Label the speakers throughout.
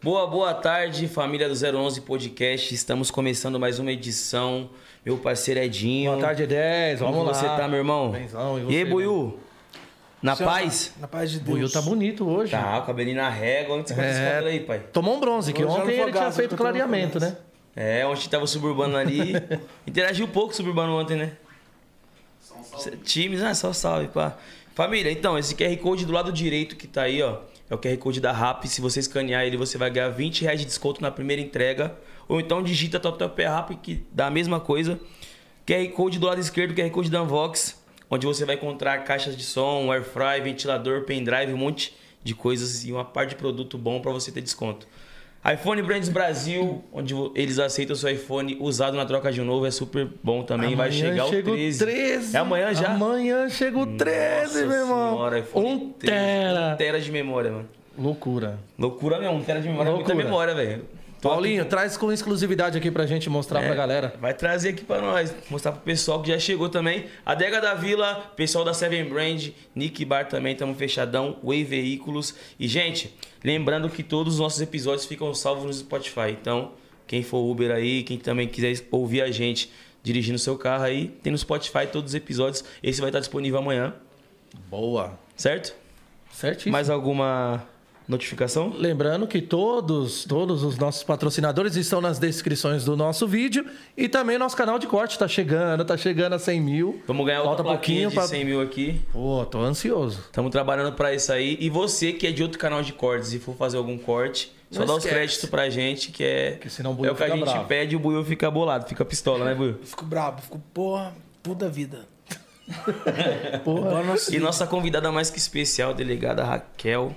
Speaker 1: Boa, boa tarde, família do 011 Podcast. Estamos começando mais uma edição. Meu parceiro Edinho.
Speaker 2: Boa tarde, 10. Vamos
Speaker 1: Como
Speaker 2: lá.
Speaker 1: você tá, meu irmão?
Speaker 2: Benzão, e
Speaker 1: e,
Speaker 2: você,
Speaker 1: aí,
Speaker 2: mano?
Speaker 1: Buiu? Na
Speaker 3: Chama-
Speaker 1: paz?
Speaker 3: Na paz de
Speaker 2: O
Speaker 3: Deus.
Speaker 2: Buiu tá bonito hoje.
Speaker 1: Tá, o cabelinho na régua. Onde você é... esse cabelo aí, pai?
Speaker 2: Tomou um bronze, que ontem ele tinha feito clareamento, né?
Speaker 1: É, ontem tava o Suburbano ali. Interagiu pouco com o Suburbano ontem, né? Cê- Times, ah, só salve, pá. Família, então, esse QR Code do lado direito que tá aí, ó, é o QR Code da RAP. Se você escanear ele, você vai ganhar 20 reais de desconto na primeira entrega. Ou então digita Totopé RAP, que dá a mesma coisa. QR Code do lado esquerdo, QR Code da Unvox, onde você vai encontrar caixas de som, airfry, ventilador, pendrive, um monte de coisas e uma parte de produto bom para você ter desconto. iPhone Brands Brasil, onde eles aceitam o seu iPhone usado na troca de um novo, é super bom também. vai
Speaker 2: Amanhã
Speaker 1: chegar o
Speaker 2: chega
Speaker 1: 13.
Speaker 2: 13.
Speaker 1: É amanhã já?
Speaker 2: Amanhã chega o 13,
Speaker 1: Nossa
Speaker 2: meu irmão.
Speaker 1: senhora, iPhone
Speaker 2: um
Speaker 1: 13,
Speaker 2: tera.
Speaker 1: Um tera de memória, mano.
Speaker 2: Loucura.
Speaker 1: Loucura mesmo, um tera de memória, é muita
Speaker 2: Loucura.
Speaker 1: memória, velho.
Speaker 2: Paulinho,
Speaker 1: aqui-
Speaker 2: traz com exclusividade aqui pra gente mostrar
Speaker 1: É,
Speaker 2: pra galera.
Speaker 1: Vai trazer aqui pra nós, mostrar pro pessoal que já chegou também. Adega da Vila, pessoal da Seven Brand, Nick Bar também, tamo fechadão, Way Veículos. E, gente, lembrando que todos os nossos episódios ficam salvos no Spotify. Então, quem for Uber aí, quem também quiser ouvir a gente dirigindo seu carro aí, tem no Spotify todos os episódios. Esse vai estar disponível amanhã,
Speaker 2: Boa.
Speaker 1: certo?
Speaker 2: Certíssimo.
Speaker 1: Mais alguma notificação?
Speaker 2: Lembrando que todos, todos os nossos patrocinadores estão nas descrições do nosso vídeo e também nosso canal de corte tá chegando, tá chegando a 100 mil.
Speaker 1: Vamos ganhar outra
Speaker 2: Falta
Speaker 1: plaquinha
Speaker 2: pouquinho
Speaker 1: de
Speaker 2: pra-
Speaker 1: 100 mil aqui.
Speaker 2: Pô, tô ansioso.
Speaker 1: Estamos trabalhando para isso aí. E você que é de outro canal de cortes e for fazer algum corte, só
Speaker 2: Não
Speaker 1: dá os créditos pra gente, que é,
Speaker 2: Que senão o
Speaker 1: é o que a gente
Speaker 2: bravo.
Speaker 1: pede e o Buiu fica bolado, fica pistola, né, Buiu?
Speaker 3: Eu Fico brabo, fico, porra, puta vida.
Speaker 2: Porra.
Speaker 1: E nossa convidada mais que especial, delegada Raquel.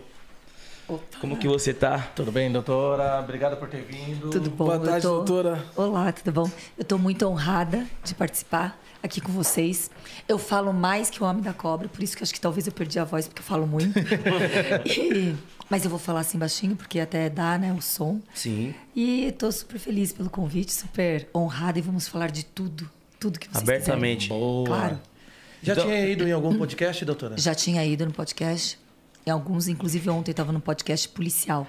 Speaker 1: Como que você tá?
Speaker 2: Tudo bem, doutora? Obrigado por ter vindo.
Speaker 4: Tudo bom?
Speaker 3: Boa
Speaker 4: Eu
Speaker 3: tarde,
Speaker 4: tô-
Speaker 3: doutora.
Speaker 4: Olá, tudo bom? Eu estou muito honrada de participar aqui com vocês. Eu falo mais que o Homem da Cobra, por isso que eu acho que talvez eu perdi a voz, porque eu falo muito. E- Mas eu vou falar assim baixinho, porque até dá, né, o som.
Speaker 1: Sim.
Speaker 4: E estou super feliz pelo convite, super honrada e vamos falar de tudo, tudo que vocês
Speaker 1: Abertamente.
Speaker 4: quiserem.
Speaker 2: Boa.
Speaker 4: Claro.
Speaker 2: Já
Speaker 1: Então-
Speaker 2: tinha ido em algum podcast, doutora?
Speaker 4: Já tinha ido no podcast, em alguns, inclusive ontem estava no podcast policial.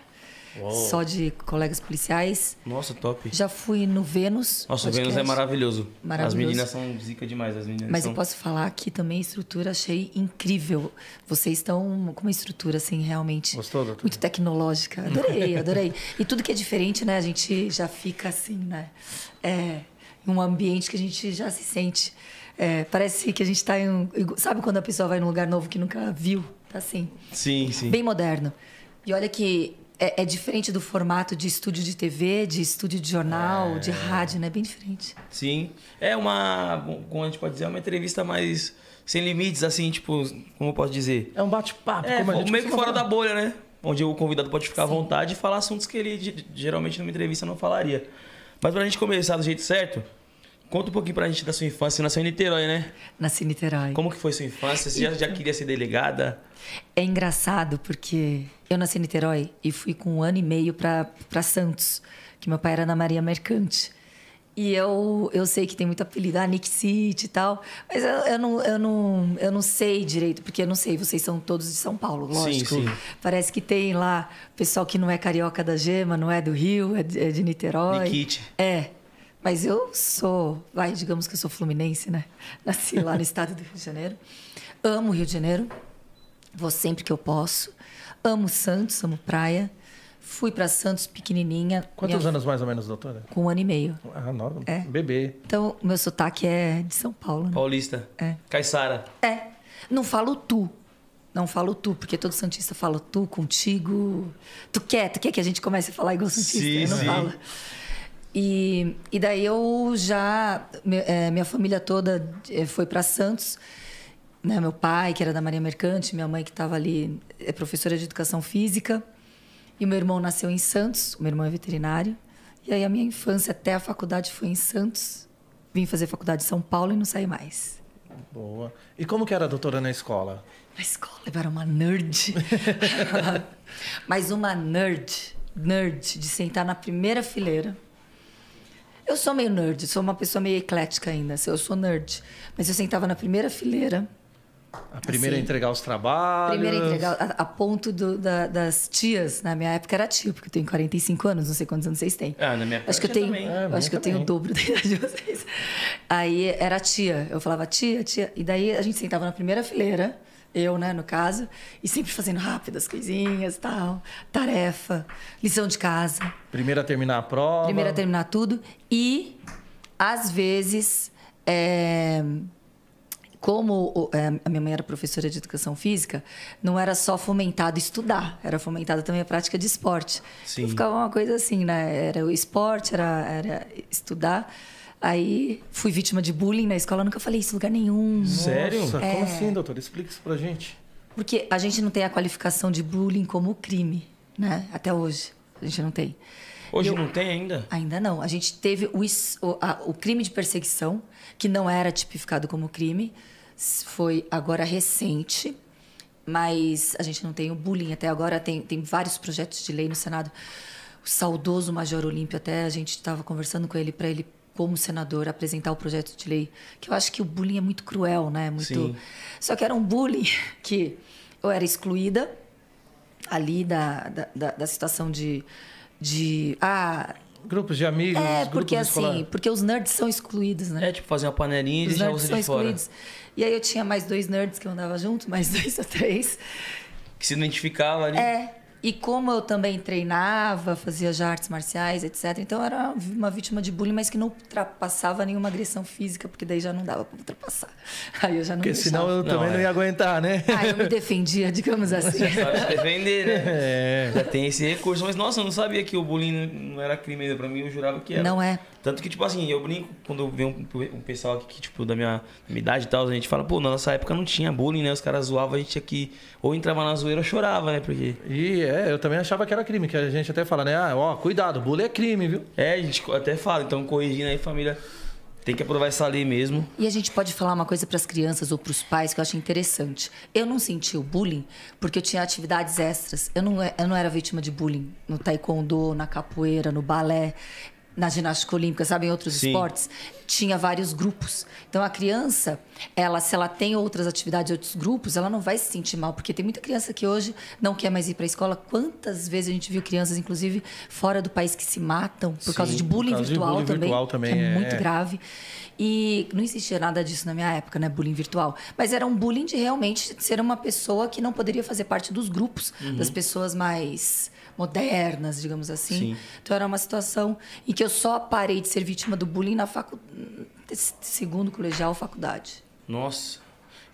Speaker 4: Só de colegas policiais.
Speaker 1: Nossa, top.
Speaker 4: Já fui no Vênus.
Speaker 1: Nossa, o. Vênus é maravilhoso. As
Speaker 4: Maravilhoso.
Speaker 1: meninas são zica demais, as meninas
Speaker 4: Mas
Speaker 1: são...
Speaker 4: eu posso falar que também a estrutura achei incrível. Vocês estão com uma estrutura, assim, realmente
Speaker 2: Gostou, doutora?
Speaker 4: muito tecnológica. Adorei, adorei. E tudo que é diferente, né? A gente já fica assim, né? É, um ambiente que a gente já se sente. é, parece que a gente está em um. Sabe quando a pessoa vai num lugar novo que nunca viu? Tá assim.
Speaker 1: Sim, sim.
Speaker 4: Bem moderno. E olha que é, é diferente do formato de estúdio de TV, de estúdio de jornal,
Speaker 1: É.
Speaker 4: de rádio, né? Bem diferente.
Speaker 1: Sim. É uma, como a gente pode dizer, é uma entrevista mais sem limites, assim, tipo, como eu posso dizer?
Speaker 2: É um bate-papo,
Speaker 1: É,
Speaker 2: como a gente
Speaker 1: meio que fora da
Speaker 2: falar.
Speaker 1: bolha, né? Onde o convidado pode ficar à vontade e falar assuntos que ele ge- geralmente numa entrevista não falaria. Mas pra gente começar do jeito certo, conta um pouquinho pra gente da sua infância. Você nasceu em Niterói, né?
Speaker 4: Nasci em Niterói.
Speaker 1: Como que foi sua infância? Você já, já queria ser delegada?
Speaker 4: É engraçado porque eu nasci em Niterói e fui com um ano e meio para Santos, que meu pai era na Maria Mercante. E eu, eu sei que tem muito apelido, ah, Nick City e tal, mas eu, eu, não, eu, não, eu não sei direito, porque eu não sei, vocês são todos de São Paulo, lógico.
Speaker 1: sim.
Speaker 4: Parece que tem lá pessoal que não é carioca da Gema, não é do Rio, é de, é de Niterói.
Speaker 1: Nikite.
Speaker 4: É, mas eu sou, vai, digamos que eu sou fluminense, né? Nasci lá no estado do Rio de Janeiro. Amo o Rio de Janeiro, vou sempre que eu posso. Amo Santos, amo praia. Fui para Santos pequenininha.
Speaker 2: Quantos
Speaker 4: minha-
Speaker 2: anos mais ou menos, doutora?
Speaker 4: Com um ano e meio.
Speaker 2: Ah, nova.
Speaker 4: É.
Speaker 2: Bebê.
Speaker 4: Então, o meu sotaque é de São Paulo, né?
Speaker 1: Paulista.
Speaker 4: É.
Speaker 1: Caissara.
Speaker 4: É. Não falo tu. Não falo tu, porque todo Santista fala tu, contigo. Tu quer, tu quer que a gente comece a falar igual Santista?
Speaker 1: Sim,
Speaker 4: eu não
Speaker 1: sim.
Speaker 4: falo. E, e daí eu já. eh, minha família toda eh, foi para Santos. Né? Meu pai, que era da Maria Mercante, minha mãe, que estava ali, é professora de educação física. E meu irmão nasceu em Santos, o meu irmão é veterinário. E aí a minha infância até a faculdade foi em Santos. Vim fazer faculdade em São Paulo e não saí mais.
Speaker 2: Boa. E como que era a doutora na escola?
Speaker 4: Na escola eu era uma nerd. Mas uma nerd, nerd, de sentar na primeira fileira. Eu sou meio nerd, sou uma pessoa meio eclética ainda, eu sou nerd. Mas eu sentava na primeira fileira
Speaker 2: A primeira
Speaker 4: Assim,
Speaker 2: a entregar os trabalhos.
Speaker 4: Primeira entrega, a, a ponto do- da- das tias. Na minha época era tio, porque eu tenho 45 anos, não sei quantos anos vocês têm.
Speaker 1: Ah, na minha época
Speaker 4: Acho que eu tenho,
Speaker 1: também.
Speaker 2: É,
Speaker 4: acho que eu tenho o dobro da idade de vocês. Aí era tia. Eu falava tia, tia. E daí a gente sentava na primeira fileira, eu, né, no caso, e sempre fazendo rápidas coisinhas, tal, tarefa, lição de casa.
Speaker 2: Primeira a terminar a prova.
Speaker 4: Primeiro a terminar tudo. E, às vezes, é, como é, a minha mãe era professora de educação física, não era só fomentado estudar, era fomentada também a prática de esporte.
Speaker 1: Sim.
Speaker 4: Então, ficava uma coisa assim, né? Era o esporte, era, era estudar. Aí fui vítima de bullying na escola, nunca falei isso em lugar nenhum.
Speaker 1: Sério?
Speaker 2: Nossa,
Speaker 4: É.
Speaker 2: como assim, doutor? Explica isso pra gente.
Speaker 4: Porque a gente não tem a qualificação de bullying como crime, né? Até hoje. A gente não tem.
Speaker 1: Hoje
Speaker 4: Eu-
Speaker 1: não tem ainda?
Speaker 4: Ainda não. A gente teve o, is- o, a- o crime de perseguição, que não era tipificado como crime, foi agora recente, mas a gente não tem o bullying. Até agora tem, tem vários projetos de lei no Senado. O saudoso Major Olímpio, até a gente estava conversando com ele para ele, como senador, apresentar o projeto de lei. Que eu acho que o bullying é muito cruel, né? Muito...
Speaker 1: Sim.
Speaker 4: Só que era um bullying que eu era excluída ali da, da, da, da situação de, de. Ah,
Speaker 2: Grupos de amigos,
Speaker 4: é, porque assim,
Speaker 2: escolares.
Speaker 4: porque os nerds são excluídos, né?
Speaker 1: É tipo fazer uma panelinha e
Speaker 4: nerds
Speaker 1: você
Speaker 4: são
Speaker 1: de fora.
Speaker 4: excluídos. E aí eu tinha mais dois nerds que eu andava junto, mais dois ou três.
Speaker 1: Que se identificava ali.
Speaker 4: É. E como eu também treinava, fazia já artes marciais, etc. Então eu era uma vítima de bullying, mas que não ultrapassava nenhuma agressão física, porque daí já não dava pra ultrapassar. Aí eu já não
Speaker 2: Porque
Speaker 4: deixava.
Speaker 2: senão eu
Speaker 1: Não,
Speaker 2: também não
Speaker 1: é.
Speaker 2: ia aguentar, né?
Speaker 4: Aí eu me defendia, digamos assim.
Speaker 1: Sabe se defender, né?
Speaker 2: É.
Speaker 1: Já tem esse recurso. Mas, nossa, eu não sabia que o bullying não era crime ainda. Pra mim, eu jurava que era.
Speaker 4: Não é.
Speaker 1: Tanto que, tipo assim, eu brinco quando eu vejo um, um pessoal aqui, que, tipo, da minha, minha idade e tal, a gente fala, pô, na nossa época não tinha bullying, né? Os caras zoavam, a gente tinha que ou entrava na zoeira ou chorava, né? Porque...
Speaker 2: E é, eu também achava que era crime, que a gente até fala, né? Ah, ó, cuidado, bullying é crime, viu?
Speaker 1: É, a gente até fala, então corrigindo aí, família, tem que aprovar essa lei mesmo.
Speaker 4: E a gente pode falar uma coisa para as crianças ou para os pais que eu acho interessante. Eu não senti o bullying porque eu tinha atividades extras. Eu não, eu não era vítima de bullying no taekwondo, na capoeira, no balé, na ginástica olímpica, sabe, em outros
Speaker 1: Sim.
Speaker 4: esportes. Tinha vários grupos. Então a criança, ela, se ela tem outras atividades, outros grupos, ela não vai se sentir mal, porque tem muita criança que hoje não quer mais ir para a escola. Quantas vezes a gente viu crianças, inclusive fora do país, que se matam por
Speaker 2: Sim,
Speaker 4: causa de bullying
Speaker 2: causa de
Speaker 4: virtual
Speaker 2: bullying
Speaker 4: também,
Speaker 2: virtual também,
Speaker 4: é,
Speaker 2: é.
Speaker 4: muito grave. E não existia nada disso na minha época, né? Bullying virtual. Mas era um bullying de realmente ser uma pessoa que não poderia fazer parte dos grupos, das pessoas mais modernas, digamos assim.
Speaker 1: Sim.
Speaker 4: Então era uma situação em que eu só parei de ser vítima do bullying na facu... segundo colegial faculdade.
Speaker 1: Nossa.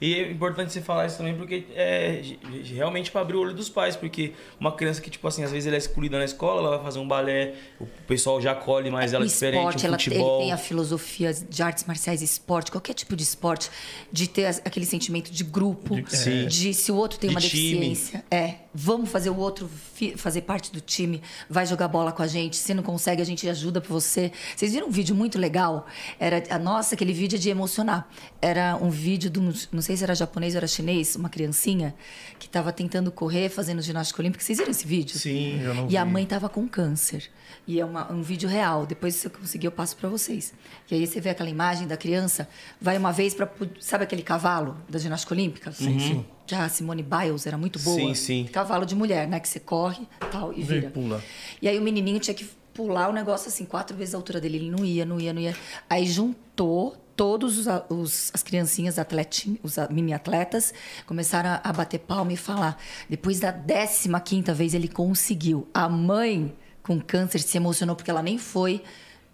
Speaker 1: E é importante você falar isso também porque é realmente para abrir o olho dos pais, porque uma criança que, tipo assim, às vezes ela é excluída na escola, ela vai fazer um balé, o pessoal já acolhe mais ela
Speaker 4: o
Speaker 1: diferente,
Speaker 4: esporte,
Speaker 1: um
Speaker 4: ela,
Speaker 1: futebol.
Speaker 4: ele tem a filosofia de artes marciais, esporte, qualquer tipo de esporte, de ter aquele sentimento de grupo,
Speaker 1: De- Sim.
Speaker 4: de se o outro tem
Speaker 1: De
Speaker 4: uma
Speaker 1: time.
Speaker 4: deficiência, é, vamos fazer o outro fazer parte do time, vai jogar bola com a gente, se não consegue a gente ajuda pra você. Vocês viram um vídeo muito legal? Era a nossa, aquele vídeo é de emocionar. Era um vídeo não sei se era japonês ou era chinês, uma criancinha que estava tentando correr, fazendo ginástica olímpica. Vocês viram esse vídeo?
Speaker 1: Sim.
Speaker 2: Eu não
Speaker 4: E a
Speaker 2: vi.
Speaker 4: mãe tava com câncer. E é uma- um vídeo real. Depois, se eu conseguir, eu passo para vocês. E aí você vê aquela imagem da criança, vai uma vez para. Sabe aquele cavalo da ginástica olímpica? Sim, sim. Já a Simone Biles era muito boa.
Speaker 1: Sim, sim.
Speaker 4: Cavalo de mulher, né? Que você corre tal, e vira.
Speaker 2: pula.
Speaker 4: E aí o menininho tinha que pular o negócio assim, quatro vezes a altura dele. Ele não ia, não ia, não ia. Aí juntou todos os, os- as criancinhas, atletin, os mini atletas, começaram a, a bater palma e falar. Depois da 15 quinta vez ele conseguiu. A mãe com câncer se emocionou porque ela nem foi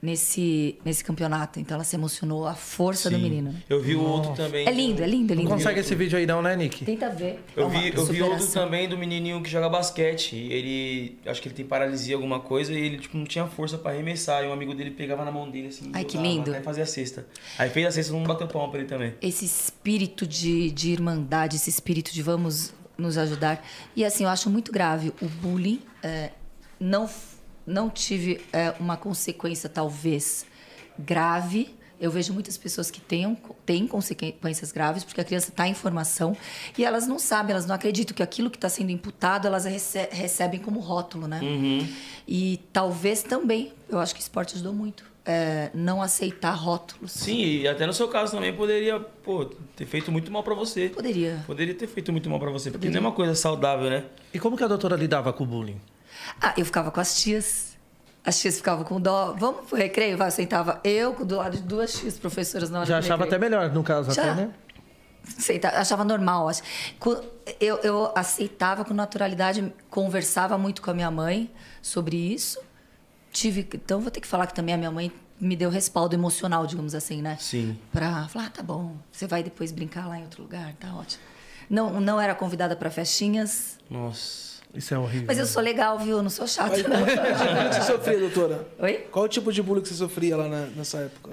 Speaker 4: nesse, nesse campeonato. Então ela se emocionou a força do
Speaker 1: Sim.
Speaker 4: menino. né?
Speaker 1: Eu vi o outro também.
Speaker 4: É lindo, é lindo, é
Speaker 2: Não
Speaker 4: lindo.
Speaker 2: consegue esse vídeo aí não, né, Nick?
Speaker 4: Tenta ver.
Speaker 1: Eu vi, eu vi outro também do menininho que joga basquete. Ele, acho que ele tem paralisia, alguma coisa, e ele tipo, não tinha força pra arremessar. E um amigo dele pegava na mão dele assim.
Speaker 4: Ai, que lindo.
Speaker 1: Até fazer a cesta. Aí fez a cesta, mundo bateu palma pra ele também.
Speaker 4: esse espírito de, de irmandade, esse espírito de vamos nos ajudar. E assim, eu acho muito grave o bullying. é, não, não tive é, uma consequência, talvez, grave Eu vejo muitas pessoas que têm, têm consequências graves porque a criança está em formação e elas não sabem, elas não acreditam que aquilo que está sendo imputado elas rece recebem como rótulo, né?
Speaker 1: Uhum.
Speaker 4: E talvez também, eu acho que o esporte ajudou muito. É, não aceitar rótulos.
Speaker 1: Sim, e até no seu caso também poderia, pô, ter feito muito mal para você.
Speaker 4: Poderia.
Speaker 1: Poderia ter feito muito mal para você, porque poderia. não é uma coisa saudável, né?
Speaker 2: E como que a doutora lidava com o bullying?
Speaker 4: Ah, eu ficava com as tias as tias ficavam com dó. Vamos pro recreio? Vai, sentava eu do lado de duas tias professoras na hora
Speaker 2: Já achava até melhor, no caso, Já. até, né?
Speaker 4: Aceitava, achava normal. Eu, eu aceitava com naturalidade, conversava muito com a minha mãe sobre isso. Tive, então, vou ter que falar que também a minha mãe me deu respaldo emocional, digamos assim, né?
Speaker 1: Sim.
Speaker 4: Pra falar, ah, tá bom, você vai depois brincar lá em outro lugar, tá ótimo. Não, não era convidada para festinhas.
Speaker 1: Nossa.
Speaker 2: Isso é horrível.
Speaker 4: Mas eu sou legal, viu? Eu não sou chata.
Speaker 3: Qual tipo de bullying você sofria, doutora?
Speaker 4: Oi?
Speaker 3: Qual o tipo de bullying que você sofria lá na, nessa época?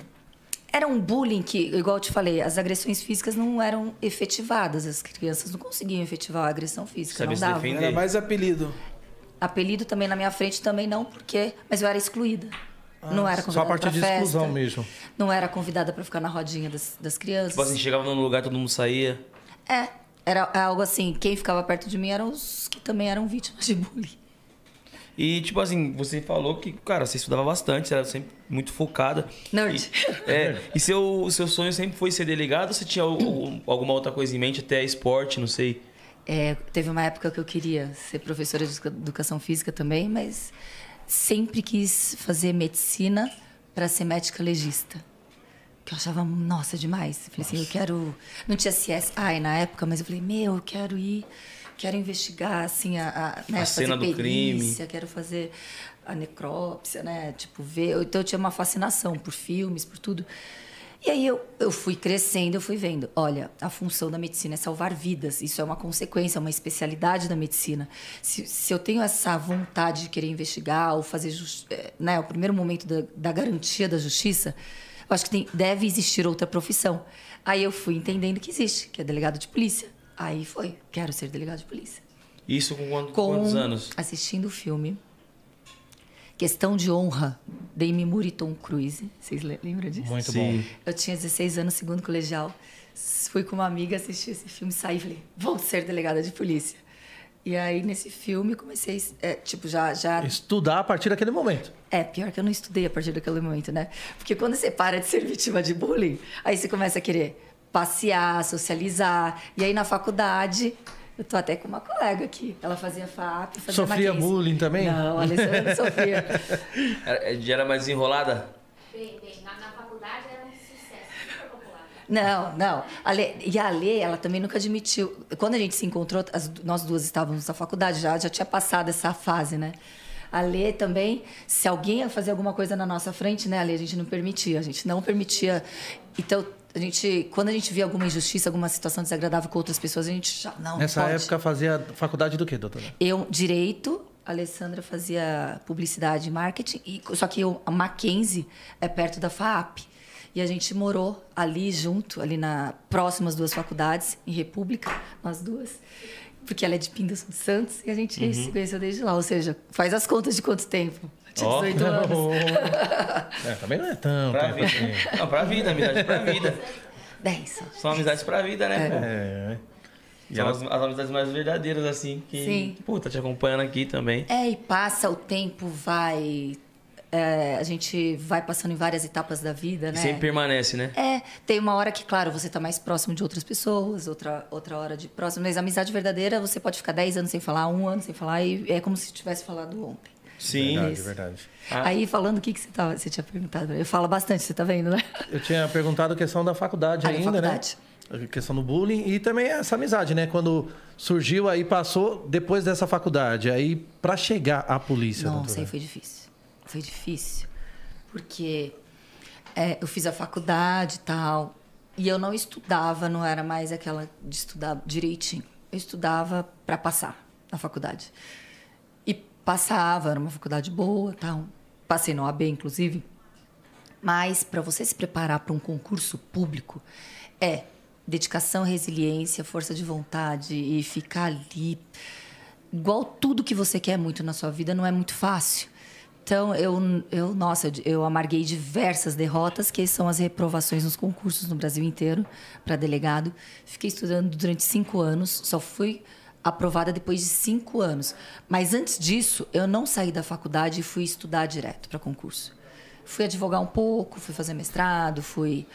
Speaker 4: Era um bullying que, igual eu te falei, as agressões físicas não eram efetivadas. As crianças não conseguiam efetivar a agressão física. Sabe não dava.
Speaker 3: Defender. Era mais apelido.
Speaker 4: Apelido também na minha frente também não, porque. Mas eu era excluída. Ah, não era convidada
Speaker 2: Só a partir de
Speaker 4: festa,
Speaker 2: exclusão mesmo.
Speaker 4: Não era convidada para ficar na rodinha das, das crianças.
Speaker 1: Tipo assim, chegava num lugar, todo mundo saía.
Speaker 4: É, era algo assim, quem ficava perto de mim eram os que também eram vítimas de bullying.
Speaker 1: E, tipo assim, você falou que, cara, você estudava bastante, você era sempre muito focada.
Speaker 4: Nerd.
Speaker 1: E, é, e seu, seu sonho sempre foi ser delegado ou você tinha alguma outra coisa em mente, até esporte, não sei?
Speaker 4: É, teve uma época que eu queria ser professora de educação física também, mas sempre quis fazer medicina para ser médica legista que eu achava, nossa, demais. Eu falei nossa. assim, eu quero. Não tinha CSI na época, mas eu falei, meu, eu quero ir, quero investigar, assim, a, a, né,
Speaker 1: a cena do crime.
Speaker 4: Quero fazer a necrópsia, né? Tipo, ver. Então eu tinha uma fascinação por filmes, por tudo. E aí eu, eu fui crescendo, eu fui vendo, olha, a função da medicina é salvar vidas. Isso é uma consequência, uma especialidade da medicina. Se, se eu tenho essa vontade de querer investigar ou fazer eh, né, o primeiro momento da, da garantia da justiça, eu acho que tem, deve existir outra profissão. Aí eu fui entendendo que existe, que é delegado de polícia. Aí foi, quero ser delegado de polícia.
Speaker 1: Isso com, quantos, com quantos anos?
Speaker 4: Assistindo o filme Questão de Honra, de Amy Moore e Tom Cruise. Vocês lembram disso?
Speaker 2: Muito Sim. bom.
Speaker 4: Eu tinha 16 anos, segundo colegial. Fui com uma amiga assistir esse filme, saí e falei, vou ser delegada de polícia. E aí, nesse filme, comecei, é, tipo, já, já...
Speaker 2: Estudar a partir daquele momento.
Speaker 4: É, pior que eu não estudei a partir daquele momento, né? Porque quando você para de ser vítima de bullying, aí você começa a querer passear, socializar. E aí, na faculdade, eu tô até com uma colega aqui. Ela fazia FAP, fazia
Speaker 2: Sofria bullying também?
Speaker 4: Não, a Alessandra não sofria.
Speaker 1: Já era mais enrolada?
Speaker 5: Bem, bem. Na, na faculdade era um sucesso, super popular.
Speaker 4: Não, não. A Lê, e a Lê, ela também nunca admitiu. Quando a gente se encontrou, as, nós duas estávamos na faculdade, já, já tinha passado essa fase, né? A Lê também, se alguém ia fazer alguma coisa na nossa frente, né, a Lê, a gente não permitia. A gente não permitia. Então, a gente, quando a gente via alguma injustiça, alguma situação desagradável com outras pessoas, a gente já não.
Speaker 2: Nessa
Speaker 4: não
Speaker 2: época fazia faculdade do quê, doutora?
Speaker 4: Eu direito, a Alessandra fazia publicidade e marketing, e, só que eu, a Mackenzie é perto da FAP. E a gente morou ali junto, ali na próximas duas faculdades, em República, nós duas porque ela é de Pindas de Santos e a gente uhum. se conheceu desde lá. Ou seja, faz as contas de quanto tempo. tinha 18 oh. anos.
Speaker 2: é, também não é tanto.
Speaker 1: Pra vida. Assim. Não, pra vida, amizade pra vida.
Speaker 4: 10.
Speaker 1: São amizades pra vida, né?
Speaker 2: É.
Speaker 1: E São as, as, amizades mais verdadeiras, assim, que,
Speaker 4: Sim.
Speaker 1: pô, tá te acompanhando aqui também.
Speaker 4: É, e passa o tempo, vai é, a gente vai passando em várias etapas da vida, né?
Speaker 1: E sempre permanece, né?
Speaker 4: É, tem uma hora que, claro, você está mais próximo de outras pessoas, outra, outra hora de próximo. Mas a amizade verdadeira, você pode ficar 10 anos sem falar, um ano sem falar, e é como se tivesse falado ontem.
Speaker 1: Sim,
Speaker 2: verdade, Isso. verdade.
Speaker 4: Ah. Aí, falando o que, que você, tava, você tinha perguntado. Eu falo bastante, você está vendo, né?
Speaker 2: Eu tinha perguntado a questão da faculdade ah, ainda, faculdade. né? A questão do bullying e também essa amizade, né? Quando surgiu aí, passou depois dessa faculdade. Aí, para chegar à polícia.
Speaker 4: Não, sei, foi difícil foi difícil, porque é, eu fiz a faculdade e tal, e eu não estudava, não era mais aquela de estudar direitinho. Eu estudava para passar na faculdade. E passava, era uma faculdade boa, tal. Passei no AB, inclusive. Mas para você se preparar para um concurso público é dedicação, resiliência, força de vontade e ficar ali igual tudo que você quer muito na sua vida não é muito fácil Então, eu, eu nossa, eu, eu amarguei diversas derrotas, que são as reprovações nos concursos no Brasil inteiro para delegado. Fiquei estudando durante cinco anos, só fui aprovada depois de cinco anos. Mas antes disso, eu não saí da faculdade e fui estudar direto para concurso. Fui advogar um pouco, fui fazer mestrado, fui,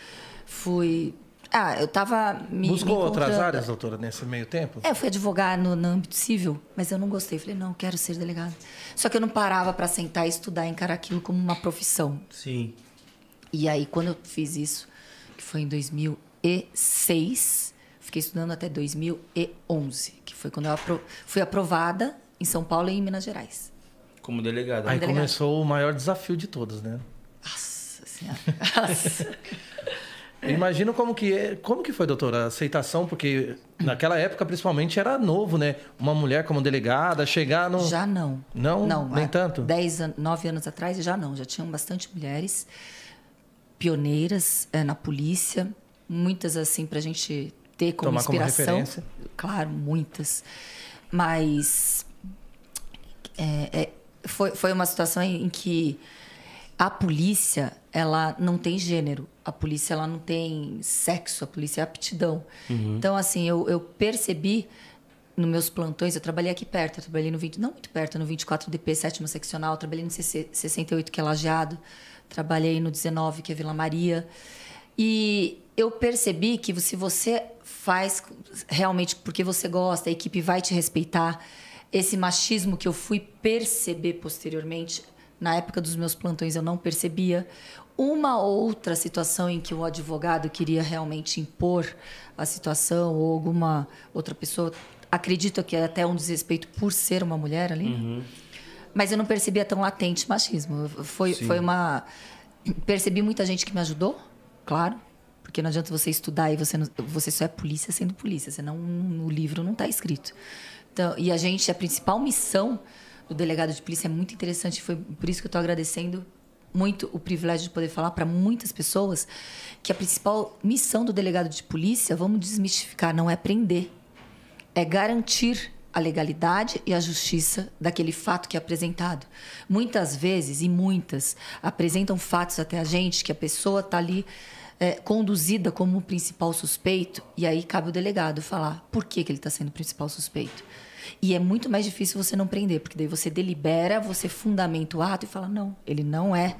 Speaker 4: fui ah, eu estava me.
Speaker 2: Buscou
Speaker 4: me
Speaker 2: outras áreas, doutora, nesse meio tempo?
Speaker 4: É, eu fui advogar no, no âmbito civil, mas eu não gostei. Falei, não, quero ser delegado. Só que eu não parava para sentar e estudar, encarar aquilo como uma profissão.
Speaker 1: Sim.
Speaker 4: E aí, quando eu fiz isso, que foi em 2006, fiquei estudando até 2011, que foi quando eu apro fui aprovada em São Paulo e em Minas Gerais.
Speaker 1: Como delegada.
Speaker 2: Aí
Speaker 4: delegado.
Speaker 2: começou o maior desafio de todos, né?
Speaker 4: Nossa Senhora. Nossa.
Speaker 2: Imagino como que é, como que foi, doutora, a aceitação, porque naquela época principalmente era novo, né? Uma mulher como delegada chegar no
Speaker 4: Já não.
Speaker 2: Não?
Speaker 4: Não,
Speaker 2: Nem tanto?
Speaker 4: 10, an- 9 anos atrás já não. Já tinham bastante mulheres pioneiras eh, na polícia. Muitas, assim, pra gente ter como
Speaker 2: Tomar como
Speaker 4: inspiração.
Speaker 2: referência.
Speaker 4: claro, muitas. Mas é, é, foi, foi uma situação em que a polícia ela não tem gênero a polícia ela não tem sexo a polícia é aptidão então assim eu, eu percebi nos meus plantões eu trabalhei aqui perto eu trabalhei no 20 não muito perto no 24 DP sétima seccional trabalhei no CC 68 que é Lajeado trabalhei no 19 que é Vila Maria e eu percebi que se você faz realmente porque você gosta, a equipe vai te respeitar. Esse machismo que eu fui perceber posteriormente, na época dos meus plantões eu não percebia. Uma outra situação em que o advogado queria realmente impor a situação ou alguma outra pessoa, acredito que é até um desrespeito por ser uma mulher ali. Mas eu não percebia tão latente machismo. Foi, foi uma. Percebi muita gente que me ajudou, claro. Porque não adianta você estudar e você, não- você só é polícia sendo polícia. Senão no livro não está escrito. Então, e a gente, a principal missão do delegado de polícia é muito interessante. Foi por isso que eu estou agradecendo muito o privilégio de poder falar para muitas pessoas que a principal missão do delegado de polícia, vamos desmistificar, não é prender, é garantir a legalidade e a justiça daquele fato que é apresentado. Muitas vezes, e muitas, apresentam fatos até a gente que a pessoa está ali é, conduzida como o principal suspeito, e aí cabe o delegado falar por que, que ele está sendo o principal suspeito. E é muito mais difícil você não prender, porque daí você delibera, você fundamenta o ato e fala: não, ele não é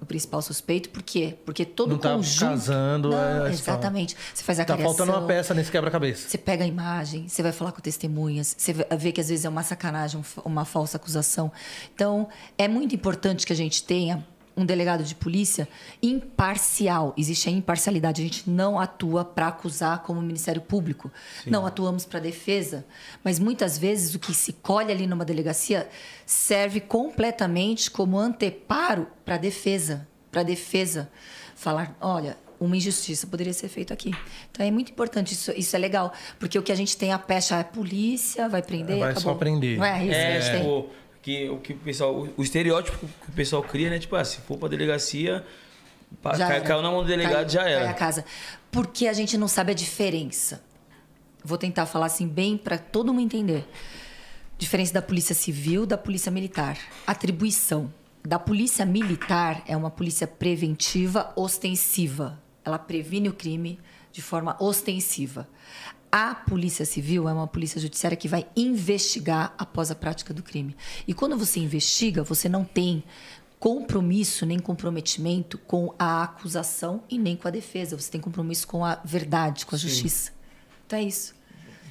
Speaker 4: o principal suspeito. Por quê? Porque todo
Speaker 2: Não tá
Speaker 4: conjunto...
Speaker 2: casando,
Speaker 4: Não,
Speaker 2: é,
Speaker 4: exatamente. Você faz a
Speaker 2: Tá
Speaker 4: criação,
Speaker 2: faltando uma peça nesse quebra-cabeça.
Speaker 4: você pega a imagem, você vai falar com testemunhas, você vê- que às vezes é uma sacanagem, um uma falsa acusação. Então, é muito importante que a gente tenha um delegado de polícia imparcial. Existe a imparcialidade. A gente não atua para acusar como Ministério Público. Não atuamos para defesa. Mas muitas vezes o que se colhe ali numa delegacia serve completamente como anteparo para defesa. Para defesa. Falar, olha, uma injustiça poderia ser feita aqui. Então é muito importante, isso, isso é legal. Porque o que a gente tem a pecha é a polícia, vai prender.
Speaker 2: Vai
Speaker 4: acabou.
Speaker 2: só prender.
Speaker 4: Não é isso que a
Speaker 1: É,
Speaker 4: gente tem.
Speaker 1: tipo, que, o que o pessoal. O, o estereótipo que o pessoal cria, né? Tipo, ah, se for pra delegacia,
Speaker 4: Já
Speaker 1: cai- caiu na mão do delegado,
Speaker 4: Cai-
Speaker 1: já
Speaker 4: cai
Speaker 1: era.
Speaker 4: a casa. Porque a gente não sabe a diferença. Vou tentar falar assim bem para todo mundo entender. Diferença da polícia civil da polícia militar. Atribuição. Da polícia militar é uma polícia preventiva ostensiva. Ela previne o crime de forma ostensiva. A polícia civil é uma polícia judiciária que vai investigar após a prática do crime. E quando você investiga, você não tem compromisso nem comprometimento com a acusação e nem com a defesa. Você tem compromisso com a verdade, com a justiça. Então é isso.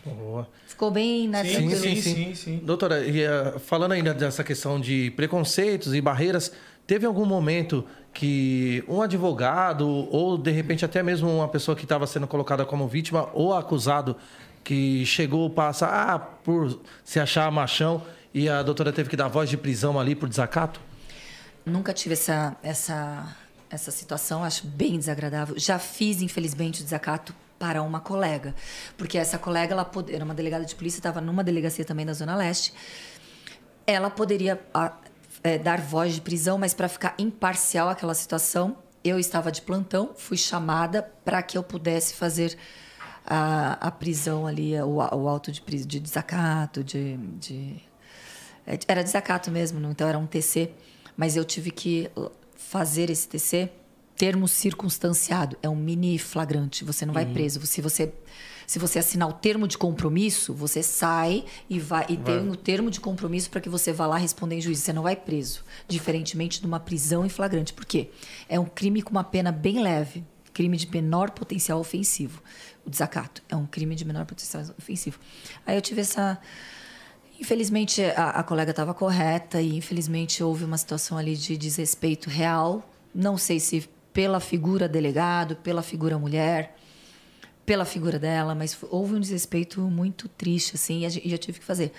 Speaker 2: Boa.
Speaker 4: Ficou bem, né?
Speaker 1: Sim, sim, sim, sim.
Speaker 2: Doutora, e, eh, falando ainda dessa questão de preconceitos e barreiras, teve algum momento que um advogado ou de repente até mesmo uma pessoa que estava sendo colocada como vítima ou acusado que chegou passa ah, por se achar machão e a doutora teve que dar voz de prisão ali por desacato?
Speaker 4: Nunca tive essa, essa, essa situação, acho bem desagradável. Já fiz, infelizmente, o desacato para uma colega, porque essa colega ela era uma delegada de polícia, estava numa delegacia também da Zona Leste. Ela poderia a, é, dar voz de prisão, mas para ficar imparcial àquela situação, eu estava de plantão, fui chamada para que eu pudesse fazer a, a prisão ali, o, o auto de, de desacato, de, de é, era desacato mesmo, não- então era um TC Mas eu tive que uh, fazer esse TC, termo circunstanciado, é um mini flagrante, você não vai preso. Se você se você assinar o termo de compromisso, você sai e vai e tem o termo de compromisso para que você vá lá responder em juízo. Você não vai preso, diferentemente de uma prisão em flagrante. Por quê? É um crime com uma pena bem leve, crime de menor potencial ofensivo. O desacato é um crime de menor potencial ofensivo. Aí eu tive essa Infelizmente, a, a colega estava correta e, infelizmente, houve uma situação ali de desrespeito real. Não sei se pela figura delegado, pela figura mulher, pela figura dela, mas houve um desrespeito muito triste, assim, e eu tive que fazer.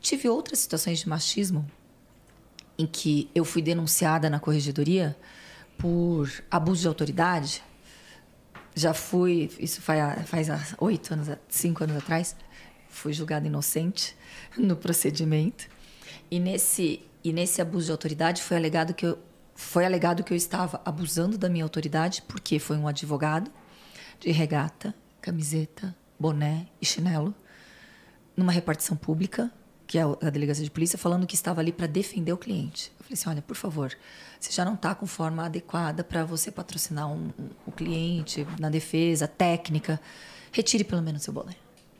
Speaker 4: Tive outras situações de machismo em que eu fui denunciada na corregedoria por abuso de autoridade. Já fui, isso faz, oito anos, cinco anos atrás, fui julgada inocente no procedimento. E nesse, e nesse abuso de autoridade foi alegado que eu, foi alegado que eu estava abusando da minha autoridade, porque foi um advogado de regata, camiseta, boné e chinelo, numa repartição pública, que é a delegacia de polícia, falando que estava ali para defender o cliente. Eu falei assim: olha, por favor, você já não está com forma adequada para você patrocinar um, um- o cliente na defesa, técnica. Retire pelo menos seu boné.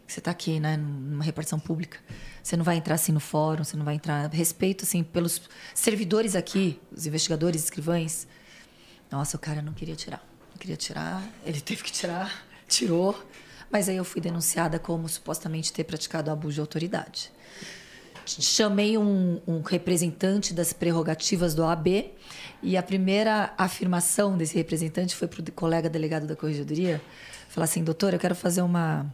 Speaker 4: Você está aqui, né, numa repartição pública. Você não vai entrar assim no fórum, você não vai entrar. Respeito, assim, pelos servidores aqui, os investigadores, escrivães. Nossa, o cara não queria tirar. Queria tirar, ele teve que tirar, tirou. Mas aí eu fui denunciada como supostamente ter praticado abuso de autoridade. Chamei um, um representante das prerrogativas do OAB e a primeira afirmação desse representante foi para o colega delegado da corregedoria falar assim, doutor, eu quero fazer uma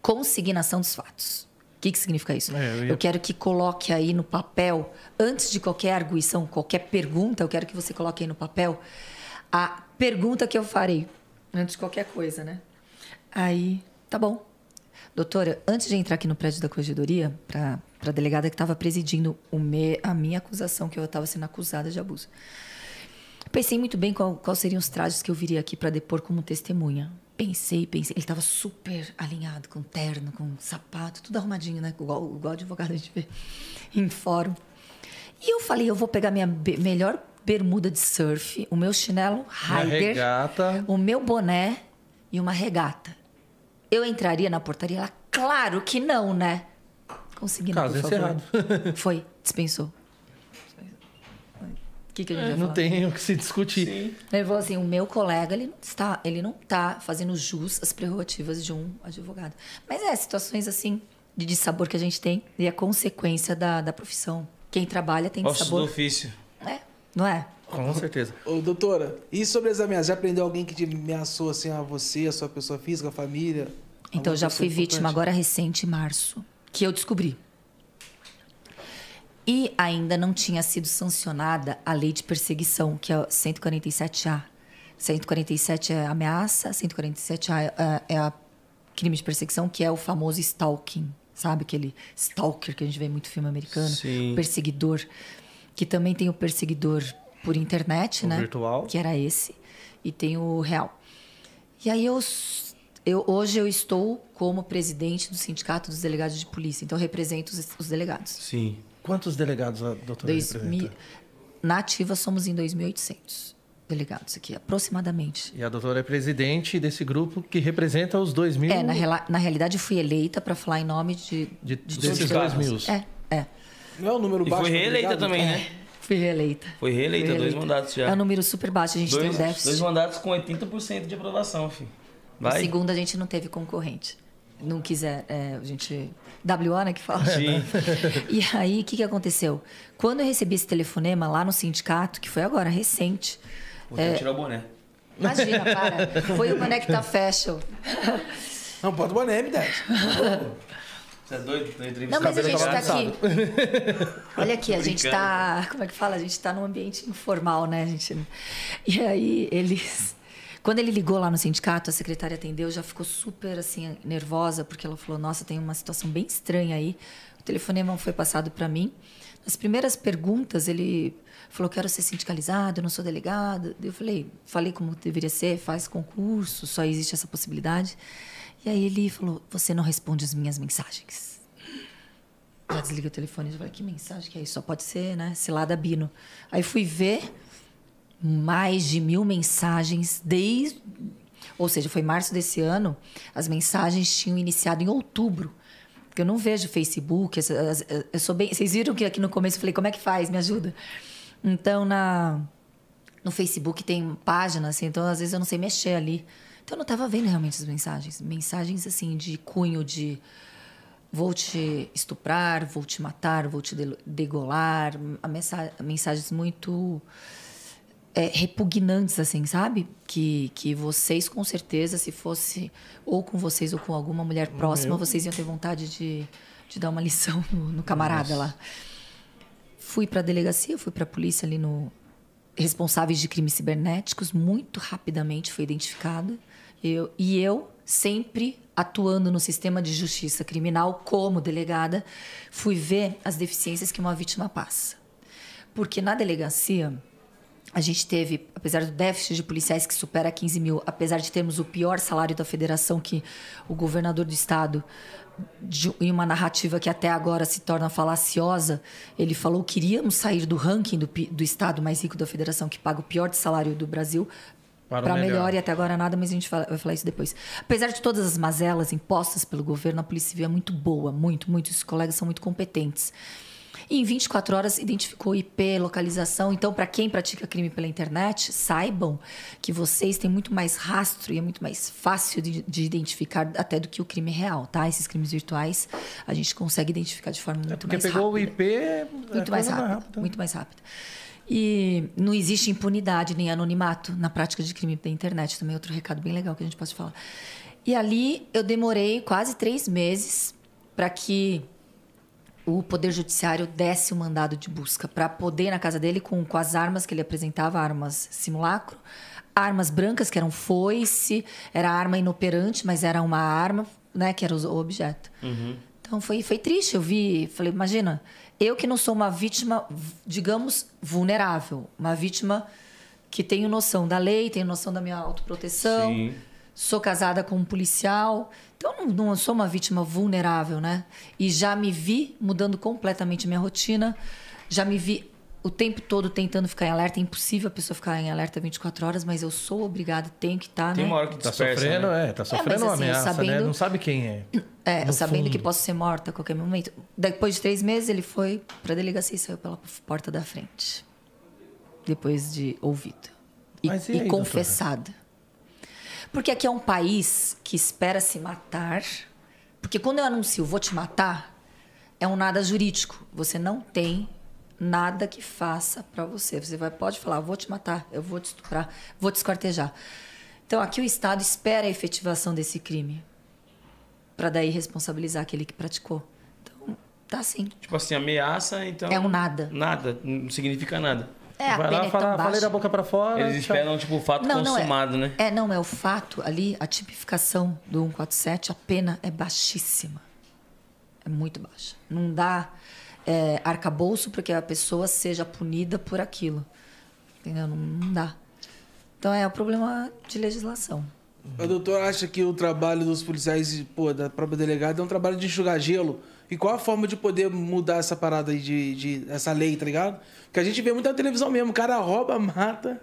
Speaker 4: consignação dos fatos. O que, que significa isso?
Speaker 2: É, eu ia-
Speaker 4: eu quero que coloque aí no papel, antes de qualquer arguição, qualquer pergunta, eu quero que você coloque aí no papel a pergunta que eu farei, antes de qualquer coisa, né? Aí, tá bom. Doutora, antes de entrar aqui no prédio da corregedoria, para a delegada que estava presidindo o me, a minha acusação, que eu estava sendo acusada de abuso, pensei muito bem qual, quais seriam os trajes que eu viria aqui para depor como testemunha. Pensei, pensei. Ele estava super alinhado, com terno, com sapato, tudo arrumadinho, né? Igual, igual advogado a gente vê em fórum. E eu falei, eu vou pegar minha melhor bermuda de surf, o meu chinelo
Speaker 2: regata.
Speaker 4: o meu boné e uma regata. Eu entraria na portaria? Ela, claro que não, né? Consegui, não,
Speaker 2: Caso
Speaker 4: por favor.
Speaker 2: encerrado.
Speaker 4: Foi, dispensou. O que, que a gente vai
Speaker 2: Não
Speaker 4: falar?
Speaker 2: tem o que se discutir.
Speaker 4: Ele falou assim, o meu colega, ele não está, ele não está fazendo jus às prerrogativas de um advogado. Mas é, situações assim, de dissabor que a gente tem, e é consequência da, da profissão. Quem trabalha tem
Speaker 1: Ossos do
Speaker 4: dissabor.
Speaker 1: ofício.
Speaker 4: É, não é?
Speaker 2: Com certeza.
Speaker 3: Ô, doutora, e sobre as ameaças? Já prendeu alguém que te ameaçou assim a você, a sua pessoa física, a família?
Speaker 4: Então, já fui vítima
Speaker 3: importante?
Speaker 4: agora recente, em março, que eu descobri. E ainda não tinha sido sancionada a lei de perseguição, que é o 147A. 147 é ameaça, 147A é, é a crime de perseguição, que é o famoso stalking. Sabe aquele stalker que a gente vê em muito filme americano?
Speaker 1: Sim.
Speaker 4: Perseguidor. Que também tem o perseguidor por internet,
Speaker 2: O
Speaker 4: né?
Speaker 2: virtual.
Speaker 4: Que era esse. E tem o real. E aí eu, eu hoje eu estou como presidente do sindicato dos delegados de polícia, então eu represento os, os delegados.
Speaker 1: Sim.
Speaker 2: Quantos delegados a doutora
Speaker 4: Dois
Speaker 2: representa?
Speaker 4: mil, na ativa somos em 2.800 delegados aqui, aproximadamente.
Speaker 2: E a doutora é presidente desse grupo que representa os 2 mil.
Speaker 4: É, na, na realidade fui eleita para falar em nome de,
Speaker 2: de,
Speaker 4: de
Speaker 2: desses
Speaker 1: todos
Speaker 2: 2
Speaker 1: os
Speaker 2: mil.
Speaker 4: É, é.
Speaker 3: Não é um número
Speaker 1: E
Speaker 3: baixo.
Speaker 1: foi reeleita também, né?
Speaker 4: Fui reeleita.
Speaker 1: Foi reeleita,
Speaker 4: Fui
Speaker 1: dois
Speaker 4: reeleita.
Speaker 1: mandatos já.
Speaker 4: É um número super baixo, a gente
Speaker 1: dois,
Speaker 4: tem um déficit.
Speaker 1: dois mandatos com 80% de aprovação, filho.
Speaker 4: No
Speaker 1: Vai?
Speaker 4: segundo a gente não teve concorrente. Não quiser, é, a gente. WO, né, que fala?
Speaker 1: Sim.
Speaker 4: E aí, o que, que aconteceu? Quando eu recebi esse telefonema lá no sindicato, que foi agora, recente.
Speaker 1: Vou
Speaker 4: É.
Speaker 1: tirar o boné.
Speaker 4: Imagina, para. Foi o que tá fashion.
Speaker 3: Não, bota o boné, M10.
Speaker 1: Você é doido? Tô entrevistando
Speaker 4: Não, mas a gente tá aqui. Olha aqui, a gente tá. Como é que fala? A gente tá num ambiente informal, né? A gente... E aí, eles. Quando ele ligou lá no sindicato, a secretária atendeu, já ficou super assim nervosa, porque ela falou: Nossa, tem uma situação bem estranha aí. O telefonema foi passado para mim. Nas primeiras perguntas, ele falou: Quero ser sindicalizado, eu não sou delegado. Eu falei: Falei como deveria ser, faz concurso, só existe essa possibilidade. E aí ele falou: Você não responde as minhas mensagens. Já desliguei o telefone e falei, que mensagem que é isso? Só pode ser, né? Cilada Bino. Aí fui ver mais de mil mensagens desde. Ou seja, foi março desse ano, as mensagens tinham iniciado em outubro. Porque eu não vejo Facebook, eu sou bem. Vocês viram que aqui no começo eu falei, como é que faz? Me ajuda. Então, na, no Facebook tem páginas, assim, então às vezes eu não sei mexer ali. Então eu não estava vendo realmente as mensagens. Mensagens assim de cunho de vou te estuprar, vou te matar, vou te degolar, mensa mensagens muito é, repugnantes, assim, sabe? Que, que vocês, com certeza, se fosse ou com vocês ou com alguma mulher próxima, Meu. vocês iam ter vontade de, de dar uma lição no, no camarada Nossa. lá. Fui para a delegacia, fui para a polícia ali no responsáveis de crimes cibernéticos, muito rapidamente foi identificado. Eu, e eu sempre atuando no sistema de justiça criminal como delegada, fui ver as deficiências que uma vítima passa. Porque na delegacia, a gente teve, apesar do déficit de policiais que supera 15 mil, apesar de termos o pior salário da federação, que o governador do estado, de, em uma narrativa que até agora se torna falaciosa, ele falou que iríamos sair do ranking do, do estado mais rico da federação, que paga o pior salário do Brasil, para melhor. melhor. e até agora nada, mas a gente vai falar isso depois. Apesar de todas as mazelas impostas pelo governo, a Polícia Civil é muito boa, muito, muito. Os colegas são muito competentes. E em 24 horas identificou IP, localização. Então, para quem pratica crime pela internet, saibam que vocês têm muito mais rastro e é muito mais fácil de, de identificar até do que o crime real, tá? Esses crimes virtuais a gente consegue identificar de forma é muito é mais rápida.
Speaker 2: Porque pegou o IP,
Speaker 4: é muito mais rápido, rápido. muito mais rápido. E não existe impunidade nem anonimato na prática de crime pela internet. Também outro recado bem legal que a gente pode falar. E ali eu demorei quase três meses para que o Poder Judiciário desse o mandado de busca para poder ir na casa dele com, com as armas que ele apresentava, armas simulacro, armas brancas, que eram foice, era arma inoperante, mas era uma arma, né, que era o objeto. Uhum. Então foi, foi triste, eu vi, falei, imagina, eu que não sou uma vítima, digamos, vulnerável, uma vítima que tenho noção da lei, tenho noção da minha autoproteção, Sim. sou casada com um policial, então, não, não sou uma vítima vulnerável, né? E já me vi mudando completamente minha rotina, já me vi o tempo todo tentando ficar em alerta. É impossível a pessoa ficar em alerta 24 horas, mas eu sou obrigada, tenho que estar,
Speaker 2: Tem
Speaker 4: né?
Speaker 2: uma hora que tá sofrendo, né? é, tá sofrendo é, mas, uma assim, ameaça, né? sabendo, né? Não sabe quem é.
Speaker 4: É, sabendo fundo. que posso ser morta a qualquer momento. Depois de três meses, ele foi pra delegacia e saiu pela porta da frente. Depois de ouvido. E, e, aí, e confessado. Porque aqui é um país que espera se matar. Porque quando eu anuncio vou te matar, é um nada jurídico. Você não tem nada que faça para você. Você vai, pode falar, vou te matar, eu vou te estuprar, vou te esquartejar. Então aqui o Estado espera a efetivação desse crime para daí responsabilizar aquele que praticou. Então tá assim.
Speaker 1: Tipo assim, ameaça, então.
Speaker 4: É um nada.
Speaker 1: Nada, não significa nada.
Speaker 4: É, Vai lá, é
Speaker 2: fala, falei da boca para fora.
Speaker 1: Eles esperam, tipo, o fato não, consumado,
Speaker 4: não
Speaker 1: é, né?
Speaker 4: É, não, é o fato ali, a tipificação do 147, a pena é baixíssima. É muito baixa. Não dá é, arcabouço para que a pessoa seja punida por aquilo. Entendeu? Não, não dá. Então é o problema de legislação.
Speaker 3: O doutor acha que o trabalho dos policiais, pô, da própria delegada é um trabalho de enxugar gelo? E qual a forma de poder mudar essa parada aí de, de essa lei, tá ligado? Porque a gente vê muito na televisão mesmo, o cara rouba, mata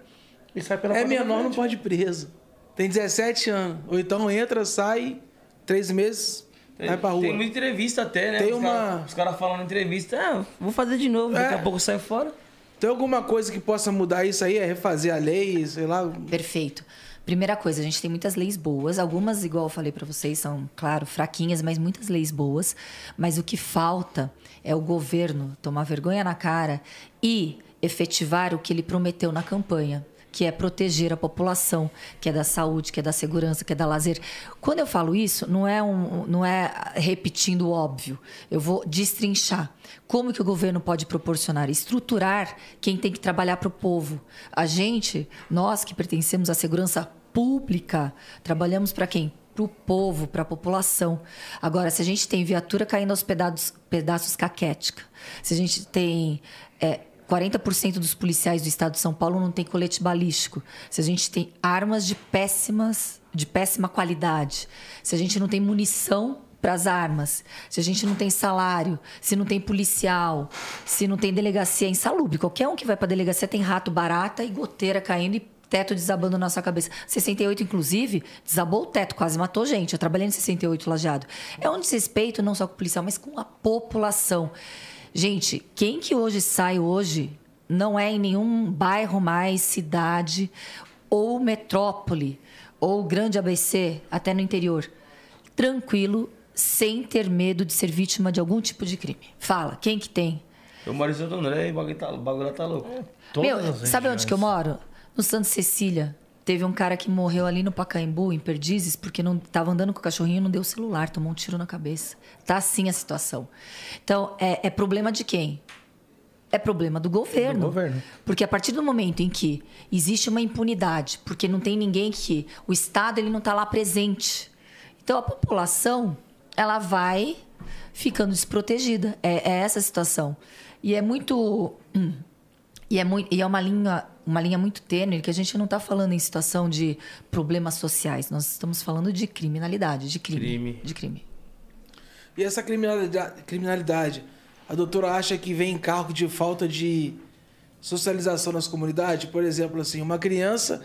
Speaker 3: e sai pela É menor, não pode ir preso. Tem 17 anos. Ou então entra, sai, três meses, vai pra rua.
Speaker 1: Tem muita entrevista até, né?
Speaker 3: Tem
Speaker 1: os
Speaker 3: uma...
Speaker 1: Cara, os caras falam na entrevista, ah, vou fazer de novo, é. daqui a pouco sai fora.
Speaker 3: Tem alguma coisa que possa mudar isso aí? É refazer a lei, sei lá?
Speaker 4: Perfeito. Primeira coisa, a gente tem muitas leis boas, algumas, igual eu falei para vocês, são, claro, fraquinhas, mas muitas leis boas. Mas o que falta é o governo tomar vergonha na cara e efetivar o que ele prometeu na campanha que é proteger a população, que é da saúde, que é da segurança, que é da lazer. Quando eu falo isso, não é, um, não é repetindo o óbvio. Eu vou destrinchar. Como que o governo pode proporcionar? Estruturar quem tem que trabalhar para o povo. A gente, nós que pertencemos à segurança pública. Trabalhamos para quem? Para o povo, para a população. Agora, se a gente tem viatura caindo aos pedaços, pedaços caquética, se a gente tem é, 40% dos policiais do estado de São Paulo não tem colete balístico, se a gente tem armas de péssimas de péssima qualidade, se a gente não tem munição para as armas, se a gente não tem salário, se não tem policial, se não tem delegacia é insalubre. Qualquer um que vai para delegacia tem rato, barata e goteira caindo e teto desabando na sua cabeça. 68, inclusive, desabou o teto, quase matou gente. Eu trabalhei em 68 lajeado. É um desrespeito não só com o policial, mas com a população. Gente, quem que hoje sai hoje não é em nenhum bairro mais, cidade ou metrópole ou grande ABC, até no interior, tranquilo, sem ter medo de ser vítima de algum tipo de crime. Fala, quem que tem?
Speaker 1: Eu moro em Santo André e o bagulho tá, o bagulho tá louco.
Speaker 2: Todas
Speaker 4: Meu, sabe onde que eu moro? No Santa Cecília. Teve um cara que morreu ali no Pacaembu, em Perdizes, porque não estava andando com o cachorrinho e não deu o celular, tomou um tiro na cabeça. Tá assim a situação. Então, é, é problema de quem? É problema do governo.
Speaker 2: Do governo.
Speaker 4: Porque a partir do momento em que existe uma impunidade, porque não tem ninguém que o Estado ele não está lá presente, então a população ela vai ficando desprotegida. É, é essa a situação. E é muito hum, e é, muito, e é uma linha uma linha muito tênue que a gente não está falando em situação de problemas sociais. Nós estamos falando de criminalidade, de crime,
Speaker 1: Crime.
Speaker 4: de crime.
Speaker 3: E essa criminalidade, criminalidade, a doutora acha que vem em cargo de falta de socialização nas comunidades? Por exemplo, assim, uma criança,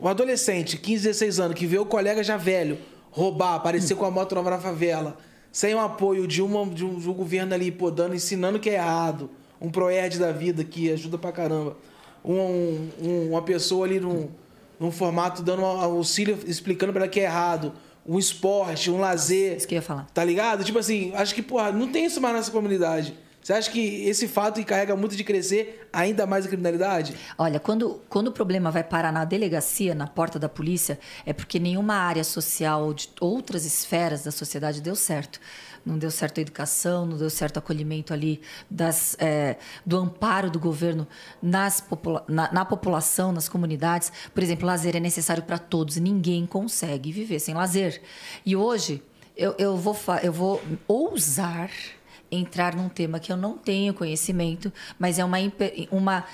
Speaker 3: um adolescente, 15, 16 anos, que vê o colega já velho roubar, aparecer com a moto nova na favela, sem o apoio de, uma, de, um, de um governo ali, pô, dando, ensinando que é errado, um proerd da vida que ajuda pra caramba, um, um- uma pessoa ali num, num formato dando auxílio, explicando pra ela que é errado, um esporte, um lazer.
Speaker 4: Isso que eu ia falar.
Speaker 3: Tá ligado? Tipo assim, acho que, porra, não tem isso mais nessa comunidade. Você acha que esse fato encarrega muito de crescer ainda mais a criminalidade?
Speaker 4: Olha, quando, quando o problema vai parar na delegacia, na porta da polícia, é porque nenhuma área social ou de outras esferas da sociedade deu certo. Não deu certo a educação, não deu certo o acolhimento ali das, é, do amparo do governo nas popula na, na população, nas comunidades. Por exemplo, lazer é necessário para todos ninguém consegue viver sem lazer. E hoje, eu, eu, vou, eu vou ousar entrar num tema que eu não tenho conhecimento, mas é uma, uma,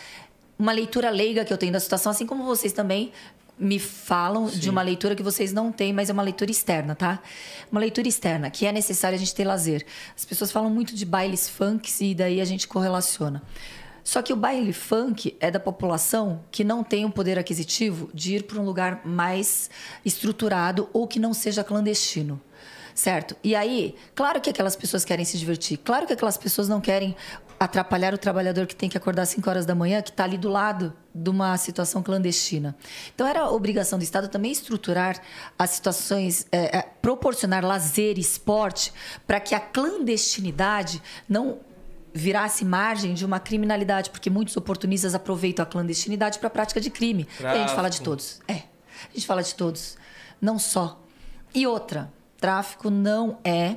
Speaker 4: uma leitura leiga que eu tenho da situação, assim como vocês também me falam de uma leitura que vocês não têm, mas é uma leitura externa, tá? Uma leitura externa, que é necessário a gente ter lazer. As pessoas falam muito de bailes funks e daí a gente correlaciona. Só que o baile funk é da população que não tem um poder aquisitivo de ir para um lugar mais estruturado ou que não seja clandestino. Certo? E aí, claro que aquelas pessoas querem se divertir. Claro que aquelas pessoas não querem atrapalhar o trabalhador que tem que acordar às 5 horas da manhã, que está ali do lado de uma situação clandestina. Então, era obrigação do Estado também estruturar as situações, é, é, proporcionar lazer e esporte para que a clandestinidade não virasse margem de uma criminalidade, porque muitos oportunistas aproveitam a clandestinidade para a prática de crime. E a gente fala de todos. É, a gente fala de todos. Não só. E outra, tráfico não é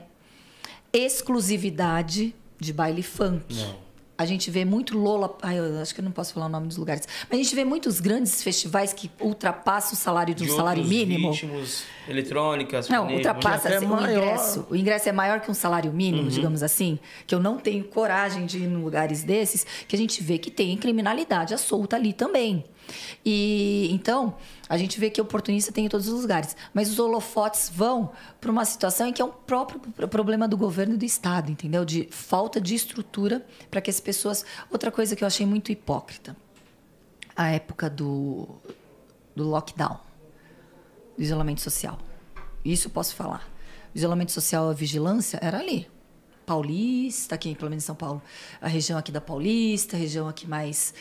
Speaker 4: exclusividade de baile funk. A gente vê muito Lola. Ai, eu acho que eu não posso falar o nome dos lugares. Mas a gente vê muitos grandes festivais que ultrapassam o salário de um
Speaker 1: De
Speaker 4: salário mínimo.
Speaker 1: ritmos, eletrônicas,
Speaker 4: Não,
Speaker 1: sertanejo,
Speaker 4: ultrapassa
Speaker 2: até
Speaker 4: assim, o ingresso. O ingresso é maior que um salário mínimo,
Speaker 1: Uhum.
Speaker 4: digamos assim. Que eu não tenho coragem de ir em lugares desses, que a gente vê que tem criminalidade à solta ali também. E então, a gente vê que oportunista tem em todos os lugares. Mas os holofotes vão para uma situação em que é um próprio pro- problema do governo e do Estado, entendeu? De falta de estrutura para que as pessoas. Outra coisa que eu achei muito hipócrita. A época do, do lockdown do isolamento social. Isso eu posso falar. O isolamento social, a vigilância era ali. Paulista, aqui pelo menos em São Paulo, a região aqui da Paulista, a região aqui mais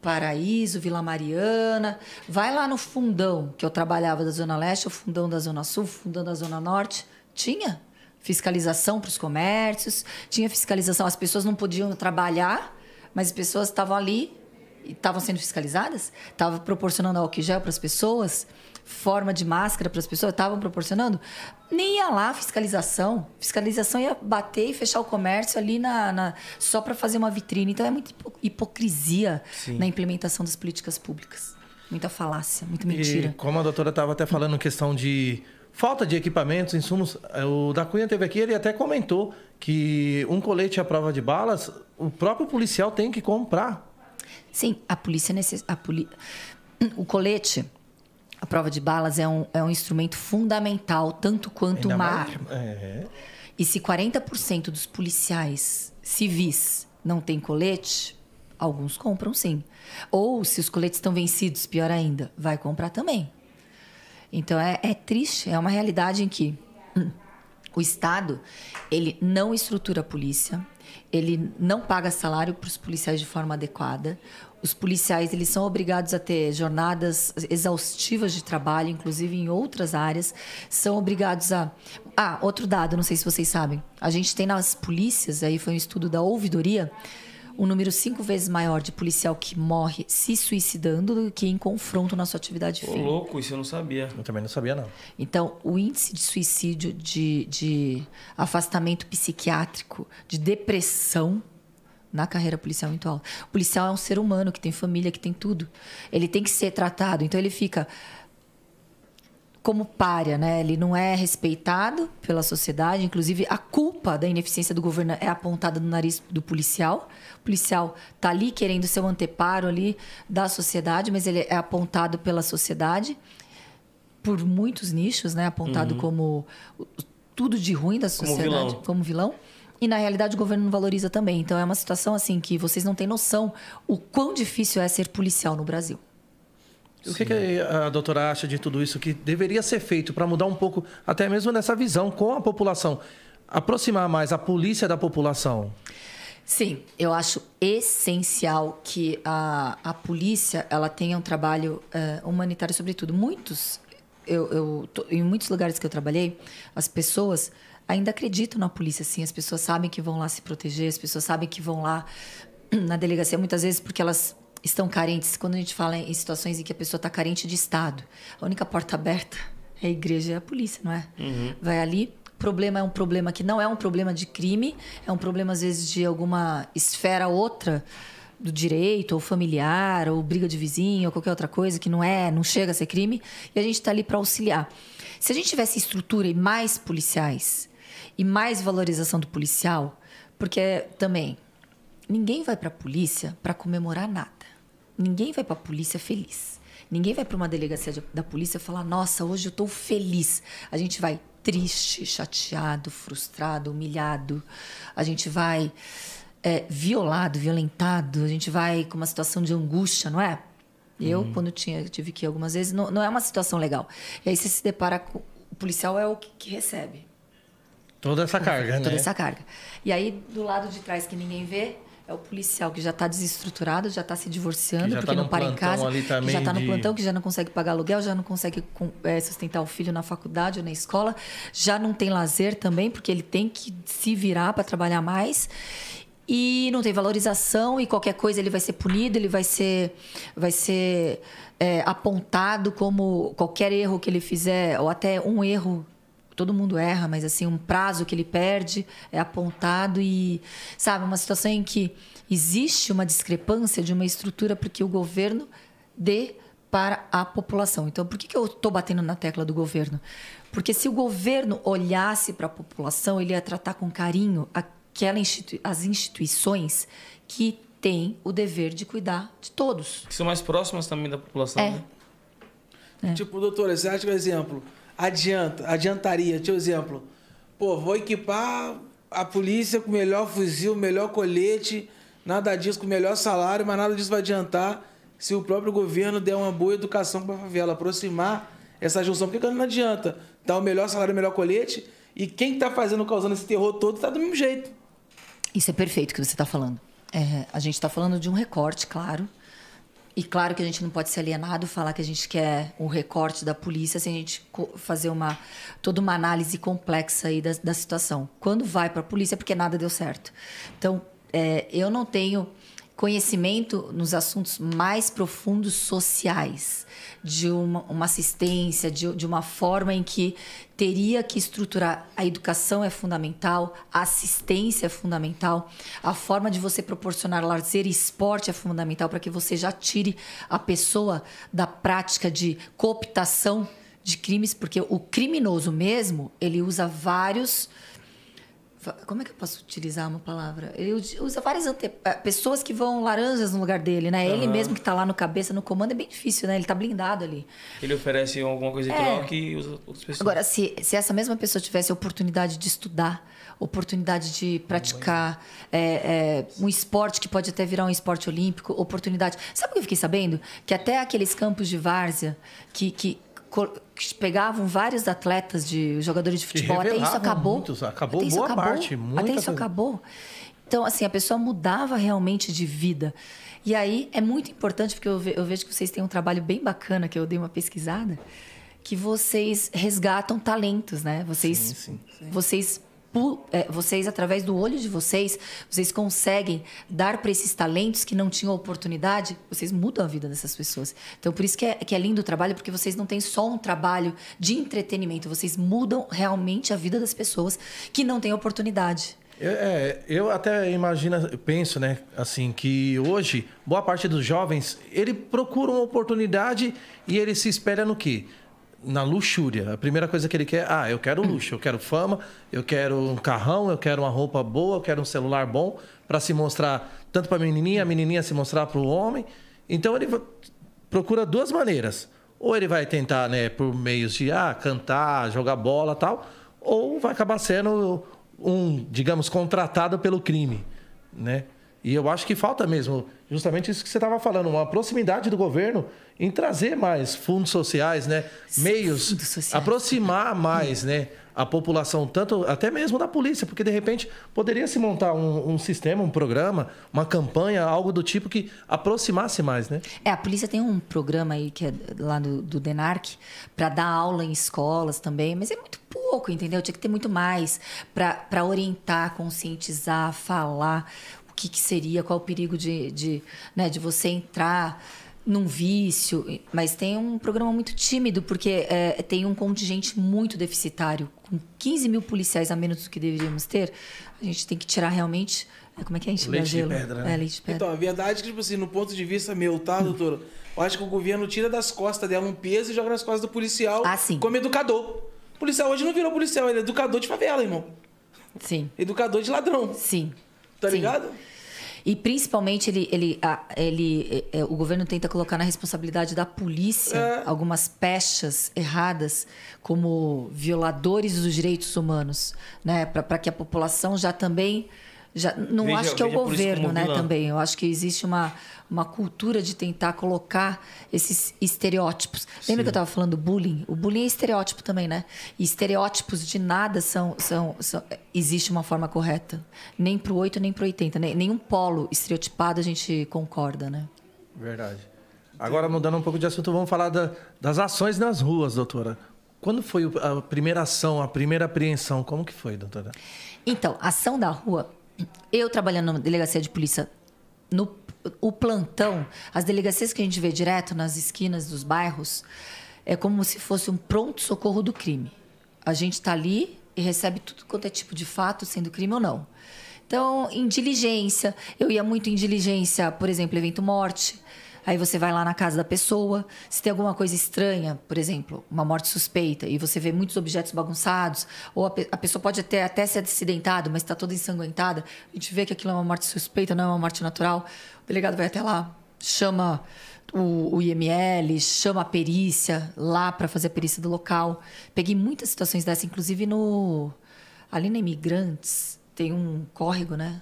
Speaker 4: Paraíso, Vila Mariana. Vai lá no fundão, que eu trabalhava da Zona Leste, o fundão da Zona Sul, o fundão da Zona Norte. Tinha fiscalização para os comércios, tinha fiscalização. As pessoas não podiam trabalhar, mas as pessoas estavam ali e estavam sendo fiscalizadas, estavam proporcionando álcool gel para as pessoas, forma de máscara para as pessoas, estavam proporcionando. Nem ia lá a fiscalização. Fiscalização ia bater e fechar o comércio ali na, na- só para fazer uma vitrine. Então é muita hipo- hipocrisia na implementação das políticas públicas. Muita falácia, muita mentira.
Speaker 2: E como a doutora estava até falando questão de falta de equipamentos, insumos, eh, o da Cunha teve aqui, ele até comentou que um colete à prova de balas, o próprio policial tem que comprar.
Speaker 4: Sim, a polícia necess... a poli... o colete A prova de balas é um, é um instrumento fundamental, tanto quanto
Speaker 2: Ainda
Speaker 4: uma
Speaker 2: mais-
Speaker 4: arma.
Speaker 2: É.
Speaker 4: E se 40% dos policiais civis não têm colete, alguns compram sim. Ou se os coletes estão vencidos, pior ainda, vai comprar também. Então é, é triste, é uma realidade em que hum, o Estado ele não estrutura a polícia, ele não paga salário para os policiais de forma adequada. Os policiais eles são obrigados a ter jornadas exaustivas de trabalho, inclusive em outras áreas. São obrigados a. Ah, outro dado, não sei se vocês sabem. A gente tem nas polícias, aí foi um estudo da ouvidoria, um número cinco vezes maior de policial que morre se suicidando do que em confronto na sua atividade fim.
Speaker 1: louco, isso eu não sabia.
Speaker 2: Eu também não sabia, não.
Speaker 4: Então, o índice de suicídio, de, de afastamento psiquiátrico, de depressão na carreira policial muito alto. O policial é um ser humano que tem família, que tem tudo. Ele tem que ser tratado. Então, ele fica como párea, né? Ele não é respeitado pela sociedade. Inclusive, a culpa da ineficiência do governo é apontada no nariz do policial. O policial tá ali querendo ser o anteparo ali da sociedade, mas ele é apontado pela sociedade por muitos nichos, né? Apontado como o- tudo de ruim da
Speaker 1: Como
Speaker 4: sociedade,
Speaker 1: vilão.
Speaker 4: como vilão. E na realidade o governo não valoriza também. Então é uma situação assim que vocês não têm noção o quão difícil é ser policial no Brasil.
Speaker 2: O que, que a doutora acha de tudo isso que deveria ser feito para mudar um pouco, até mesmo nessa visão com a população? Aproximar mais a polícia da população.
Speaker 4: Sim, eu acho essencial que a, a polícia ela tenha um trabalho eh, humanitário, sobretudo. Muitos, eu, eu em muitos lugares que eu trabalhei, as pessoas ainda acreditam na polícia, assim. As pessoas sabem que vão lá se proteger, as pessoas sabem que vão lá na delegacia, muitas vezes porque elas estão carentes. Quando a gente fala em situações em que a pessoa está carente de Estado, a única porta aberta é a igreja e a polícia, não é? Vai ali, o problema é um problema que não é um problema de crime, é um problema, às vezes, de alguma esfera outra do direito, ou familiar, ou briga de vizinho, ou qualquer outra coisa que não é, não chega a ser crime, e a gente está ali para auxiliar. Se a gente tivesse estrutura e mais policiais, e mais valorização do policial, porque também ninguém vai para a polícia para comemorar nada. Ninguém vai para a polícia feliz. Ninguém vai para uma delegacia de- da polícia falar: "Nossa, hoje eu estou feliz". A gente vai triste, chateado, frustrado, humilhado. A gente vai é, violado, violentado. A gente vai com uma situação de angústia, não é? Eu, quando tinha, tive que ir algumas vezes, não, não é uma situação legal. E aí você se depara com. O policial é o que, que recebe
Speaker 2: Toda essa carga,
Speaker 4: toda
Speaker 2: né?
Speaker 4: essa carga. E aí, do lado de trás, que ninguém vê, é o policial que já está desestruturado, já está se divorciando, porque
Speaker 2: tá
Speaker 4: não para em casa, que já está no
Speaker 2: de-
Speaker 4: plantão, que já não consegue pagar aluguel, já não consegue eh, sustentar o filho na faculdade ou na escola, já não tem lazer também, porque ele tem que se virar para trabalhar mais. E não tem valorização e qualquer coisa ele vai ser punido, ele vai ser, vai ser eh, apontado como qualquer erro que ele fizer, ou até um erro todo mundo erra, mas assim, um prazo que ele perde é apontado e, sabe, uma situação em que existe uma discrepância de uma estrutura porque o governo dê para a população. Então, por que, que eu estou batendo na tecla do governo? Porque se o governo olhasse para a população, ele ia tratar com carinho aquela institui as instituições que têm o dever de cuidar de todos.
Speaker 1: Que são mais próximas também da população,
Speaker 4: É.
Speaker 1: né?
Speaker 3: Tipo, doutora, você acha que, por exemplo, adianta, adiantaria, tipo exemplo, pô, vou equipar a polícia com o melhor fuzil, melhor colete, nada disso, com o melhor salário, mas nada disso vai adiantar se o próprio governo der uma boa educação para a favela, aproximar essa junção. Por que que não adianta dar o melhor salário, o melhor colete, e quem está fazendo, causando esse terror todo, está do mesmo jeito.
Speaker 4: Isso é perfeito que você está falando. É, a gente está falando de um recorte, claro. E claro que a gente não pode ser alienado, falar que a gente quer um recorte da polícia sem a gente fazer uma toda uma análise complexa aí da, da situação. Quando vai para a polícia é porque nada deu certo. Então, é, eu não tenho conhecimento nos assuntos mais profundos sociais, de uma, uma assistência, de, de uma forma em que teria que estruturar. A educação é fundamental, a assistência é fundamental, a forma de você proporcionar lazer e esporte é fundamental para que você já tire a pessoa da prática de cooptação de crimes, porque o criminoso mesmo, ele usa vários Como é que eu posso utilizar uma palavra? Ele usa- várias ante- eh, pessoas que vão laranjas no lugar dele, né? Ele mesmo que tá lá no cabeça, no comando, é bem difícil, né? Ele tá blindado ali.
Speaker 1: Ele oferece alguma coisa
Speaker 4: É.
Speaker 1: troca e usa outras pessoas.
Speaker 4: Agora, se, se essa mesma pessoa tivesse oportunidade de estudar, oportunidade de praticar é, é, um esporte que pode até virar um esporte olímpico, oportunidade. Sabe o que eu fiquei sabendo? Que até aqueles campos de várzea que, que, que pegavam vários atletas de jogadores de futebol, até isso acabou.
Speaker 2: muitos, acabou
Speaker 4: Até isso
Speaker 2: boa parte, muita
Speaker 4: até isso
Speaker 2: coisa.
Speaker 4: acabou. Então, assim, a pessoa mudava realmente de vida. E aí é muito importante, porque eu, ve- eu vejo que vocês têm um trabalho bem bacana, que eu dei uma pesquisada, que vocês resgatam talentos, né? Vocês, vocês, pu- é, vocês através do olho de vocês, vocês conseguem dar para esses talentos que não tinham oportunidade, vocês mudam a vida dessas pessoas. Então, por isso que é, que é lindo o trabalho, porque vocês não têm só um trabalho de entretenimento, vocês mudam realmente a vida das pessoas que não têm oportunidade.
Speaker 2: Eu, é, eu até imagino, penso, né, assim, que hoje boa parte dos jovens ele procura uma oportunidade e ele se espelha no quê? Na luxúria. A primeira coisa que ele quer, ah, eu quero luxo, eu quero fama, eu quero um carrão, eu quero uma roupa boa, eu quero um celular bom para se mostrar tanto para a menininha, a menininha se mostrar para o homem. Então ele procura duas maneiras. Ou ele vai tentar, né, por meios de ah, cantar, jogar bola, tal, ou vai acabar sendo um, digamos, contratado pelo crime, né? E eu acho que falta mesmo, justamente isso que você estava falando, uma proximidade do governo em trazer mais fundos sociais, né? Meios,
Speaker 4: sociais.
Speaker 2: aproximar mais, né? A população, tanto até mesmo da polícia, porque de repente poderia se montar um, um sistema, um programa, uma campanha, algo do tipo que aproximasse mais, né?
Speaker 4: É, a polícia tem um programa aí que é lá do, do DENARC para dar aula em escolas também, mas é muito pouco, entendeu? Tinha que ter muito mais para orientar, conscientizar, falar que, que seria, qual o perigo de, de, né, de você entrar num vício, mas tem um programa muito tímido, porque é, tem um contingente muito deficitário. Com 15 mil policiais a menos do que deveríamos ter, a gente tem que tirar realmente. é, Como é que é enxugar
Speaker 2: Leite de pedra, né?
Speaker 4: É, leite de pedra.
Speaker 3: Então, a verdade é que, tipo assim, no ponto de vista meu, tá, doutora? Eu acho que o governo tira das costas dela um peso e joga nas costas do policial
Speaker 4: Ah, sim.
Speaker 3: como educador. O policial hoje não virou policial, ele é educador de favela, irmão.
Speaker 4: Sim,
Speaker 3: Educador de ladrão.
Speaker 4: sim.
Speaker 3: Tá
Speaker 4: Sim.
Speaker 3: ligado?
Speaker 4: E principalmente ele, ele, ele, é, é, o governo tenta colocar na responsabilidade da polícia
Speaker 3: É.
Speaker 4: algumas pechas erradas, como violadores dos direitos humanos, né? Para que a população já também já não
Speaker 1: Veja-
Speaker 4: acho que é o
Speaker 1: a
Speaker 4: governo, né? Também eu acho que existe uma uma cultura de tentar colocar esses estereótipos. Lembra que eu estava falando do bullying? O bullying é estereótipo também, né? E estereótipos de nada são, são, são existe uma forma correta. Nem pro 8, nem pro 80. né? Nenhum polo estereotipado a gente concorda, né?
Speaker 2: Verdade. Agora, mudando um pouco de assunto, vamos falar da- das ações nas ruas, doutora. Quando foi o- a primeira ação, a primeira apreensão? Como que foi, doutora?
Speaker 4: Então, ação da rua, eu trabalhando na delegacia de polícia, no o plantão, as delegacias que a gente vê direto nas esquinas dos bairros, é como se fosse um pronto-socorro do crime. A gente está ali e recebe tudo quanto é tipo de fato, sendo crime ou não. Então, em diligência, eu ia muito em diligência, por exemplo, evento morte. Aí você vai lá na casa da pessoa, se tem alguma coisa estranha, por exemplo, uma morte suspeita, e você vê muitos objetos bagunçados, ou a, pe- a pessoa pode até, até ser acidentada, mas está toda ensanguentada, a gente vê que aquilo é uma morte suspeita, não é uma morte natural, o delegado vai até lá, chama o, o IML, chama a perícia lá para fazer a perícia do local. Peguei muitas situações dessas, inclusive no ali na Imigrantes tem um córrego, né?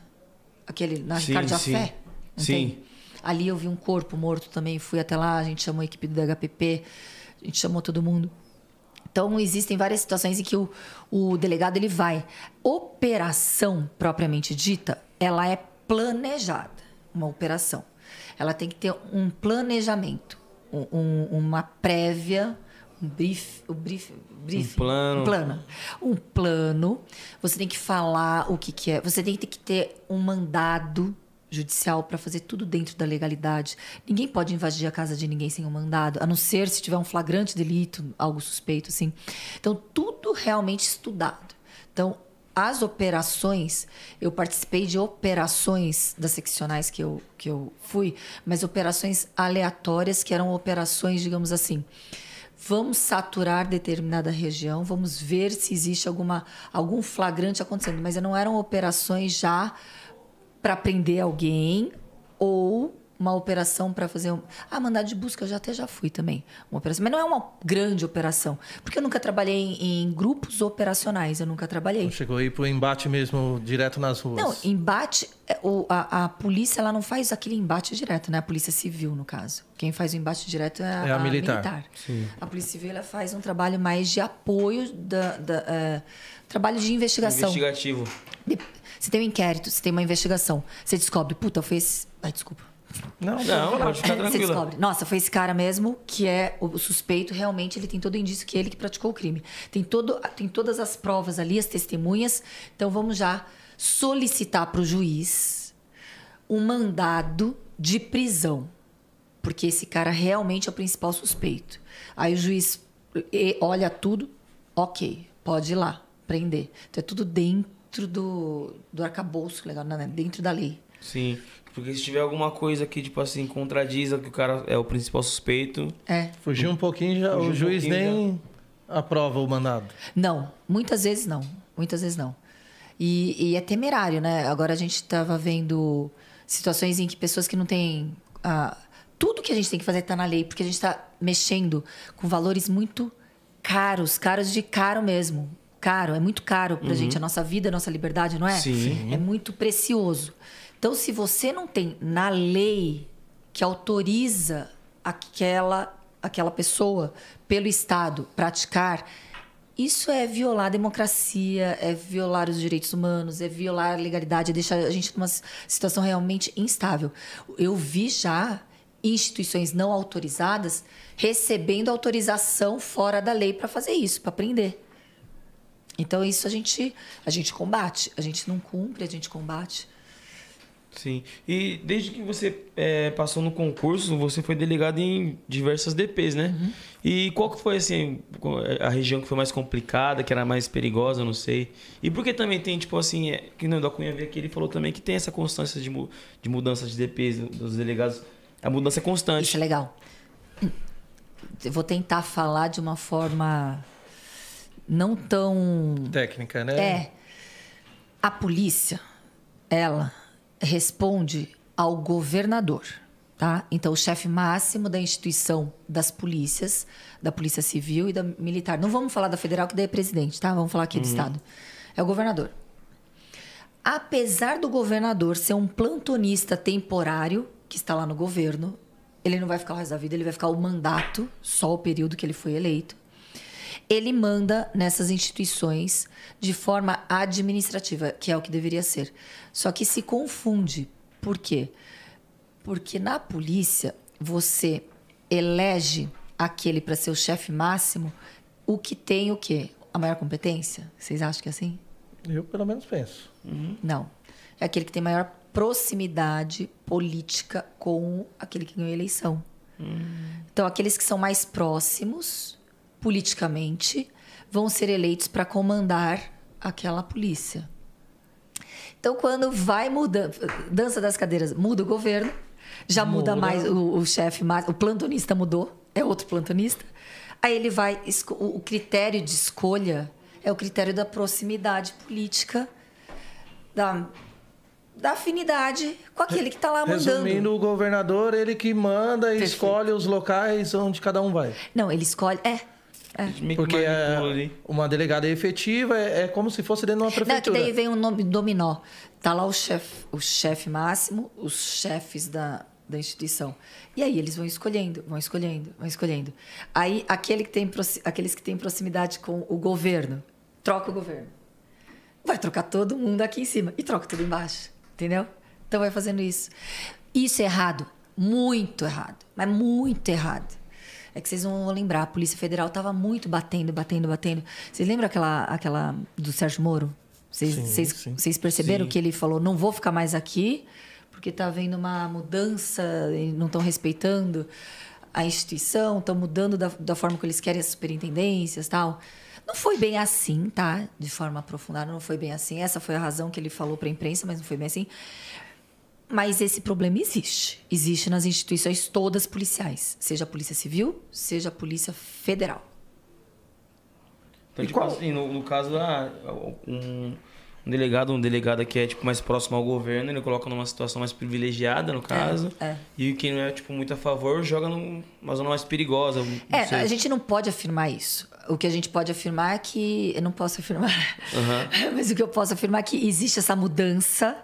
Speaker 4: Aquele na
Speaker 1: Sim,
Speaker 4: Ricardo
Speaker 1: sim.
Speaker 4: Jafé. não
Speaker 1: Sim.
Speaker 4: Ali eu vi um corpo morto também, fui até lá, a gente chamou a equipe do DHPP, a gente chamou todo mundo. Então, existem várias situações em que o, o delegado ele vai. Operação propriamente dita, ela é planejada, uma operação. Ela tem que ter um planejamento, um- um- uma prévia, um brief, o brief, brief,
Speaker 1: Um plano.
Speaker 4: um plano. Um plano. Você tem que falar o que, que é. Você tem que ter um mandado judicial para fazer tudo dentro da legalidade. Ninguém pode invadir a casa de ninguém sem um mandado, a não ser se tiver um flagrante delito, algo suspeito, assim. Então, tudo realmente estudado. Então, as operações, eu participei de operações das seccionais que eu, que eu fui, mas operações aleatórias, que eram operações, digamos assim, Vamos saturar determinada região, vamos ver se existe alguma, algum flagrante acontecendo. Mas não eram operações já para prender alguém ou uma operação para fazer. Um... Ah, mandado de busca eu já até já fui também. Uma operação. Mas não é uma grande operação. Porque eu nunca trabalhei em, em grupos operacionais, eu nunca trabalhei.
Speaker 2: Chegou aí pro embate mesmo, direto nas ruas.
Speaker 4: Não, embate. é, o- A, a polícia ela não faz aquele embate direto, né? A polícia civil, no caso. Quem faz o embate direto é a,
Speaker 2: É a militar.
Speaker 4: A polícia civil ela faz um trabalho mais de apoio, da, da, é, trabalho de investigação.
Speaker 1: Investigativo.
Speaker 4: De- Você tem um inquérito, você tem uma investigação. Você descobre, puta, foi esse. Ai, desculpa.
Speaker 2: Não,
Speaker 1: Não, pode ficar
Speaker 4: Você
Speaker 1: tranquila.
Speaker 4: descobre. Nossa, foi esse cara mesmo que é o suspeito. Realmente, ele tem todo o indício que é ele que praticou o crime. Tem, todo, tem todas as provas ali, as testemunhas. Então, vamos já solicitar para o juiz um mandado de prisão. Porque esse cara realmente é o principal suspeito. Aí o juiz olha tudo, ok, pode ir lá, prender. Então, é tudo dentro do, do arcabouço, legal, né? dentro da lei.
Speaker 1: Sim. Porque se tiver alguma coisa que, tipo assim, contradiz que o cara é o principal suspeito.
Speaker 4: É.
Speaker 2: Fugiu um pouquinho, já,
Speaker 1: Fugiu
Speaker 2: o
Speaker 1: um
Speaker 2: juiz nem aprova o mandado.
Speaker 4: Não, muitas vezes não. Muitas vezes não. E, e é temerário, né? Agora a gente estava vendo situações em que pessoas que não têm. ah, tudo que a gente tem que fazer está na lei, porque a gente está mexendo com valores muito caros, caros de caro mesmo. Caro, é muito caro pra gente. A nossa vida, a nossa liberdade, não é?
Speaker 1: Sim.
Speaker 4: É muito precioso. Então, se você não tem na lei que autoriza aquela, aquela pessoa, pelo Estado, praticar, isso é violar a democracia, é violar os direitos humanos, é violar a legalidade, é deixar a gente numa situação realmente instável. Eu vi já instituições não autorizadas recebendo autorização fora da lei para fazer isso, para prender. Então isso a gente a gente combate, a gente não cumpre, a gente combate.
Speaker 1: Sim. E desde que você é, passou no concurso, você foi delegado em diversas DPs, né?
Speaker 4: Uhum.
Speaker 1: E qual que foi, assim, a região que foi mais complicada, que era mais perigosa, não sei? E por que também tem, tipo assim, é, que no da Cunha veio aqui, ele falou também que tem essa constância de, mu- de mudança de DPs dos delegados. A mudança é constante.
Speaker 4: Isso é legal. Eu vou tentar falar de uma forma não tão
Speaker 2: Técnica, né?
Speaker 4: É. A polícia, ela responde ao governador, tá? Então, o chefe máximo da instituição das polícias, da Polícia Civil e da Militar. Não vamos falar da federal, que daí é presidente, tá? Vamos falar aqui do Estado. É o governador. Apesar do governador ser um plantonista temporário, que está lá no governo, ele não vai ficar o resto da vida, ele vai ficar o mandato, só o período que ele foi eleito ele manda nessas instituições de forma administrativa, que é o que deveria ser. Só que se confunde. Por quê? Porque na polícia você elege aquele para ser o chefe máximo, o que tem o quê? A maior competência? Vocês acham que é assim?
Speaker 2: Eu pelo menos penso.
Speaker 4: Não. É aquele que tem maior proximidade política com aquele que ganhou a eleição. Então, aqueles que são mais próximos politicamente vão ser eleitos para comandar aquela polícia. Então, quando vai mudando, dança das cadeiras, muda o governo, já muda,
Speaker 2: Muda.
Speaker 4: mais o, o chefe, o plantonista mudou, é outro plantonista. Aí ele vai, o critério de escolha é o critério da proximidade política, da, da afinidade com aquele que está lá mandando.
Speaker 2: Resumindo, o governador, ele que manda e
Speaker 4: Perfeito.
Speaker 2: escolhe os locais onde cada um vai.
Speaker 4: Não, ele escolhe. É. é.
Speaker 2: Porque é, uma delegada efetiva é, é como se fosse dentro de uma
Speaker 4: Não, que
Speaker 2: prefeitura.
Speaker 4: daí vem um nome dominó. Tá lá o chefe, o chefe máximo, os chefes da, da instituição. E aí eles vão escolhendo, vão escolhendo, vão escolhendo. Aí aquele que tem, aqueles que têm proximidade com o governo, troca o governo. Vai trocar todo mundo aqui em cima e troca tudo embaixo, entendeu? Então vai fazendo isso. Isso é errado, muito errado, mas muito errado. É que vocês não vão lembrar, a Polícia Federal estava muito batendo, batendo, batendo. Vocês lembram aquela, aquela do Sérgio Moro? Vocês, perceberam
Speaker 1: Sim.
Speaker 4: que ele falou: não vou ficar mais aqui, porque está havendo uma mudança, e não estão respeitando a instituição, estão mudando da, da forma que eles querem as superintendências tal. Não foi bem assim, tá? De forma aprofundada, não foi bem assim. Essa foi a razão que ele falou para a imprensa, mas não foi bem assim. Mas esse problema existe. Existe nas instituições todas policiais, seja a Polícia Civil, seja a Polícia Federal.
Speaker 1: Então,
Speaker 2: E
Speaker 1: tipo
Speaker 2: qual-
Speaker 1: assim, no, no caso, ah, um, um delegado, um delegado que é tipo mais próximo ao governo, ele coloca numa situação mais privilegiada, no caso.
Speaker 4: é.
Speaker 1: E quem não é tipo muito a favor joga numa zona mais perigosa. não
Speaker 4: É,
Speaker 1: sei.
Speaker 4: a gente não pode afirmar isso. O que a gente pode afirmar é que. Eu não posso afirmar. Mas o que eu posso afirmar é que existe essa mudança,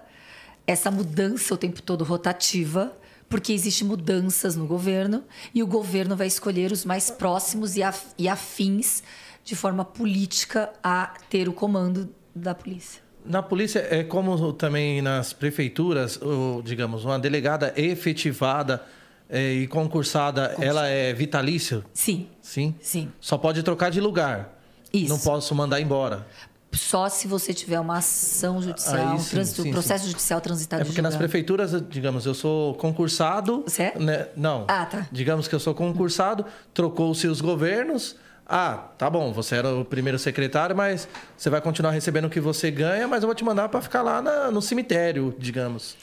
Speaker 4: essa mudança o tempo todo rotativa, porque existe mudanças no governo e o governo vai escolher os mais próximos e, af- e afins de forma política a ter o comando da polícia.
Speaker 2: Na polícia, é como também nas prefeituras, ou, digamos, uma delegada efetivada é, e concursada, ela é vitalícia?
Speaker 4: Sim,
Speaker 2: Sim?
Speaker 4: sim.
Speaker 2: Só pode trocar de lugar.
Speaker 4: Isso.
Speaker 2: Não posso mandar embora.
Speaker 4: Só se você tiver uma ação judicial,
Speaker 2: Aí
Speaker 4: um
Speaker 2: sim,
Speaker 4: trânsito,
Speaker 2: sim,
Speaker 4: processo judicial transitado
Speaker 2: É porque nas prefeituras, digamos, eu sou concursado.
Speaker 4: Você é?
Speaker 2: né? Não.
Speaker 4: Ah, tá.
Speaker 2: Digamos que eu sou concursado, trocou-se os governos. Ah, tá bom, você era o primeiro secretário, mas você vai continuar recebendo o que você ganha, mas eu vou te mandar para ficar lá na- no cemitério, digamos.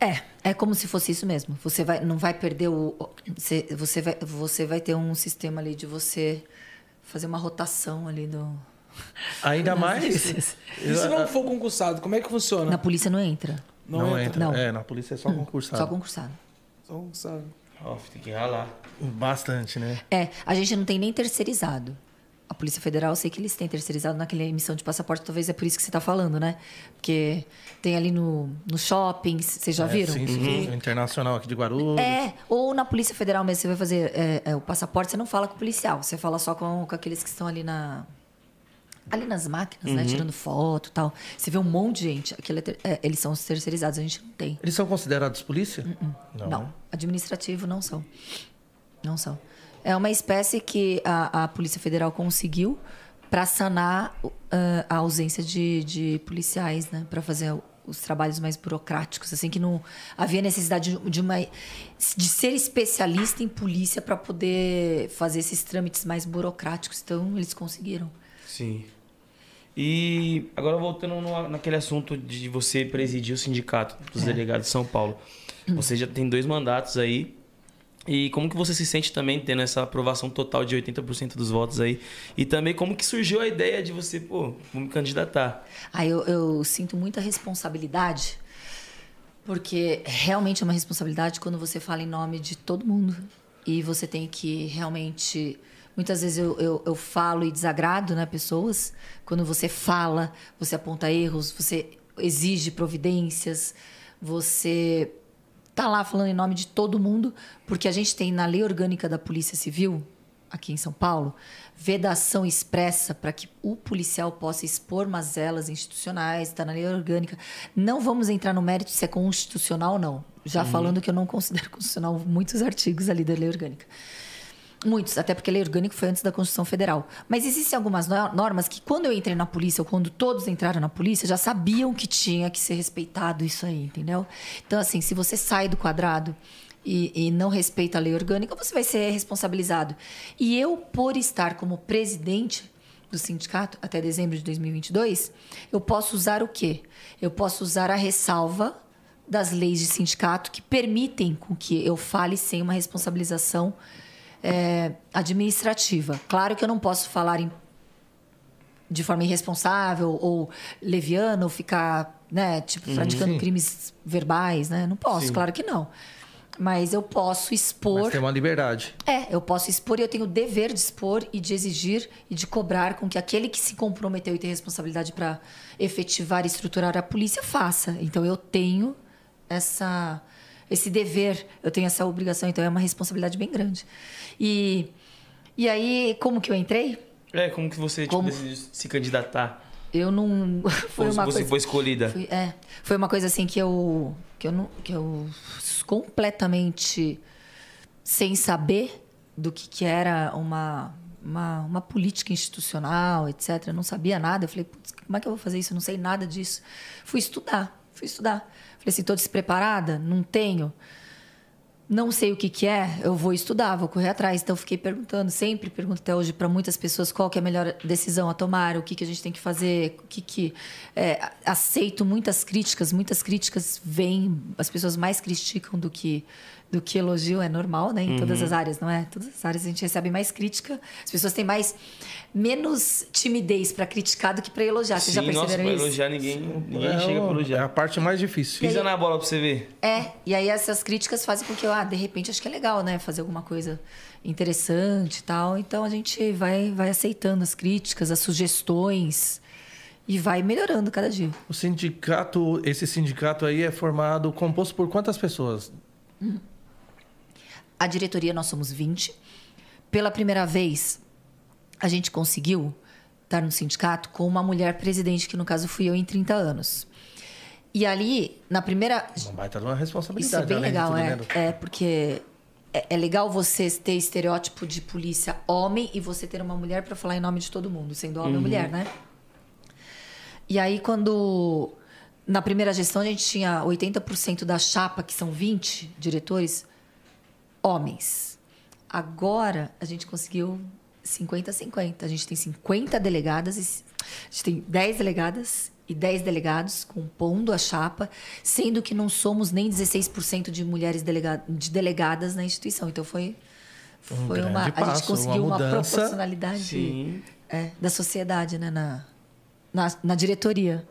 Speaker 4: É, é como se fosse isso mesmo. Você vai, não vai perder o. Você, você, vai, você vai ter um sistema ali de você fazer uma rotação ali do.
Speaker 2: Ainda mais.
Speaker 3: E se não for concursado, como é que funciona?
Speaker 4: Na polícia não entra.
Speaker 2: Não, entra.
Speaker 4: Não.
Speaker 2: É, na polícia é só concursado.
Speaker 4: Só concursado.
Speaker 3: Só concursado.
Speaker 1: Ó, tem que ralar.
Speaker 2: Bastante, né?
Speaker 4: É, a gente não tem nem terceirizado. A Polícia Federal, eu sei que eles têm terceirizado naquela emissão de passaporte, talvez é por isso que você está falando, né? Porque tem ali no, nos shoppings, vocês já
Speaker 2: É,
Speaker 4: viram?
Speaker 2: sim, sim. O Internacional aqui de Guarulhos.
Speaker 4: É, ou na Polícia Federal mesmo, você vai fazer é, é, o passaporte, você não fala com o policial, você fala só com, com aqueles que estão ali na. Ali nas máquinas,
Speaker 2: Uhum.
Speaker 4: né? Tirando foto e tal. Você vê um monte de gente. Aquilo é ter- é, eles são os terceirizados, a gente não tem.
Speaker 2: Eles são considerados polícia?
Speaker 4: Não. Administrativo não são. Não são. É uma espécie que a, a Polícia Federal conseguiu para sanar uh, a ausência de, de policiais, né? Para fazer os trabalhos mais burocráticos, assim que não havia necessidade de, de uma de ser especialista em polícia para poder fazer esses trâmites mais burocráticos. Então eles conseguiram.
Speaker 1: Sim. E agora voltando no- naquele assunto de você presidir o sindicato dos
Speaker 4: É.
Speaker 1: delegados de São Paulo. Você já tem dois mandatos aí. E como que você se sente também tendo essa aprovação total de 80% dos votos aí? E também como que surgiu a ideia de você, pô, vamos me candidatar?
Speaker 4: Aí eu, eu sinto muita responsabilidade, porque realmente é uma responsabilidade quando você fala em nome de todo mundo. E você tem que realmente. Muitas vezes eu, eu, eu falo e desagrado né, pessoas. Quando você fala, você aponta erros, você exige providências, você tá lá falando em nome de todo mundo, porque a gente tem na lei orgânica da Polícia Civil, aqui em São Paulo, vedação expressa para que o policial possa expor mazelas institucionais, está na lei orgânica. Não vamos entrar no mérito se é constitucional ou não. Já falando que eu não considero constitucional muitos artigos ali da lei orgânica. Muitos, até porque a lei orgânica foi antes da Constituição Federal. Mas existem algumas no- normas que, quando eu entrei na polícia, ou quando todos entraram na polícia, já sabiam que tinha que ser respeitado isso aí, entendeu? Então, assim, se você sai do quadrado e, e não respeita a lei orgânica, você vai ser responsabilizado. E eu, por estar como presidente do sindicato até dezembro de 2022, eu posso usar o quê? Eu posso usar a ressalva das leis de sindicato que permitem com que eu fale sem uma responsabilização é, administrativa. Claro que eu não posso falar em- de forma irresponsável ou leviana ou ficar, né, tipo, praticando
Speaker 2: Sim.
Speaker 4: crimes verbais, né? Não posso, claro que não. Mas eu posso expor.
Speaker 2: Mas tem uma liberdade.
Speaker 4: É, eu posso expor e eu tenho o dever de expor e de exigir e de cobrar com que aquele que se comprometeu e tem responsabilidade para efetivar e estruturar a polícia faça. Então eu tenho essa esse dever, eu tenho essa obrigação, então é uma responsabilidade bem grande. E e aí, como que eu entrei?
Speaker 1: É, como que você tipo,
Speaker 4: Como?
Speaker 1: decidiu se candidatar?
Speaker 4: Eu não foi uma
Speaker 1: você
Speaker 4: coisa
Speaker 1: foi escolhida?
Speaker 4: foi, é, foi uma coisa assim que eu que eu não que eu completamente sem saber do que, que era uma, uma, uma política institucional, etc. Eu não sabia nada. Eu falei, Putz, como é que eu vou fazer isso? Eu não sei nada disso. Fui estudar, fui estudar. Falei assim, estou despreparada? Não tenho. não sei o que, que é, eu vou estudar, vou correr atrás. Então, fiquei perguntando, sempre pergunto até hoje para muitas pessoas qual que é a melhor decisão a tomar, o que, que a gente tem que fazer, o que que... É, aceito muitas críticas, muitas críticas vêm, as pessoas mais criticam do que do que elogio, é normal, né? Em
Speaker 1: Uhum.
Speaker 4: todas as áreas, não é? Todas as áreas a gente recebe mais crítica. As pessoas têm mais menos timidez para criticar do que para elogiar. Vocês já
Speaker 1: Sim, nossa,
Speaker 4: perceberam isso?
Speaker 1: elogiar ninguém, ninguém
Speaker 2: É,
Speaker 1: chega pra
Speaker 2: o- é
Speaker 1: elogiar.
Speaker 2: a parte mais difícil.
Speaker 1: Pisa na bola pra você ver.
Speaker 4: É, e aí essas críticas fazem com que eu, ah, de repente acho que é legal, né? Fazer alguma coisa interessante e tal. Então a gente vai, vai aceitando as críticas, as sugestões e vai melhorando cada dia.
Speaker 2: O sindicato, esse sindicato aí é formado, composto por quantas pessoas?
Speaker 4: A diretoria, nós somos 20. Pela primeira vez, a gente conseguiu estar no sindicato com uma mulher presidente, que no caso fui eu em 30 anos. E ali, na primeira.
Speaker 2: Uma baita de uma
Speaker 4: Isso
Speaker 2: responsabilidade.
Speaker 4: é bem legal,
Speaker 2: tudo,
Speaker 4: é.
Speaker 2: né?
Speaker 4: É, porque é, é legal você ter estereótipo de polícia homem e você ter uma mulher para falar em nome de todo mundo, sendo homem ou mulher, né? E aí, quando. Na primeira gestão, a gente tinha 80% da chapa, que são 20 diretores, homens. Agora, a gente conseguiu 50-50. A gente tem 50 delegadas, e, a gente tem 10 delegadas e 10 delegados compondo a chapa, sendo que não somos nem 16% de mulheres delega de delegadas na instituição. Então, foi,
Speaker 2: Um
Speaker 4: foi
Speaker 2: grande
Speaker 4: uma. a
Speaker 2: passo,
Speaker 4: gente conseguiu
Speaker 2: uma
Speaker 4: uma, proporcionalidade
Speaker 1: Sim.
Speaker 4: é, da sociedade, né? Na, na, na diretoria.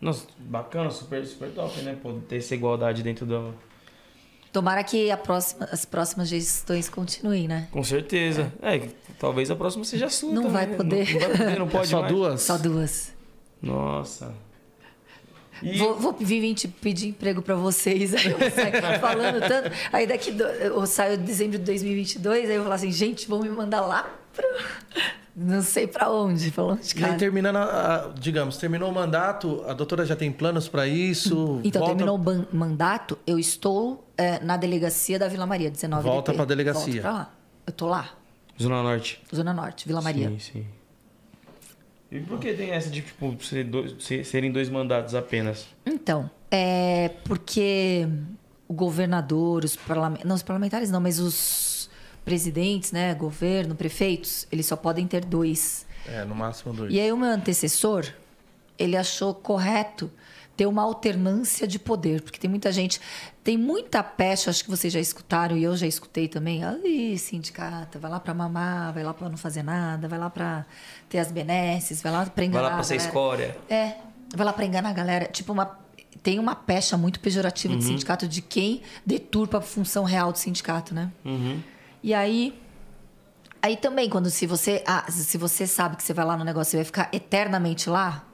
Speaker 1: Nossa, bacana, super, super top, né? Pô, ter essa igualdade dentro do.
Speaker 4: Tomara que a próxima, as próximas gestões continuem, né?
Speaker 1: Com certeza. É, talvez a próxima seja a sua.
Speaker 4: Não
Speaker 1: também,
Speaker 4: vai
Speaker 1: né?
Speaker 4: poder.
Speaker 1: Não, não vai poder, não
Speaker 2: É
Speaker 1: pode
Speaker 2: só
Speaker 1: mais.
Speaker 2: duas?
Speaker 4: Só duas.
Speaker 1: Nossa. E
Speaker 4: Vou, vou vir te pedir emprego pra vocês. Aí eu saio falando tanto. Aí daqui do, eu saio de dezembro de 2022, aí eu vou falar assim, gente, vão me mandar lá pra... Não sei pra onde, pra onde,
Speaker 2: E aí,
Speaker 4: cara.
Speaker 2: terminando, a- a- digamos, terminou o mandato, a doutora já tem planos para isso?
Speaker 4: Então,
Speaker 2: volta,
Speaker 4: terminou o mandato, eu estou é, na delegacia da Vila Maria, 19
Speaker 2: Volta
Speaker 4: DP.
Speaker 2: pra delegacia.
Speaker 4: Volto pra lá. Eu tô lá,
Speaker 1: Zona Norte.
Speaker 4: Zona Norte, Vila Maria.
Speaker 1: Sim, sim. E por que tem essa de, tipo, ser dois- ser- serem dois mandatos apenas?
Speaker 4: Então, é porque o governador, os parlamentares, não os parlamentares não, mas os presidentes, né, governo, prefeitos, eles só podem ter dois.
Speaker 2: É, no máximo dois.
Speaker 4: E aí o meu antecessor, ele achou correto ter uma alternância de poder, porque tem muita gente, tem muita pecha, acho que vocês já escutaram e eu já escutei também. Ai, sindicato, vai lá para mamar, vai lá para não fazer nada, vai lá para ter as benesses, vai lá para enganar.
Speaker 1: Vai lá pra ser escória.
Speaker 4: É, vai lá para enganar a galera, tipo uma tem uma pecha muito pejorativa de sindicato de quem deturpa a função real do sindicato, né?
Speaker 1: Uhum.
Speaker 4: E aí. Aí também, quando se você. Ah, se você sabe que você vai lá no negócio e vai ficar eternamente lá,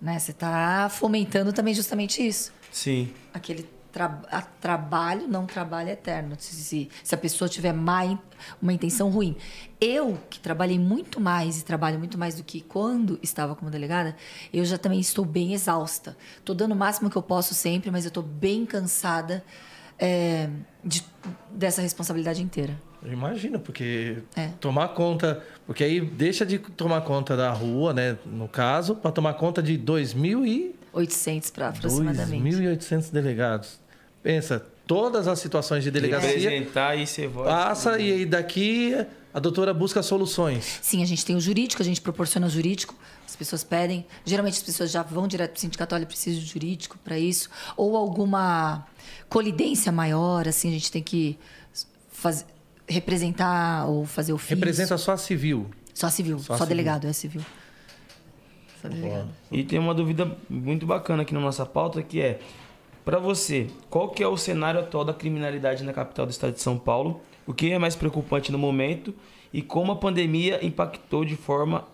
Speaker 4: né? Você tá fomentando também justamente isso.
Speaker 1: Sim.
Speaker 4: Aquele tra a trabalho, não trabalho eterno. Se, se, se a pessoa tiver má, uma intenção ruim. Eu, que trabalhei muito mais e trabalho muito mais do que quando estava como delegada, eu já também estou bem exausta. Estou dando o máximo que eu posso sempre, mas eu estou bem cansada é, de, dessa responsabilidade inteira.
Speaker 2: Eu imagino, porque
Speaker 4: É.
Speaker 2: tomar conta. Porque aí deixa de tomar conta da rua, né? No caso, para tomar conta de 2.000 e
Speaker 4: 800 para aproximadamente.
Speaker 2: 2.800 delegados. Pensa, todas as situações de delegacia
Speaker 1: Representar e ser voz.
Speaker 2: passa e aí daqui a doutora busca soluções.
Speaker 4: Sim, a gente tem o jurídico, a gente proporciona o jurídico. As pessoas pedem. Geralmente as pessoas já vão direto para o sindicato, olha, preciso de jurídico para isso. Ou alguma colidência maior, assim, a gente tem que faz- representar ou fazer ofício.
Speaker 2: Representa só a civil.
Speaker 4: Só civil,
Speaker 2: Só
Speaker 4: só,
Speaker 2: civil.
Speaker 4: delegado, é civil. Só delegado.
Speaker 1: E tem uma dúvida muito bacana aqui na nossa pauta que é para você, qual que é o cenário atual da criminalidade na capital do estado de São Paulo? O que é mais preocupante no momento e como a pandemia impactou de forma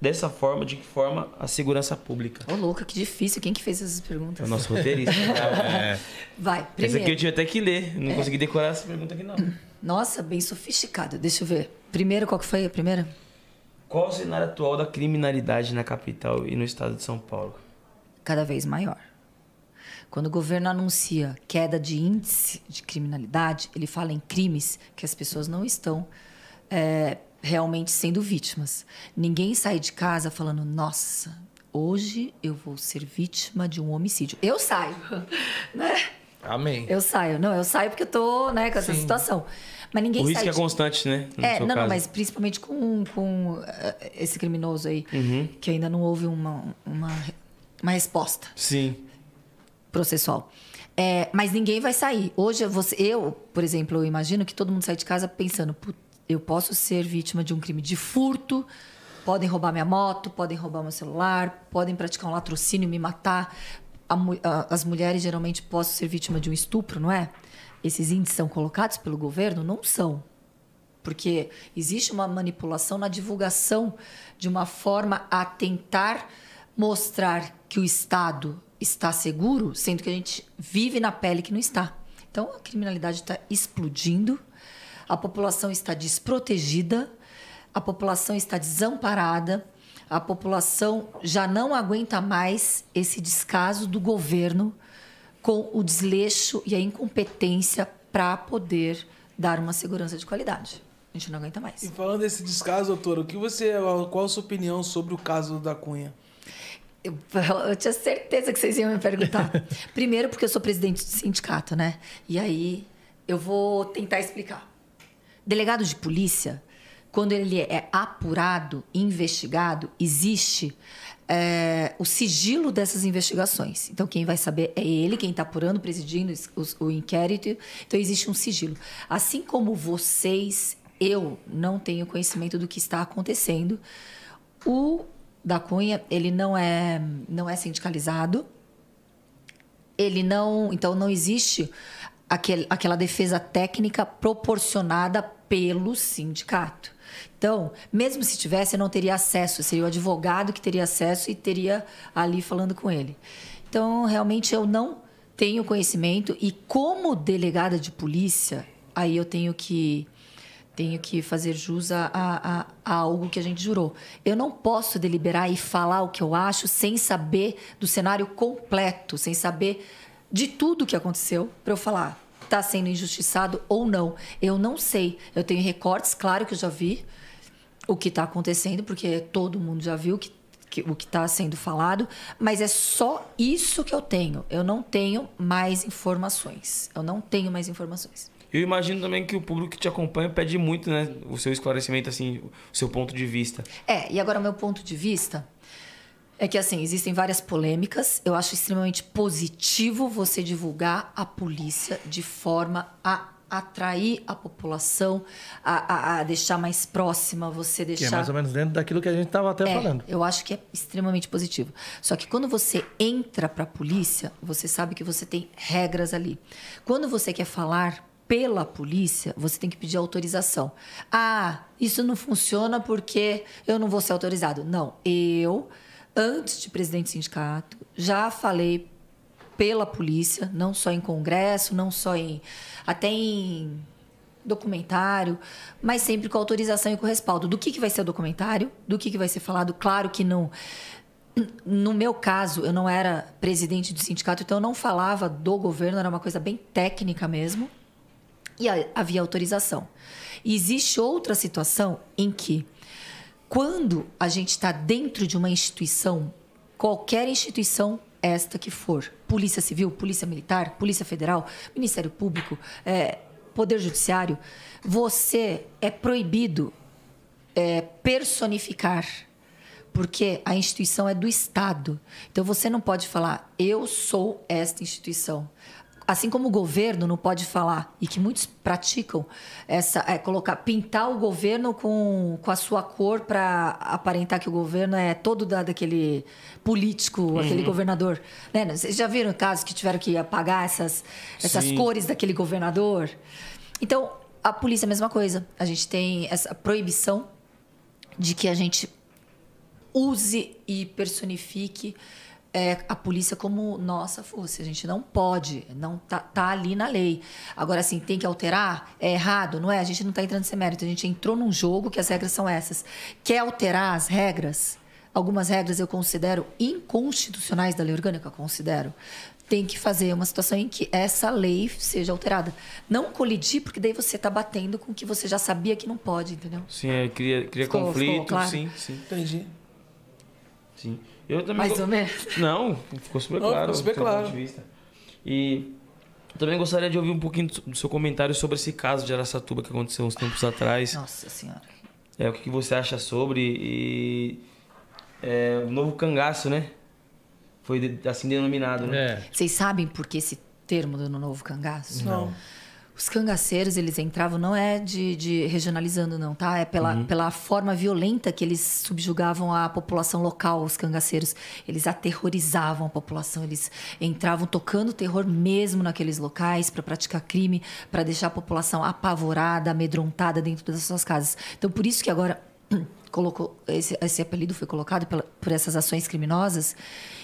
Speaker 1: dessa forma, de que forma a segurança pública?
Speaker 4: Ô, louca, que difícil. Quem que fez essas
Speaker 1: É
Speaker 4: perguntas?
Speaker 1: o nosso roteirista.
Speaker 4: Vai,
Speaker 1: Essa
Speaker 4: primeiro.
Speaker 1: aqui eu tive até que ler, não consegui decorar essa pergunta aqui não.
Speaker 4: Nossa, bem sofisticado. Deixa eu ver. Primeiro, qual que foi a primeira?
Speaker 1: Qual o cenário atual da criminalidade na capital e no estado de São Paulo?
Speaker 4: cada vez maior. Quando o governo anuncia queda de índice de criminalidade, ele fala em crimes que as pessoas não estão é, realmente sendo vítimas. Ninguém sai de casa falando, nossa, hoje eu vou ser vítima de um homicídio. Eu saio, né?
Speaker 2: Amém.
Speaker 4: Eu saio. Não, eu saio porque eu tô, né, com essa
Speaker 2: Sim.
Speaker 4: situação. Mas ninguém
Speaker 1: O risco
Speaker 4: sai
Speaker 1: é
Speaker 4: de-
Speaker 1: constante, né? No
Speaker 4: É, não, não, mas principalmente com, com eh, esse criminoso aí,
Speaker 1: Uhum.
Speaker 4: que ainda não houve uma, uma, uma resposta
Speaker 1: Sim.
Speaker 4: processual. É, mas ninguém vai sair. Hoje, você, eu, por exemplo, eu imagino que todo mundo sai de casa pensando: "Put- eu posso ser vítima de um crime de furto, podem roubar minha moto, podem roubar meu celular, podem praticar um latrocínio e me matar. A a- as mulheres geralmente possam ser vítima de um estupro, não é? Esses índices são colocados pelo governo? Não são. Porque existe uma manipulação na divulgação de uma forma a tentar mostrar que o Estado está seguro, sendo que a gente vive na pele que não está. Então a criminalidade está explodindo, a população está desprotegida, a população está desamparada, a população já não aguenta mais esse descaso do governo com o desleixo e a incompetência para poder dar uma segurança de qualidade. A gente não aguenta
Speaker 3: E
Speaker 4: mais.
Speaker 3: falando desse descaso, doutor, o que você, qual a sua opinião sobre o caso da Cunha?
Speaker 4: Eu, eu tinha certeza que vocês iam me perguntar. Primeiro, porque eu sou presidente do sindicato, né? E aí eu vou tentar explicar. Delegado de polícia, quando ele é apurado, investigado, existe é, o sigilo dessas investigações. Então, quem vai saber é ele, quem está apurando, presidindo os- o, inquérito. Então, existe um sigilo. Assim como vocês, eu não tenho conhecimento do que está acontecendo. O da Cunha, ele não é, não é sindicalizado. Ele não. Então, não existe aquele, aquela defesa técnica proporcionada pelo sindicato. Então, mesmo se tivesse, eu não teria acesso. Seria o advogado que teria acesso e teria ali falando com ele. Então, realmente, eu não tenho conhecimento. E como delegada de polícia, aí eu tenho que tenho que fazer jus a, a, a- algo que a gente jurou. Eu não posso deliberar e falar o que eu acho sem saber do cenário completo, sem saber de tudo que aconteceu, para eu falar está sendo injustiçado ou não. Eu não sei. Eu tenho recortes, claro que eu já vi o que está acontecendo, porque todo mundo já viu que, que- o que está sendo falado, mas é só isso que eu tenho. Eu não tenho mais informações. Eu não tenho mais informações.
Speaker 1: Eu imagino também que o público que te acompanha pede muito, né? O seu esclarecimento, assim, o seu ponto de vista.
Speaker 4: É, e agora o meu ponto de vista é que assim, existem várias polêmicas. Eu acho extremamente positivo você divulgar a polícia de forma a atrair a população, a, a- a deixar mais próxima, você
Speaker 2: Que é
Speaker 4: deixar.
Speaker 2: mais ou menos dentro daquilo que a gente estava até
Speaker 4: É,
Speaker 2: falando.
Speaker 4: Eu acho que é extremamente positivo. Só que quando você entra para a polícia, você sabe que você tem regras ali. Quando você quer falar pela polícia, você tem que pedir autorização. Ah, isso não funciona porque eu não vou ser autorizado. Não, eu, antes de presidente do sindicato, já falei pela polícia, não só em congresso, não só em até em documentário, mas sempre com autorização e com respaldo. Do que, que vai ser o documentário, do que, que vai ser falado. Claro que não. No meu caso, eu não era presidente do sindicato, então eu não falava do governo, era uma coisa bem técnica mesmo. E havia autorização. E existe outra situação em que, quando a gente está dentro de uma instituição, qualquer instituição esta que for, Polícia Civil, Polícia Militar, Polícia Federal, Ministério Público, é, Poder Judiciário, você é proibido é, personificar, porque a instituição é do Estado. Então você não pode falar, eu sou esta instituição. Assim como o governo não pode falar, e que muitos praticam, essa, é, colocar, pintar o governo com, com a sua cor para aparentar que o governo é todo da, daquele político, aquele governador. Né? Vocês já viram casos que tiveram que apagar essas, essas
Speaker 1: Sim.
Speaker 4: cores daquele governador? Então, a polícia é a mesma coisa. A gente tem essa proibição de que a gente use e personifique é, a polícia como nossa força. A gente não pode, não tá, tá ali na lei. Agora, assim, tem que alterar? É errado, não é? A gente não está entrando nesse mérito. A gente entrou num jogo que as regras são essas. Quer alterar as regras? Algumas regras eu considero inconstitucionais da lei orgânica, considero. Tem que fazer uma situação em que essa lei seja alterada. Não colidir, porque daí você está batendo com o que você já sabia que não pode, entendeu?
Speaker 1: Sim, é, cria, cria
Speaker 4: Ficou-
Speaker 1: conflito,
Speaker 4: ficou claro?
Speaker 1: sim, sim,
Speaker 3: Entendi.
Speaker 1: sim. Eu também
Speaker 4: Mais
Speaker 1: go-
Speaker 4: ou menos.
Speaker 1: Não, ficou super
Speaker 3: Não,
Speaker 1: claro.
Speaker 3: ficou super claro.
Speaker 1: ponto de vista. E Eu também gostaria de ouvir um pouquinho do seu comentário sobre esse caso de Araçatuba que aconteceu uns tempos atrás.
Speaker 4: Nossa Senhora.
Speaker 1: É, o que você acha sobre e é, o novo cangaço, né? Foi assim denominado, né?
Speaker 2: É.
Speaker 4: Vocês sabem por que esse termo do novo cangaço?
Speaker 3: Não.
Speaker 4: Os cangaceiros, eles entravam, não é de, de regionalizando, não, tá? É pela, pela forma violenta que eles subjugavam a população local, os cangaceiros. Eles aterrorizavam a população, eles entravam tocando terror mesmo naqueles locais para praticar crime, para deixar a população apavorada, amedrontada dentro das suas casas. Então, por isso que agora colocou esse, esse apelido foi colocado pela- por essas ações criminosas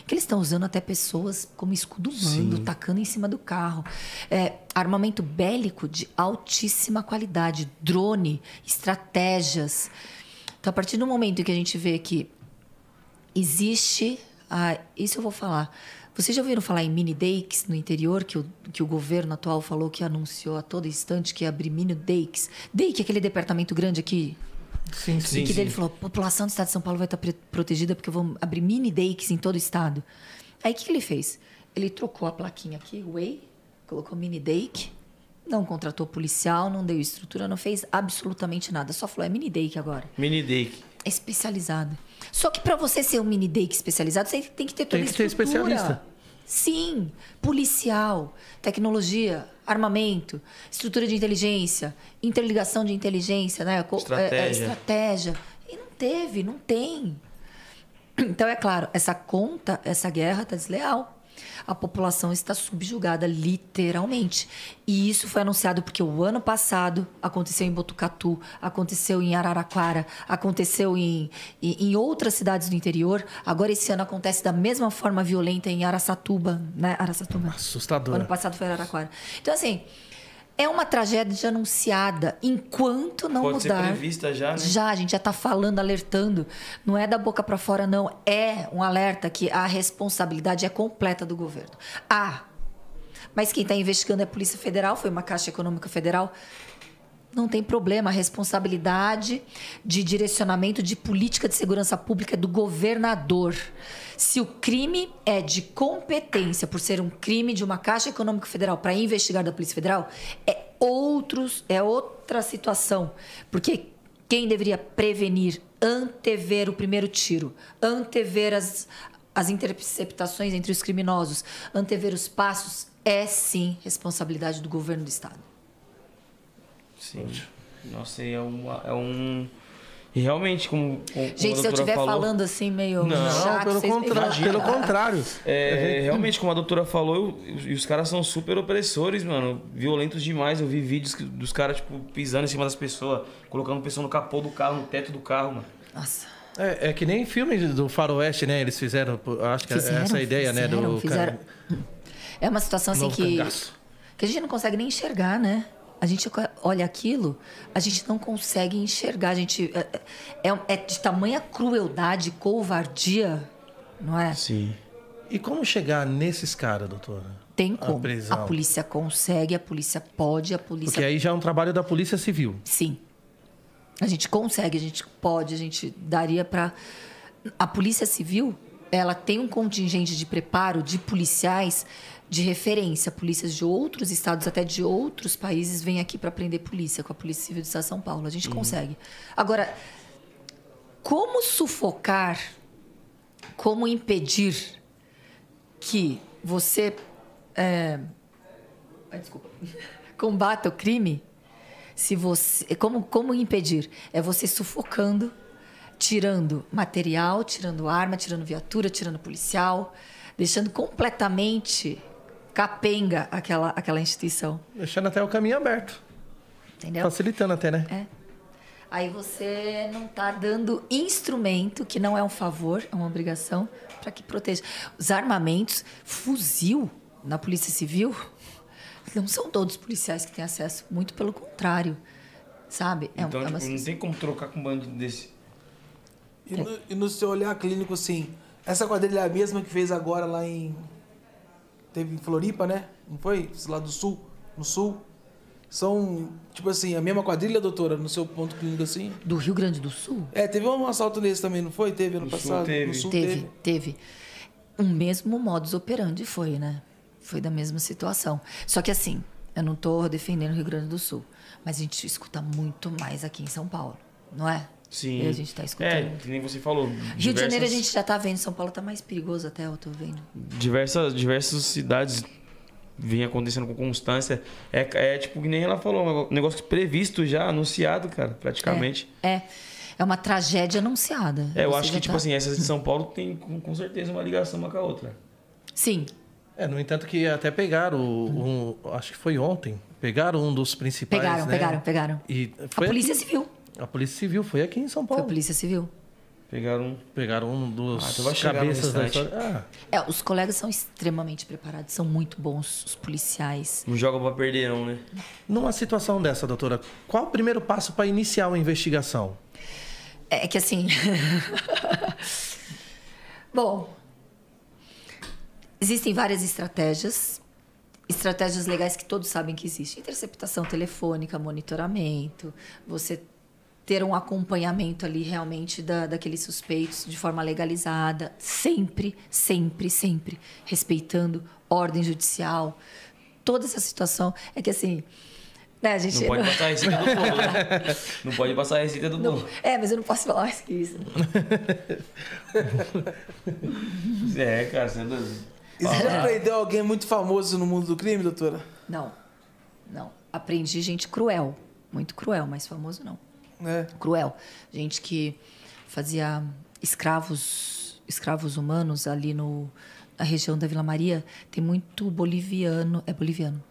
Speaker 4: que eles estão usando até pessoas como escudo humano, tacando em cima do carro. É, armamento bélico de altíssima qualidade, drone, estratégias. Então, a partir do momento em que a gente vê que existe. Ah, isso eu vou falar. Vocês já ouviram falar em mini dakes no interior, que o, que o governo atual falou que anunciou a todo instante que ia abrir mini dakes? Dake, aquele departamento grande aqui
Speaker 2: Sim, sim.
Speaker 4: Que
Speaker 1: sim.
Speaker 4: dele falou: a população do estado de São Paulo vai estar protegida porque vão abrir mini dakes em todo o estado. Aí o que ele fez? Ele trocou a plaquinha aqui, Way, colocou mini dake, não contratou policial, não deu estrutura, não fez absolutamente nada. Só falou: é mini dake agora.
Speaker 1: Mini Dake.
Speaker 4: É especializado. Só que para você ser um mini dake especializado, você tem que ter toda
Speaker 2: Tem que ser
Speaker 4: estrutura.
Speaker 2: especialista.
Speaker 4: Sim, policial, tecnologia, armamento, estrutura de inteligência, interligação de inteligência, né? Co- é, é,
Speaker 1: Estratégia.
Speaker 4: estratégia. E não teve, não tem. Então, é claro, essa conta, essa guerra está desleal. A população está subjugada, literalmente. E isso foi anunciado porque o ano passado aconteceu em Botucatu, aconteceu em Araraquara, aconteceu em, em, em outras cidades do interior. Agora, esse ano acontece da mesma forma violenta em Araçatuba, né? Araçatuba.
Speaker 2: Assustador.
Speaker 4: Ano passado foi Araraquara. Então, assim, é uma tragédia anunciada enquanto não
Speaker 1: Pode
Speaker 4: mudar.
Speaker 1: ser prevista já, né?
Speaker 4: Já, a gente já está falando, alertando. Não é da boca para fora, não. É um alerta que a responsabilidade é completa do governo. Ah, mas quem está investigando é a Polícia Federal, foi uma Caixa Econômica Federal. Não tem problema, a responsabilidade de direcionamento de política de segurança pública é do governador. Se o crime é de competência, por ser um crime de uma Caixa Econômica Federal para investigar da Polícia Federal, é outros, é outra situação. Porque quem deveria prevenir, antever o primeiro tiro, antever as, as interceptações entre os criminosos, antever os passos, é sim responsabilidade do governo do Estado.
Speaker 1: Sim. Nossa, é, uma, é um. E realmente, como, como
Speaker 4: Gente,
Speaker 1: a
Speaker 4: se eu estiver
Speaker 1: falou,
Speaker 4: falando assim meio
Speaker 1: Não,
Speaker 4: chato,
Speaker 2: pelo,
Speaker 4: vocês me
Speaker 2: contra...
Speaker 4: falam.
Speaker 2: pelo contrário.
Speaker 1: É, realmente, como a doutora falou, eu- e os caras são super opressores, mano. Violentos demais. Eu vi vídeos dos caras, tipo, pisando em cima das pessoas, colocando pessoa no capô do carro, no teto do carro, mano.
Speaker 4: Nossa.
Speaker 2: É, é que nem filme do faroeste, né? Eles fizeram, acho que
Speaker 4: Fizeram,
Speaker 2: é essa a ideia, né?
Speaker 4: fizeram,
Speaker 2: Do
Speaker 4: fizeram. É uma situação assim
Speaker 2: Novo
Speaker 4: que,
Speaker 2: cangaço.
Speaker 4: que a gente não consegue nem enxergar, né? A gente olha aquilo, a gente não consegue enxergar. A gente é, é- é de tamanha crueldade, covardia, não é?
Speaker 1: Sim.
Speaker 2: E como chegar nesses caras, doutora?
Speaker 4: Tem
Speaker 2: A
Speaker 4: como.
Speaker 2: prisão.
Speaker 4: A polícia consegue, a polícia pode, a polícia
Speaker 2: Porque aí já é um trabalho da Polícia Civil.
Speaker 4: Sim. A gente consegue, a gente pode, a gente daria para a Polícia Civil, ela tem um contingente de preparo de policiais de referência, polícias de outros estados, até de outros países vêm aqui para aprender polícia com a Polícia Civil do Estado de São Paulo. A gente consegue. Agora, como sufocar, como impedir que você é, Ai, desculpa. Combata o crime. Se você, como, como impedir? É você sufocando, tirando material, tirando arma, tirando viatura, tirando policial, deixando completamente capenga aquela, aquela instituição.
Speaker 2: Deixando até o caminho aberto.
Speaker 4: Entendeu?
Speaker 2: Facilitando até, né?
Speaker 4: É. Aí você não está dando instrumento, que não é um favor, é uma obrigação, para que proteja. Os armamentos, fuzil na Polícia Civil, não são todos os policiais que têm acesso, muito pelo contrário. Sabe? É, um-
Speaker 1: Então,
Speaker 4: é uma
Speaker 1: tipo, não tem como trocar com um bandido desse.
Speaker 3: E no, e no seu olhar clínico, assim, essa quadrilha é a mesma que fez agora lá em. Teve em Floripa, né? Não foi? Lá do sul? No sul? São, tipo assim, a mesma quadrilha, doutora, no seu ponto clínico assim?
Speaker 4: Do Rio Grande do Sul?
Speaker 3: É, teve um assalto nesse também, não foi? Teve ano
Speaker 1: No sul
Speaker 3: passado?
Speaker 1: teve.
Speaker 3: No sul
Speaker 4: teve, teve. O mesmo modus operandi foi, né? Foi da mesma situação. Só que assim, eu não tô defendendo o Rio Grande do Sul, mas a gente escuta muito mais aqui em São Paulo, não é?
Speaker 1: Sim.
Speaker 4: E a gente tá escutando.
Speaker 1: É, que nem você falou.
Speaker 4: Rio de Janeiro a gente já tá vendo, São Paulo tá mais perigoso até, eu tô vendo.
Speaker 1: diversas, diversas cidades vem acontecendo com constância. É, é tipo que nem ela falou, um negócio previsto já, anunciado, cara, praticamente.
Speaker 4: É. É uma tragédia anunciada.
Speaker 1: É, eu acho que, tipo
Speaker 4: tá-
Speaker 1: assim, essas de São Paulo tem com, com certeza uma ligação uma com a outra.
Speaker 4: Sim.
Speaker 2: É, no entanto que até pegaram, um, acho que foi ontem, pegaram um dos principais,
Speaker 4: Pegaram,
Speaker 2: né?
Speaker 4: pegaram, pegaram.
Speaker 2: E
Speaker 4: A
Speaker 2: foi
Speaker 4: Polícia
Speaker 2: aqui-
Speaker 4: Civil.
Speaker 2: A Polícia Civil foi aqui em São
Speaker 4: Foi
Speaker 2: Paulo.
Speaker 4: a Polícia Civil.
Speaker 1: Pegaram.
Speaker 2: Pegaram um dos
Speaker 1: Ah, então
Speaker 2: cabeças da história. Ah,
Speaker 4: É, os colegas são extremamente preparados, são muito bons, os policiais.
Speaker 1: Não joga pra perder, não, né?
Speaker 2: numa situação dessa, doutora, qual o primeiro passo para iniciar uma investigação?
Speaker 4: É que assim. Bom, existem várias estratégias. Estratégias legais que todos sabem que existem. Interceptação telefônica, monitoramento, você ter um acompanhamento ali realmente da, daqueles suspeitos de forma legalizada, sempre, sempre, sempre respeitando ordem judicial. Toda essa situação é que assim, né, a gente
Speaker 1: Não pode passar a receita do bolo, né? Não pode passar a receita do bolo.
Speaker 4: É, mas eu não posso falar mais que isso.
Speaker 1: É, cara, você é doido.
Speaker 3: E você já prendeu alguém muito famoso no mundo do crime, doutora?
Speaker 4: Não, não. Aprendi gente cruel, muito cruel, mas famoso não.
Speaker 3: É.
Speaker 4: Cruel, gente que fazia escravos, escravos humanos ali no na região da Vila Maria. Tem muito boliviano, é boliviano,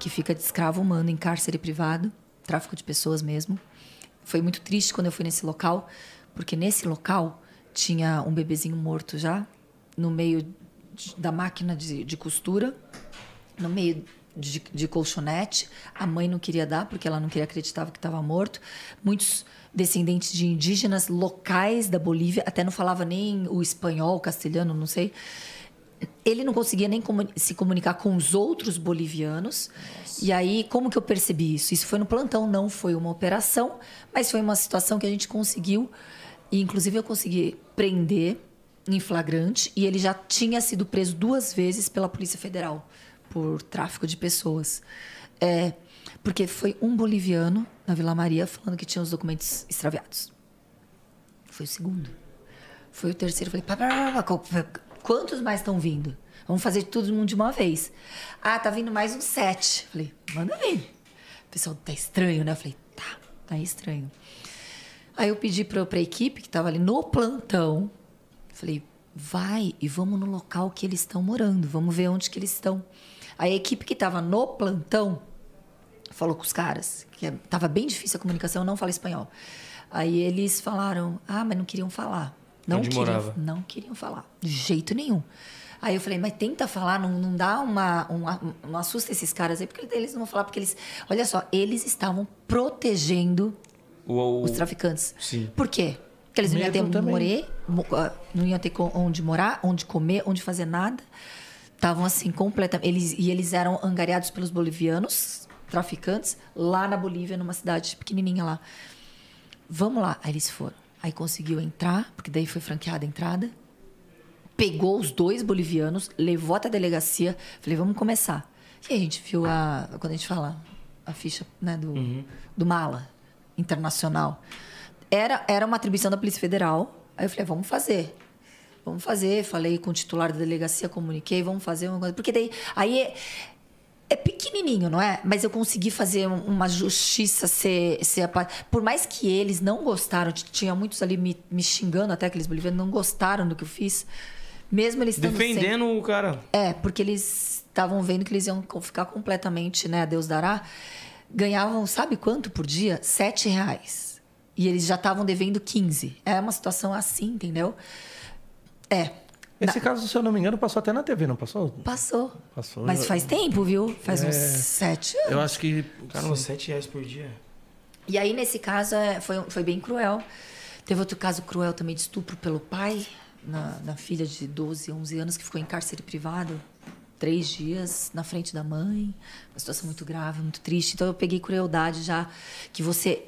Speaker 4: que fica de escravo humano em cárcere privado, tráfico de pessoas mesmo. Foi muito triste quando eu fui nesse local, porque nesse local tinha um bebezinho morto já no meio de- da máquina de, de costura no meio de, de colchonete. A mãe não queria dar porque ela não queria acreditar que estava morto. Muitos descendentes de indígenas locais da Bolívia, até não falava nem o espanhol, o castelhano, não sei. Ele não conseguia nem comuni- se comunicar com os outros bolivianos. E aí, como que eu percebi isso? Isso foi no plantão, não foi uma operação, mas foi uma situação que a gente conseguiu. E, inclusive, eu consegui prender em flagrante e ele já tinha sido preso duas vezes pela Polícia Federal por tráfico de pessoas. É, porque foi um boliviano na Vila Maria falando que tinha os documentos extraviados. Foi o segundo. Foi o terceiro. Falei, pá, pá, pá, pá, qu- quantos mais estão vindo? Vamos fazer todo mundo de uma vez. Ah, tá vindo mais uns sete. Falei, manda vir. O pessoal, tá estranho, né? Eu falei, tá, tá estranho. Aí eu pedi pra, pra equipe que tava ali no plantão. Falei, vai e vamos no local que eles estão morando. Vamos ver onde que eles estão. A equipe que tava no plantão falou com os caras, que é- tava bem difícil a comunicação, não falo espanhol. Aí eles falaram, ah, mas não queriam falar. Não
Speaker 1: Onde
Speaker 4: queriam,
Speaker 1: morava?
Speaker 4: não queriam falar, de jeito nenhum. Aí eu falei, mas tenta falar, não, não dá uma, uma. Não assusta esses caras aí, porque eles não vão falar, porque eles. Olha só, eles estavam protegendo
Speaker 1: O,
Speaker 4: os traficantes.
Speaker 1: Sim.
Speaker 4: Por quê? Porque eles não iam ter
Speaker 2: Medo também.
Speaker 4: morer, mo- ah, não iam ter onde morar, onde comer, onde fazer nada. Estavam assim, completamente. Eles, e eles eram angariados pelos bolivianos, traficantes, lá na Bolívia, numa cidade pequenininha lá. Vamos lá. Aí eles foram. Aí conseguiu entrar, porque daí foi franqueada a entrada. Pegou os dois bolivianos, levou até a delegacia. Falei, vamos começar. E aí a gente viu a. Quando a gente fala a ficha né, do, do mala internacional. Era, era uma atribuição da Polícia Federal. Aí eu falei, vamos fazer. Vamos fazer. Falei com o titular da delegacia, comuniquei, vamos fazer uma coisa. Porque daí. Aí é, é pequenininho, não é? Mas eu consegui fazer um- uma justiça ser, ser Por mais que eles não gostaram, tinha muitos ali me, me xingando, até aqueles bolivianos, não gostaram do que eu fiz. Mesmo eles
Speaker 1: Defendendo o cara.
Speaker 4: é, porque eles estavam vendo que eles iam ficar completamente, né, Deus dará. Ganhavam, sabe quanto por dia? Sete reais. E eles já estavam devendo 15. É uma situação assim, entendeu? É,
Speaker 2: Esse caso, se eu não me engano, passou até na TV, não passou?
Speaker 4: passou.
Speaker 2: Passou.
Speaker 4: Mas
Speaker 2: Eu-
Speaker 4: faz tempo, viu? Faz uns
Speaker 2: É.
Speaker 4: sete
Speaker 2: Eu
Speaker 4: anos.
Speaker 2: acho que.
Speaker 1: Caramba, 7 reais por dia.
Speaker 4: E aí, nesse caso, é, foi, foi bem cruel. Teve outro caso cruel também de estupro pelo pai, na, na filha de 12, 11 anos, que ficou em cárcere privado três dias na frente da mãe. Uma situação muito grave, muito triste. Então, eu peguei crueldade já, que você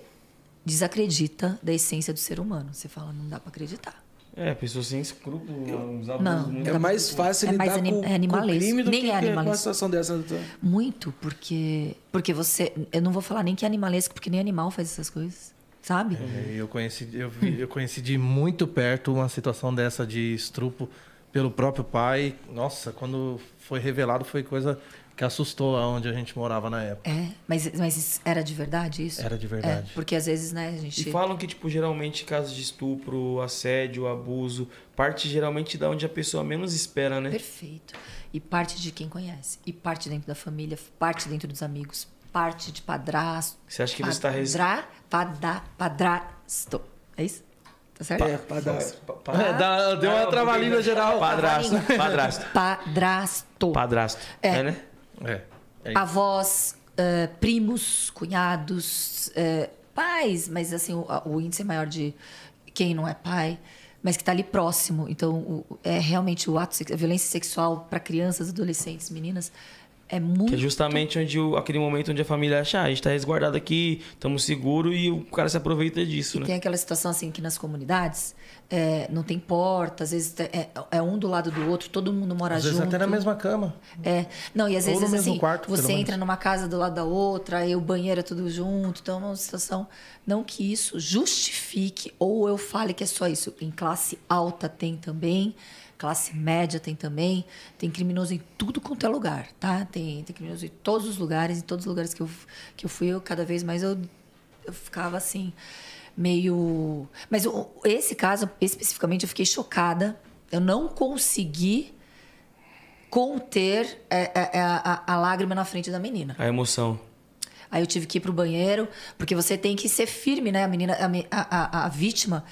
Speaker 4: desacredita da essência do ser humano. Você fala, não dá para acreditar.
Speaker 1: É, pessoas sem escrúpulos, uns abusos
Speaker 4: Não.
Speaker 1: muito.
Speaker 3: É mais fácil
Speaker 4: É
Speaker 3: lidar
Speaker 4: mais anim-
Speaker 3: com,
Speaker 4: é
Speaker 3: com o
Speaker 4: animalesco.
Speaker 3: crime do
Speaker 4: Nem
Speaker 3: que
Speaker 4: é
Speaker 3: com uma situação dessa, né, doutor?
Speaker 4: Muito, porque. Porque você. Eu não vou falar nem que é animalesco, porque nem animal faz essas coisas. Sabe?
Speaker 2: É, Eu conheci, eu, vi- eu conheci de muito perto uma situação dessa de estrupo pelo próprio pai. Nossa, quando foi revelado foi coisa que assustou aonde a gente morava na época.
Speaker 4: É, mas, mas isso era de verdade isso?
Speaker 2: Era de verdade.
Speaker 4: É, porque às vezes, né, a gente.
Speaker 1: E falam que, tipo, geralmente casos de estupro, assédio, abuso, parte geralmente da onde a pessoa menos espera, né?
Speaker 4: Perfeito. E parte de quem conhece. E parte dentro da família, parte dentro dos amigos, parte de padrasto.
Speaker 1: Você acha que você tá res-
Speaker 4: Padra, padrasto. É isso? Tá certo?
Speaker 3: É.
Speaker 2: É, deu uma trava-língua geral.
Speaker 1: Padrasto, padrasto.
Speaker 4: Padrasto.
Speaker 1: Padrasto.
Speaker 4: É.
Speaker 1: É, né?
Speaker 2: É. é.
Speaker 4: Avós, eh, primos, cunhados, eh, pais, mas assim, o, o índice é maior de quem não é pai, mas que está ali próximo. Então, o- é realmente o ato, a violência sexual para crianças, adolescentes, meninas, é muito.
Speaker 1: Que é justamente onde o- aquele momento onde a família acha, ah, a gente tá resguardado aqui, estamos seguros e o cara se aproveita disso,
Speaker 4: E
Speaker 1: né?
Speaker 4: tem aquela situação assim que nas comunidades é, não tem porta, às vezes é, é um do lado do outro, todo mundo mora
Speaker 2: Às
Speaker 4: junto.
Speaker 2: vezes até na mesma cama.
Speaker 4: É. Não, e às
Speaker 2: Ou
Speaker 4: vezes
Speaker 2: mesmo
Speaker 4: assim,
Speaker 2: quarto,
Speaker 4: você entra numa casa do lado da outra, aí o banheiro é tudo junto, então é uma situação. Não que isso justifique, ou eu fale que é só isso. Em classe alta tem também, classe média tem também, tem criminoso em tudo quanto é lugar, tá? Tem, tem criminoso em todos os lugares, em todos os lugares que eu, que eu fui, eu cada vez mais eu, eu ficava assim, meio. Mas o- esse caso, especificamente, eu fiquei chocada. Eu não consegui conter é, é, é, a, a lágrima na frente da menina.
Speaker 1: A emoção.
Speaker 4: Aí eu tive que ir pro banheiro, porque você tem que ser firme, né? A menina, a, me- a, a- a vítima,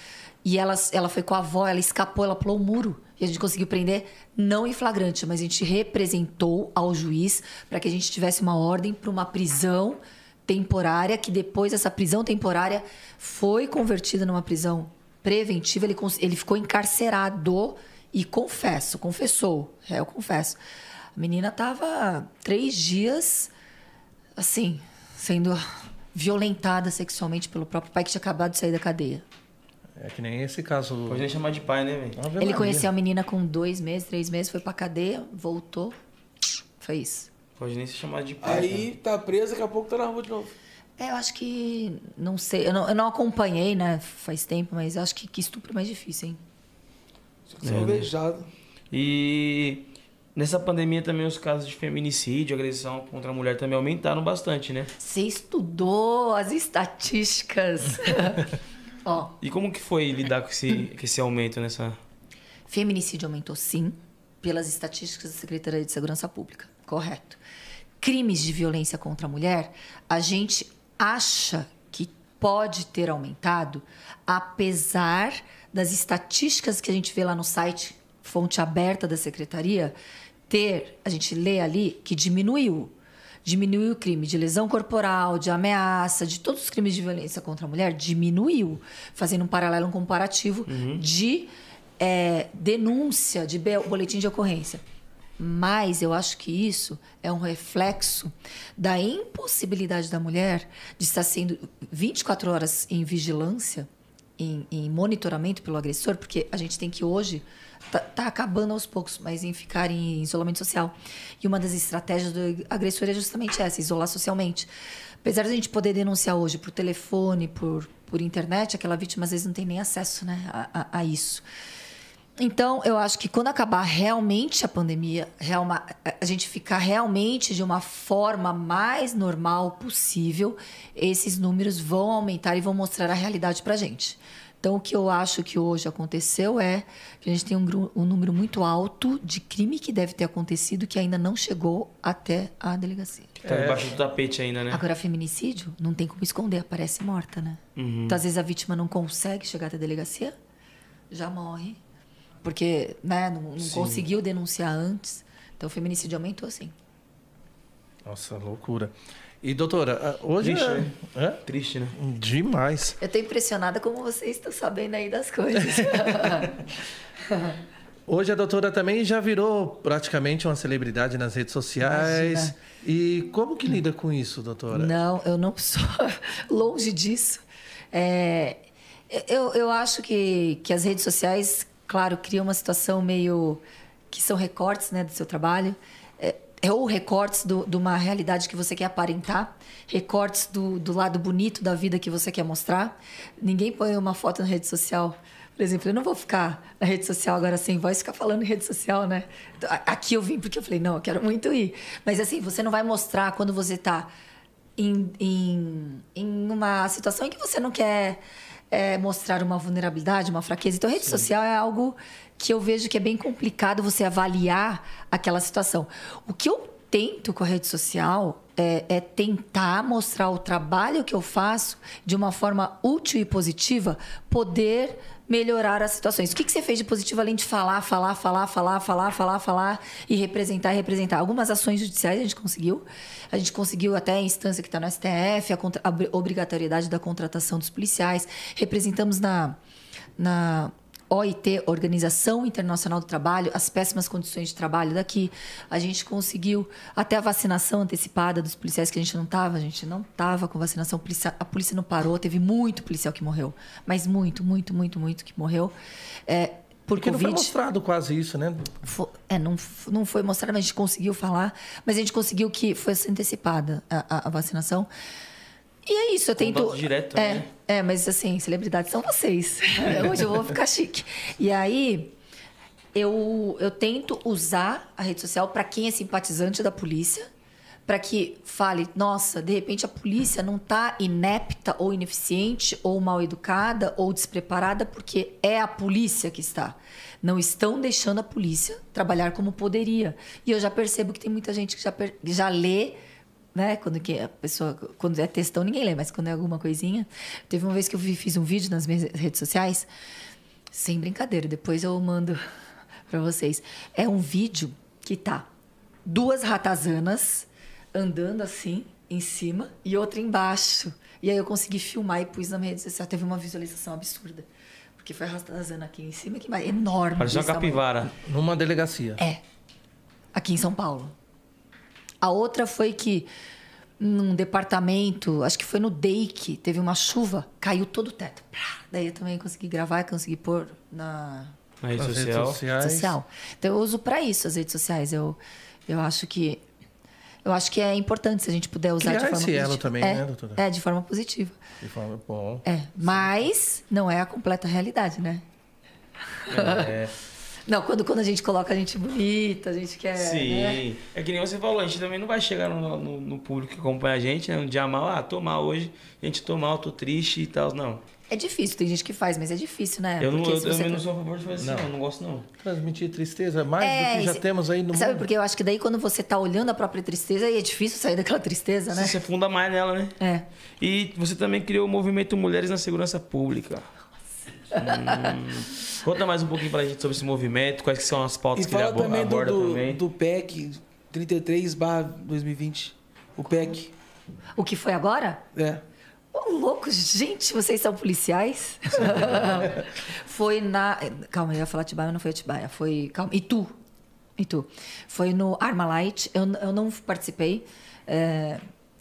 Speaker 4: e ela, ela foi com a avó, ela escapou, ela pulou o muro. E a gente conseguiu prender, não em flagrante, mas a gente representou ao juiz para que a gente tivesse uma ordem para uma prisão temporária, que depois essa prisão temporária foi convertida numa prisão preventiva. Ele, ele ficou encarcerado e confesso, confessou, é, eu confesso. A menina tava três dias assim, sendo violentada sexualmente pelo próprio pai que tinha acabado de sair da cadeia.
Speaker 2: É que nem esse caso.
Speaker 1: Pode nem chamar de pai, né, velho?
Speaker 4: Ele
Speaker 2: Maria.
Speaker 4: conheceu a menina com dois meses, três meses, foi pra cadeia, voltou. Foi isso.
Speaker 1: Pode nem se chamar de pai.
Speaker 3: Aí tá preso, daqui a pouco tá na rua de novo.
Speaker 4: É, eu acho que. Não sei, eu não, eu não acompanhei, né? Faz tempo, mas eu acho que, que estupro é mais difícil, hein?
Speaker 3: Você é alvejado.
Speaker 1: E nessa pandemia também os casos de feminicídio, agressão contra a mulher também aumentaram bastante, né?
Speaker 4: Você estudou as estatísticas. Ó,
Speaker 1: E como que foi lidar com esse, com esse aumento nessa...
Speaker 4: Feminicídio aumentou sim, pelas estatísticas da Secretaria de Segurança Pública. Correto. Crimes de violência contra a mulher, a gente acha que pode ter aumentado, apesar das estatísticas que a gente vê lá no site, fonte aberta da Secretaria, ter, a gente lê ali, que diminuiu. Diminuiu o crime de lesão corporal, de ameaça, de todos os crimes de violência contra a mulher, diminuiu. Fazendo um paralelo, um comparativo de é, denúncia, de boletim de ocorrência. Mas eu acho que isso é um reflexo da impossibilidade da mulher de estar sendo 24 horas em vigilância, em, em monitoramento pelo agressor, porque a gente tem que hoje tá, tá acabando aos poucos, mas em ficar em isolamento social. E uma das estratégias do agressor é justamente essa, isolar socialmente. Apesar de a gente poder denunciar hoje por telefone, por, por internet, aquela vítima às vezes não tem nem acesso né, a, a- a isso. Então, eu acho que quando acabar realmente a pandemia, a gente ficar realmente de uma forma mais normal possível, esses números vão aumentar e vão mostrar a realidade para gente. Então, o que eu acho que hoje aconteceu é que a gente tem um, um número muito alto de crime que deve ter acontecido que ainda não chegou até a delegacia.
Speaker 1: Tá debaixo do tapete ainda, né?
Speaker 4: Agora, feminicídio não tem como esconder, aparece morta, né? Então, às vezes a vítima não consegue chegar até a delegacia, já morre. Porque né, não, não conseguiu denunciar antes. Então, o feminicídio aumentou, sim.
Speaker 2: Nossa, loucura. E, doutora, hoje.
Speaker 1: Triste,
Speaker 2: é...
Speaker 1: né?
Speaker 2: é?
Speaker 1: Triste, né?
Speaker 2: Demais.
Speaker 4: Eu tô impressionada como vocês estão sabendo aí das coisas.
Speaker 2: Hoje a doutora também já virou praticamente uma celebridade nas redes sociais.
Speaker 4: Imagina.
Speaker 2: E como que lida com isso, doutora?
Speaker 4: Não, eu não sou longe disso. É, eu, eu acho que, que as redes sociais claro, cria uma situação meio que são recortes, né, do seu trabalho. É, ou recortes do, de uma realidade que você quer aparentar, recortes do, do lado bonito da vida que você quer mostrar. Ninguém põe uma foto na rede social por exemplo, eu não vou ficar na rede social agora sem voz ficar falando em rede social, né? Aqui eu vim porque eu falei, não, eu quero muito ir. Mas assim, você não vai mostrar quando você está em, em, em uma situação em que você não quer é, mostrar uma vulnerabilidade, uma fraqueza. Então, rede Sim. social é algo que eu vejo que é bem complicado você avaliar aquela situação. O que eu tento com a rede social é, é, tentar mostrar o trabalho que eu faço de uma forma útil e positiva, poder melhorar as situações. O que, que você fez de positivo além de falar, falar, falar, falar, falar, falar, falar e representar, representar? Algumas ações judiciais a gente conseguiu. A gente conseguiu até a instância que está no STF, a, contra, a obrigatoriedade da contratação dos policiais. Representamos na, na OIT, Organização Internacional do Trabalho, as péssimas condições de trabalho daqui. A gente conseguiu até a vacinação antecipada dos policiais que a gente não estava, a gente não estava com vacinação, a polícia não parou, teve muito policial que morreu, mas muito, muito, muito, muito que morreu. É, por
Speaker 2: Porque
Speaker 4: COVID.
Speaker 2: não foi mostrado quase isso, né?
Speaker 4: É, não, não foi mostrado, mas a gente conseguiu falar, mas a gente conseguiu que fosse antecipada a, a, a vacinação. E é isso, eu tento.
Speaker 1: direto,
Speaker 4: é,
Speaker 1: né?
Speaker 4: é, mas assim, celebridades são vocês. Hoje eu vou ficar chique. E aí, eu, eu tento usar a rede social para quem é simpatizante da polícia, para que fale, nossa, de repente a polícia não está inepta ou ineficiente ou mal educada ou despreparada porque é a polícia que está. Não estão deixando a polícia trabalhar como poderia. E eu já percebo que tem muita gente que já, já lê né? Quando que a pessoa, quando é textão, ninguém lê, mas quando é alguma coisinha. Teve uma vez que eu fiz um vídeo nas minhas redes sociais, sem brincadeira, depois eu mando para vocês. É um vídeo que tá duas ratazanas andando assim em cima e outra embaixo. E aí eu consegui filmar e pus na minha rede social. Teve uma visualização absurda. Porque foi a ratazana aqui em cima, que é enorme.
Speaker 1: Parece uma capivara.
Speaker 2: Numa delegacia.
Speaker 4: É. Aqui em São Paulo. A outra foi que num departamento, acho que foi no DEIC, teve uma chuva, caiu todo o teto. Daí eu também consegui gravar, consegui pôr na,
Speaker 1: na rede social.
Speaker 2: Redes sociais.
Speaker 4: social. Então eu uso para isso as redes sociais. Eu, eu acho que eu acho que é importante se a gente puder usar
Speaker 2: Criar
Speaker 4: de forma
Speaker 2: esse
Speaker 4: positiva.
Speaker 2: elo também,
Speaker 4: é,
Speaker 2: né, doutora?
Speaker 4: É, de forma positiva.
Speaker 2: De forma bom.
Speaker 4: É, mas não é a completa realidade, né?
Speaker 1: É.
Speaker 4: Não, quando, quando a gente coloca a gente bonita, a gente quer.
Speaker 1: Sim.
Speaker 4: né?
Speaker 1: É que nem você falou, a gente também não vai chegar no, no, no público que acompanha a gente, né? Um dia mal, ah, tô mal hoje, gente, tô mal, tô triste e tal. Não.
Speaker 4: É difícil, tem gente que faz, mas é difícil, né?
Speaker 1: Eu, não, eu
Speaker 4: se você
Speaker 1: também não
Speaker 4: tá-
Speaker 1: sou a favor de fazer
Speaker 2: Não.
Speaker 1: assim, não, não gosto não.
Speaker 2: Transmitir tristeza mais
Speaker 4: É,
Speaker 2: do que já
Speaker 4: esse-
Speaker 2: temos aí no
Speaker 4: Sabe
Speaker 2: mundo.
Speaker 4: porque eu acho que daí quando você tá olhando a própria tristeza, aí é difícil sair daquela tristeza, né?
Speaker 1: Você se afunda mais nela, né?
Speaker 4: É.
Speaker 1: E você também criou o movimento Mulheres na Segurança Pública. Hum. Conta mais um pouquinho pra gente sobre esse movimento, quais que são as pautas
Speaker 3: E
Speaker 1: que ele abo-
Speaker 3: também
Speaker 1: aborda
Speaker 3: do,
Speaker 1: também.
Speaker 3: do PEC 33 2020. O PEC.
Speaker 4: O que foi agora?
Speaker 3: É.
Speaker 4: Ô, louco, gente, vocês são policiais? foi na. Calma, eu ia falar Atibaia, mas não foi Atibaia. Foi. Calma, Itu. Itu. Foi no Armalite. Eu, eu não participei. É,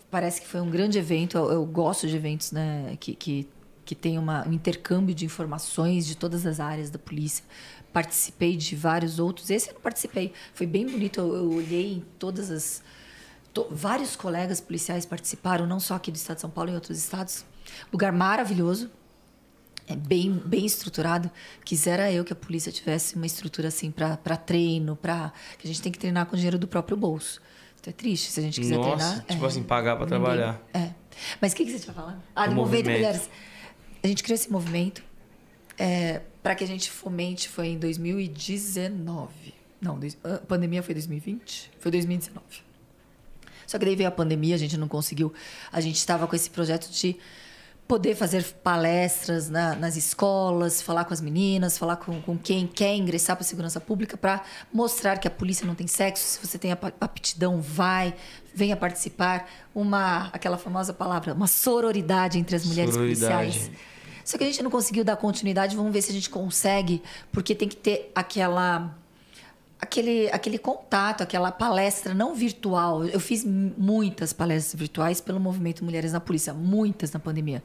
Speaker 4: parece que foi um grande evento. Eu, eu gosto de eventos né, que, que, que tem uma, um intercâmbio de informações de todas as áreas da polícia. Participei de vários outros. Esse eu não participei. Foi bem bonito. Eu, eu olhei em todas as. to- vários colegas policiais participaram, não só aqui do estado de São Paulo, em outros estados. Lugar maravilhoso. É bem, bem estruturado. Quisera eu que a polícia tivesse uma estrutura assim para treino, para que a gente tem que treinar com o dinheiro do próprio bolso. Isso é triste se a gente quiser
Speaker 1: Nossa,
Speaker 4: treinar.
Speaker 1: tipo
Speaker 4: é,
Speaker 1: assim, pagar
Speaker 4: ninguém-
Speaker 1: trabalhar.
Speaker 4: É. Mas o que, que você tinha falando? Ah, do movimento,
Speaker 1: movimento.
Speaker 4: Mulheres. A gente criou esse movimento para que a gente fomente, foi em 2019. Não, a pandemia foi 2020? Foi 2019. Só que daí veio a pandemia, a gente não conseguiu. A gente estava com esse projeto de poder fazer palestras na- nas escolas, falar com as meninas, falar com, com quem quer ingressar para a segurança pública para mostrar que a polícia não tem sexo. Se você tem aptidão, vai, venha participar. Uma, aquela famosa palavra, uma sororidade entre as mulheres
Speaker 1: Sororidade.
Speaker 4: policiais. Só que a gente não conseguiu dar continuidade, vamos ver se a gente consegue, porque tem que ter aquela aquele, aquele contato, aquela palestra não virtual. Eu fiz muitas palestras virtuais pelo movimento Mulheres na Polícia, muitas na pandemia.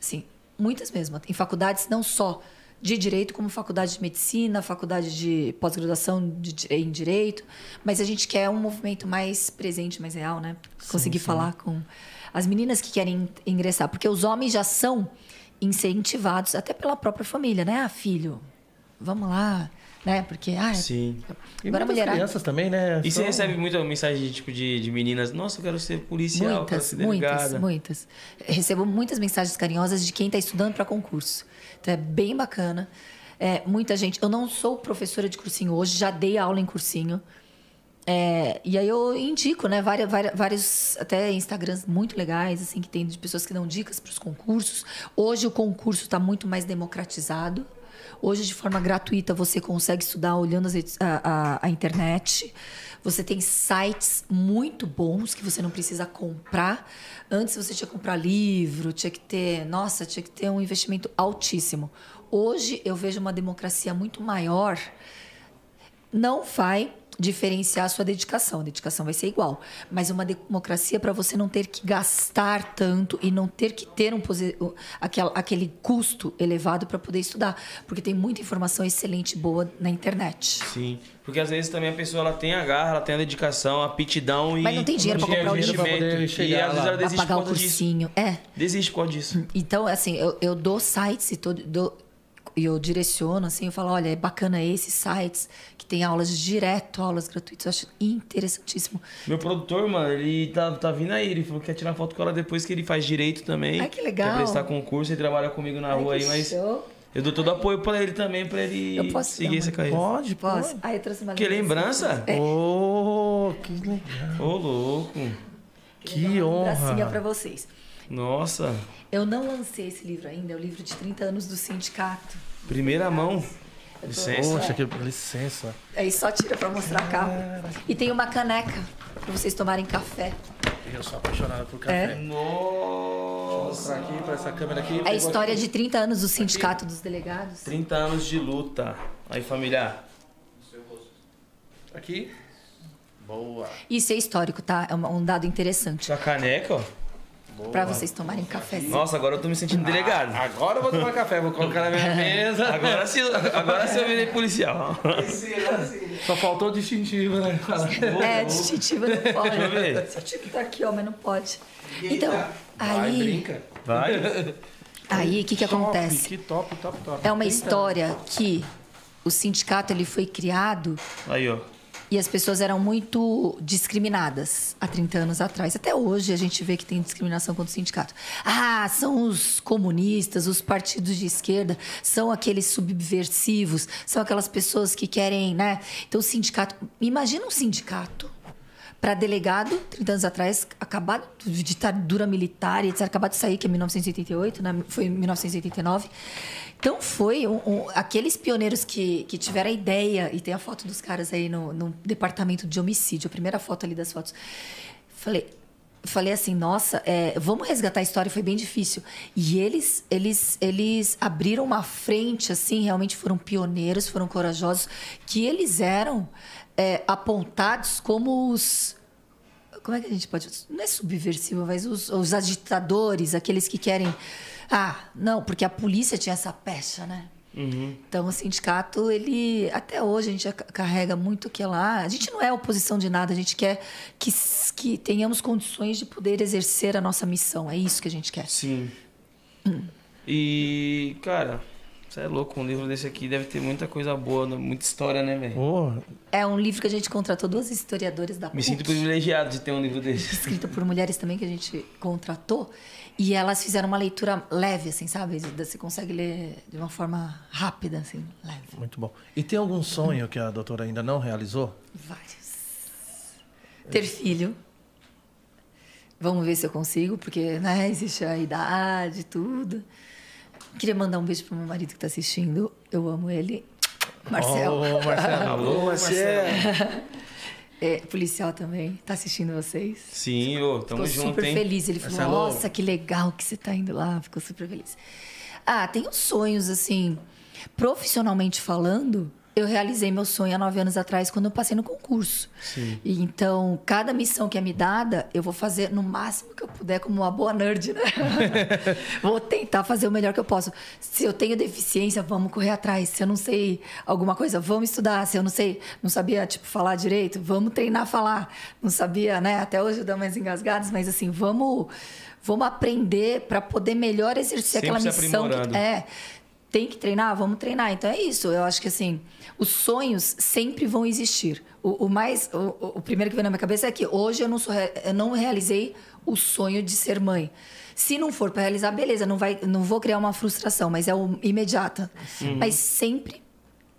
Speaker 4: Assim, muitas mesmo. Em faculdades, não só de direito, como faculdade de medicina, faculdade de pós-graduação em direito, mas a gente quer um movimento mais presente, mais real, né? Conseguir falar com as meninas que querem in- ingressar, porque os homens já são incentivados até pela própria família, né? Ah, filho, vamos lá, né? Porque ah,
Speaker 1: Sim.
Speaker 2: E
Speaker 4: agora
Speaker 2: muitas
Speaker 4: mulherada
Speaker 2: crianças também, né?
Speaker 1: E você
Speaker 2: São-
Speaker 1: recebe muita mensagem de, tipo, de, de meninas, nossa, eu quero ser policial, quero
Speaker 4: Muitas,
Speaker 1: ser
Speaker 4: muitas,
Speaker 1: delegada.
Speaker 4: muitas. Recebo muitas mensagens carinhosas de quem está estudando para concurso. Então é bem bacana. É, muita gente. Eu não sou professora de cursinho hoje, já dei aula em cursinho. É, e aí eu indico, né, várias, várias, vários até Instagrams muito legais, assim, que tem de pessoas que dão dicas para os concursos. Hoje o concurso está muito mais democratizado. Hoje, de forma gratuita, você consegue estudar olhando as a, a- a internet. Você tem sites muito bons que você não precisa comprar. Antes você tinha que comprar livro, tinha que ter. Nossa, tinha que ter um investimento altíssimo. Hoje eu vejo uma democracia muito maior não vai diferenciar a sua dedicação. A dedicação vai ser igual. Mas uma democracia para você não ter que gastar tanto e não ter que ter um aquela- aquele custo elevado para poder estudar. Porque tem muita informação excelente e boa na internet.
Speaker 1: Sim. Porque às vezes também a pessoa ela tem a garra, ela tem a dedicação, a aptidão e.
Speaker 4: Mas não tem dinheiro pra comprar o
Speaker 1: investimento.
Speaker 2: livro.
Speaker 1: E
Speaker 2: chegar
Speaker 1: às vezes ela
Speaker 4: Para
Speaker 1: desiste
Speaker 4: pagar
Speaker 1: por
Speaker 4: o
Speaker 1: causa disso.
Speaker 4: cursinho. É.
Speaker 1: Desiste por causa disso.
Speaker 4: Então, assim, eu, eu dou sites e todo, dou- e eu direciono, assim, eu falo, olha, é bacana esses sites que tem aulas direto, aulas gratuitas. Eu acho interessantíssimo.
Speaker 1: Meu produtor, mano, ele tá, tá vindo aí. Ele falou que quer tirar foto com ela depois que ele faz direito também.
Speaker 4: Ai, que legal.
Speaker 1: Quer prestar concurso e trabalha comigo na
Speaker 4: Ai,
Speaker 1: rua aí, mas.
Speaker 4: show.
Speaker 1: Eu dou todo apoio pra ele também, pra ele
Speaker 4: Eu posso
Speaker 1: seguir
Speaker 4: dar
Speaker 1: essa
Speaker 4: uma-
Speaker 1: carreira.
Speaker 2: Pode,
Speaker 4: Posso?
Speaker 2: pode.
Speaker 4: Ah, eu trouxe uma
Speaker 1: Que lembrança?
Speaker 4: É.
Speaker 2: Oh, que legal.
Speaker 1: Ô, louco.
Speaker 2: Que
Speaker 4: Gracinha pra
Speaker 2: honra.
Speaker 4: vocês.
Speaker 1: Nossa.
Speaker 4: Eu não lancei esse livro ainda, é o livro de 30 anos do sindicato.
Speaker 1: Primeira mão. Licença.
Speaker 2: Poxa, que licença.
Speaker 4: Aí só tira pra mostrar a capa. E tem uma caneca pra vocês tomarem café.
Speaker 2: Eu sou apaixonado por
Speaker 4: É.
Speaker 2: café.
Speaker 1: Nossa.
Speaker 2: Mostrar aqui pra essa câmera aqui.
Speaker 4: É a história de 30 anos do sindicato dos delegados.
Speaker 1: 30 anos de luta. Aí, familiar.
Speaker 2: Aqui. Boa.
Speaker 4: Isso é histórico, tá? É um dado interessante.
Speaker 1: Sua caneca, ó.
Speaker 4: Pra vocês tomarem cafezinho.
Speaker 1: Nossa, agora eu tô me sentindo delegado.
Speaker 2: Agora eu vou tomar café, vou colocar na minha mesa.
Speaker 1: Agora sim, agora sim eu virei policial.
Speaker 2: Só faltou o distintivo, né?
Speaker 4: É, distintivo não pode.
Speaker 1: Deixa eu ver.
Speaker 4: Distintivo tá aqui, ó, mas não pode. Então,
Speaker 2: Vai,
Speaker 4: aí,
Speaker 2: brinca.
Speaker 1: Vai.
Speaker 4: aí, o que que
Speaker 2: Top,
Speaker 4: acontece?
Speaker 2: Que top, top, top.
Speaker 4: É uma
Speaker 2: 30
Speaker 4: história que o sindicato ele foi criado
Speaker 1: Aí, ó.
Speaker 4: E as pessoas eram muito discriminadas há 30 anos atrás. Até hoje a gente vê que tem discriminação contra o sindicato. Ah, são os comunistas, os partidos de esquerda, são aqueles subversivos, são aquelas pessoas que querem, né? Então o sindicato, imagina um sindicato para delegado, 30 anos atrás, acabado de ditadura militar, etc., acabado de sair, que é 1988, né? foi em 1989. Então, foi um- um- aqueles pioneiros que, que tiveram a ideia, e tem a foto dos caras aí no, no departamento de homicídio, a primeira foto ali das fotos. Falei, falei assim, nossa, é, vamos resgatar a história, foi bem difícil. E eles, eles, eles abriram uma frente, assim, realmente foram pioneiros, foram corajosos, que eles eram é, apontados como os. Como é que a gente pode. Não é subversivo, mas os, os agitadores, aqueles que querem. Ah, não, porque a polícia tinha essa pecha, né? Então, o sindicato, ele. Até hoje, a gente ca- carrega muito que lá. A gente não é oposição de nada, a gente quer que, que tenhamos condições de poder exercer a nossa missão. É isso que a gente quer.
Speaker 1: Sim. E, cara, você é louco, um livro desse aqui deve ter muita coisa boa, né? muita história, né, velho?
Speaker 2: Pô,
Speaker 4: É um livro que a gente contratou duas historiadoras da
Speaker 1: Me
Speaker 4: PUC.
Speaker 1: sinto privilegiado de ter um livro desse.
Speaker 4: escrita por mulheres também que a gente contratou e elas fizeram uma leitura leve assim sabe? Você consegue ler de uma forma rápida assim leve.
Speaker 2: Muito bom. E tem algum sonho que a doutora ainda não realizou?
Speaker 4: vários. Ter filho. Vamos ver se eu consigo porque né existe a idade tudo. Queria mandar um beijo pro meu marido que está assistindo. Eu amo ele. Marcel
Speaker 2: Ô, Marcelo.
Speaker 1: Alô,
Speaker 3: Marcelo.
Speaker 4: é policial também tá assistindo vocês
Speaker 1: Sim, ô, tamo
Speaker 4: Ficou
Speaker 1: junto,
Speaker 4: super
Speaker 1: hein?
Speaker 4: feliz. Ele falou,
Speaker 2: Marcelo.
Speaker 4: nossa, que legal que você tá indo lá. Ficou super feliz. Ah, tenho sonhos, assim, profissionalmente falando, eu realizei meu sonho há nove anos atrás quando eu passei no concurso.
Speaker 1: Sim.
Speaker 4: E então, cada missão que é me dada, eu vou fazer no máximo que eu puder, como uma boa nerd, né? vou tentar fazer o melhor que eu posso. Se eu tenho deficiência, vamos correr atrás. Se eu não sei alguma coisa, vamos estudar. Se eu não sei, não sabia, tipo, falar direito, vamos treinar a falar. Não sabia, né? Até hoje eu dou mais engasgadas, mas assim, vamos, vamos aprender para poder melhor exercer
Speaker 1: Sempre
Speaker 4: aquela
Speaker 1: se
Speaker 4: missão.
Speaker 1: aprimorando.
Speaker 4: Que, é, tem que treinar? Vamos treinar. Então é isso. Eu acho que assim, os sonhos sempre vão existir. O, o mais, o, o primeiro que vem na minha cabeça é que hoje eu não, sou, eu não realizei o sonho de ser mãe. Se não for para realizar, beleza, não, vai, não vou criar uma frustração, mas é o imediata. Mas sempre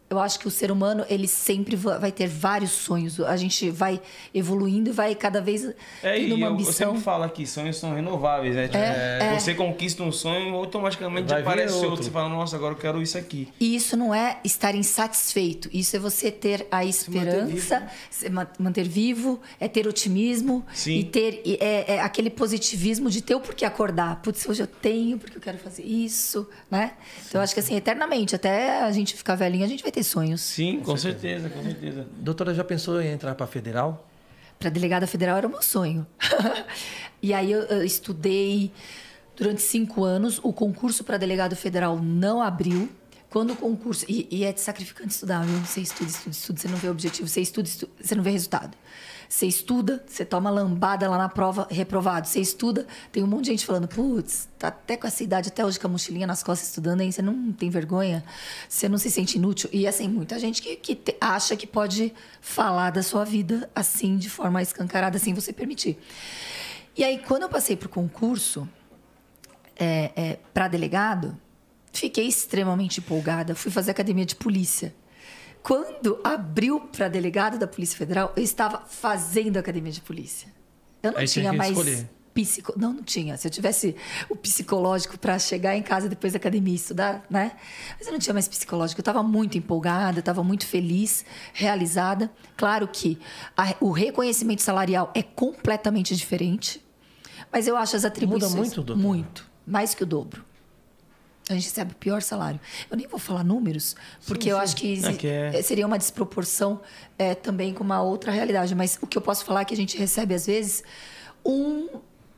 Speaker 4: eu acho que o ser humano, ele sempre va- vai ter vários sonhos. A gente vai evoluindo e vai cada vez
Speaker 1: É,
Speaker 4: tendo uma
Speaker 1: eu,
Speaker 4: ambição.
Speaker 1: sempre falo aqui, sonhos são renováveis, né? Tipo,
Speaker 4: É, é.
Speaker 1: Você conquista um sonho, automaticamente
Speaker 2: Vai
Speaker 1: aparece outro.
Speaker 2: outro.
Speaker 1: Você fala, nossa, agora eu quero isso aqui.
Speaker 4: E isso não é estar insatisfeito. Isso é você ter a esperança, se ma- manter vivo, é ter otimismo
Speaker 1: Sim.
Speaker 4: e ter é, é aquele positivismo de ter o porquê acordar. Putz, hoje eu tenho porque eu quero fazer isso, né? Então eu acho que assim, eternamente, até a gente ficar velhinho, a gente vai ter sonhos.
Speaker 1: Sim, com, certeza. com certeza.
Speaker 2: Doutora, já pensou em entrar para federal?
Speaker 4: Para delegada federal era o meu sonho. e aí eu, eu estudei durante cinco anos. O concurso para delegado federal não abriu. Quando o concurso. E, e é de sacrificante estudar, viu? Você estuda, estuda, estuda, você não vê objetivo. Você estuda, estuda, você não vê resultado. Você estuda, você toma lambada lá na prova, reprovado. Você estuda, tem um monte de gente falando, putz, tá até com essa idade, até hoje com a mochilinha nas costas estudando, hein? Você não tem vergonha? Você não se sente inútil? E assim, muita gente que, que te- acha que pode falar da sua vida assim, de forma escancarada, sem você permitir. E aí, quando eu passei pro concurso, é, é, para delegado, fiquei extremamente empolgada. Fui fazer academia de polícia. Quando abriu para delegado da Polícia Federal, eu estava fazendo academia de polícia. Eu não
Speaker 2: Aí tinha
Speaker 4: mais
Speaker 2: escolher.
Speaker 4: psico... Não, não tinha. Se eu tivesse o psicológico para chegar em casa depois da academia e estudar, né? Mas eu não tinha mais psicológico. Eu estava muito empolgada, estava muito feliz, realizada. Claro que a- o reconhecimento salarial é completamente diferente, mas eu acho as atribuições
Speaker 2: muito, doutora?
Speaker 4: muito, mais que o dobro. A gente recebe o pior salário. Eu nem vou falar números, porque eu acho que,
Speaker 1: É que é-
Speaker 4: eh, seria uma desproporção eh, também com uma outra realidade. Mas o que eu posso falar é que a gente recebe, às vezes, um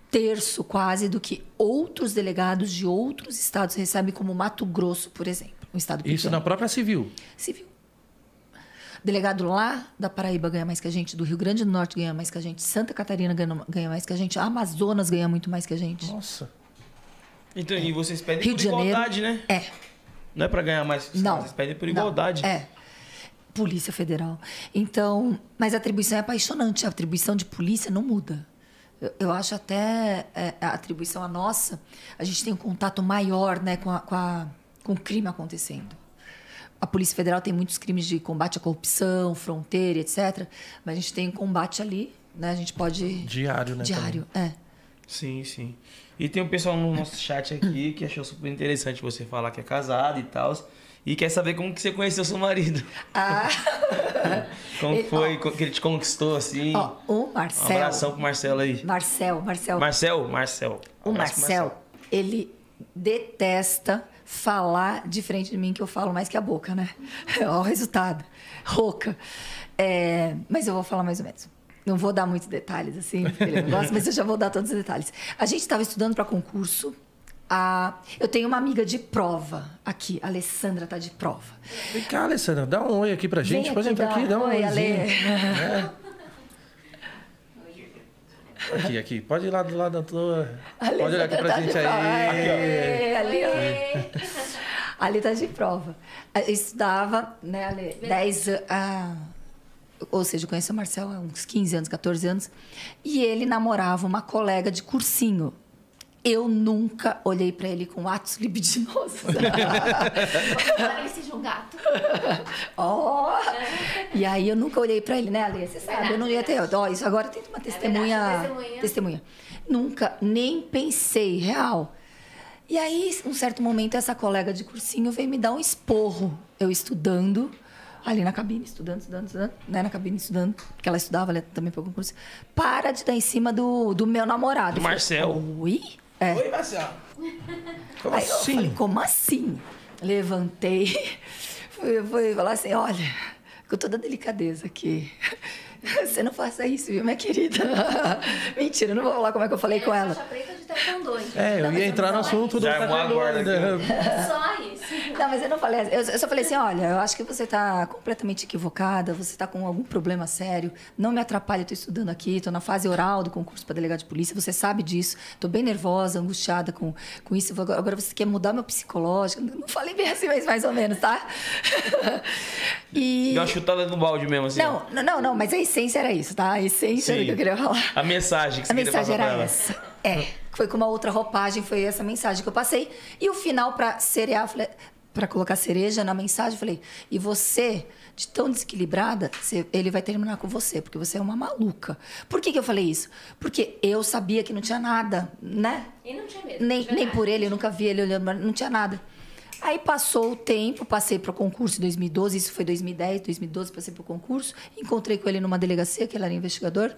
Speaker 4: terço quase do que outros delegados de outros estados recebem, como Mato Grosso, por exemplo. Um estado pequeno.
Speaker 2: Isso na própria civil.
Speaker 4: Civil. Delegado lá da Paraíba ganha mais que a gente, do Rio Grande do Norte ganha mais que a gente, Santa Catarina ganha mais que a gente, Amazonas ganha muito mais que a gente.
Speaker 2: Nossa.
Speaker 1: Então, e vocês pedem
Speaker 4: Rio
Speaker 1: por
Speaker 4: de Janeiro.
Speaker 1: igualdade, né?
Speaker 4: É.
Speaker 1: Não é pra ganhar mais.
Speaker 4: Não.
Speaker 1: Vocês pedem por
Speaker 4: Não.
Speaker 1: igualdade.
Speaker 4: É. Polícia Federal. Então, mas a atribuição é apaixonante. A atribuição de polícia não muda. Eu, eu acho até é, a atribuição a nossa, a gente tem um contato maior né, com, a, com, a- com o crime acontecendo. A Polícia Federal tem muitos crimes de combate à corrupção, fronteira, etc. Mas a gente tem um combate ali, né? A gente pode.
Speaker 2: Diário, né?
Speaker 4: Diário, é.
Speaker 1: Sim, sim. E tem um pessoal no nosso chat aqui que achou super interessante você falar que é casado e tal. E quer saber como que você conheceu seu marido.
Speaker 4: Ah,
Speaker 1: Como foi que ele te conquistou, assim.
Speaker 4: ó, o
Speaker 1: um
Speaker 4: Marcel.
Speaker 1: abração pro Marcelo aí.
Speaker 4: Marcel, Marcel.
Speaker 1: Marcel? Marcel.
Speaker 4: O
Speaker 1: pro
Speaker 4: Marcel, ele detesta falar de frente de mim, que eu falo mais que a boca, né? Olha o resultado. Rouca. É, mas eu vou falar mais ou menos. Não vou dar muitos detalhes, assim, porque ele não gosta, mas eu já vou dar todos os detalhes. A gente estava estudando para concurso. A... Eu tenho uma amiga de prova aqui, a Alessandra tá de prova.
Speaker 2: Vem cá, Alessandra, dá um oi aqui pra gente.
Speaker 4: Vem
Speaker 2: Pode entrar aqui, dá um
Speaker 4: Oi, Ale.
Speaker 2: oizinho. Aqui, aqui. Pode ir lá do lado da tua. Pode olhar aqui pra
Speaker 4: tá
Speaker 2: gente aí.
Speaker 4: Aê, Ali, ó. Ali tá de prova. Eu estudava, né, Ale, 10 anos. Ah, ou seja, eu conheço o Marcel há uns 15 anos, 14 anos. E ele namorava uma colega de cursinho. Eu nunca olhei pra ele com atos libidinosos.
Speaker 5: Parece um gato.
Speaker 4: Ó! E aí eu nunca olhei pra ele, né, Ale? Você sabe, eu não ia ter. Ó, isso agora tem uma testemunha.
Speaker 5: verdade, testemunha.
Speaker 4: testemunha. Nunca, nem pensei, real. E aí, um certo momento, essa colega de cursinho veio me dar um esporro. Eu estudando, ali na cabine, estudando, estudando, estudando, né, na cabine estudando, porque ela estudava ali também para o concurso. Para de dar em cima do, do meu namorado.
Speaker 1: Do
Speaker 4: falei,
Speaker 1: Marcel.
Speaker 4: Oi? É.
Speaker 3: Oi, Marcelo.
Speaker 2: Como
Speaker 4: Aí eu
Speaker 2: assim?
Speaker 4: falei, como assim? Levantei, fui, fui falar assim, olha, com toda a delicadeza aqui. Você não faça isso, viu, minha querida? Mentira, não vou falar como é que eu falei com ela.
Speaker 5: Preta taekwondo?
Speaker 2: É, eu
Speaker 4: Não,
Speaker 2: ia entrar no assunto do
Speaker 1: a
Speaker 2: taekwondo
Speaker 1: guarda
Speaker 2: ainda.
Speaker 5: Só isso.
Speaker 4: Não, mas eu não falei. Eu, eu só falei assim: olha, eu acho que você está completamente equivocada, você está com algum problema sério. Não me atrapalhe, eu estou estudando aqui, estou na fase oral do concurso para delegado de polícia, você sabe disso. Estou bem nervosa, angustiada com, com isso. Agora, agora você quer mudar meu psicológico. Não falei bem assim, mas mais ou menos, tá? e.
Speaker 1: Deu uma chutada no balde mesmo, assim.
Speaker 4: Não, não, não, não, mas a essência era isso, tá? A essência
Speaker 1: Sim.
Speaker 4: do que eu queria falar.
Speaker 1: A mensagem que você
Speaker 4: A
Speaker 1: queria
Speaker 4: mensagem
Speaker 1: passar pra
Speaker 4: era
Speaker 1: ela.
Speaker 4: essa. É, foi com uma outra roupagem, foi essa mensagem que eu passei. E o final, para cerear, para colocar cereja na mensagem, falei: e você, de tão desequilibrada, você- ele vai terminar com você, porque você é uma maluca. Por que, que eu falei isso? Porque eu sabia que não tinha nada, né?
Speaker 5: E não tinha medo.
Speaker 4: Nem, nem por ele, eu nunca vi ele olhando, mas não tinha nada. Aí passou o tempo, passei para o concurso em 2012, isso foi 2010, 2012, passei para o concurso. Encontrei com ele numa delegacia, que ele era investigador.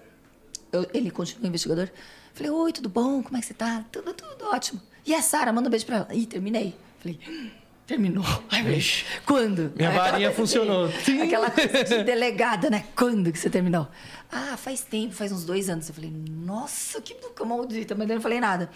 Speaker 4: Eu- ele continua investigador. Falei, oi, tudo bom? Como é que você tá? Tudo, tudo ótimo. E a Sara, manda um beijo para ela. Ih, terminei. Falei, "Hum, terminou. Eu falei, quando?
Speaker 2: Minha varinha funcionou. Tim.
Speaker 4: Aquela coisa de delegada, né? Quando que você terminou? Ah, faz tempo, faz uns dois anos. Eu falei, nossa, que boca maldita, mas eu não falei nada.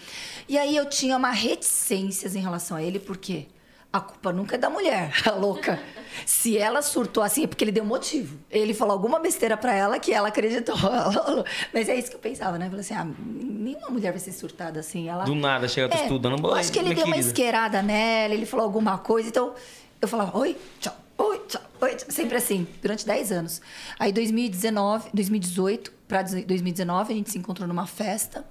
Speaker 4: E aí eu tinha uma reticências em relação a ele, porque a culpa nunca é da mulher, a louca. Se ela surtou assim, é porque ele deu motivo. Ele falou alguma besteira pra ela que ela acreditou. Mas é isso que eu pensava, né? Eu falei assim, ah, nenhuma mulher vai ser surtada assim. Ela...
Speaker 1: Do nada, chega, tô
Speaker 4: É,
Speaker 1: estudando.
Speaker 4: Eu acho que ele deu uma
Speaker 1: querida.
Speaker 4: esquerada nela, ele falou alguma coisa, então eu falava, oi, tchau, oi, tchau, oi, tchau. Sempre assim, durante 10 anos. Aí 2019, 2018 para 2019, a gente se encontrou numa festa.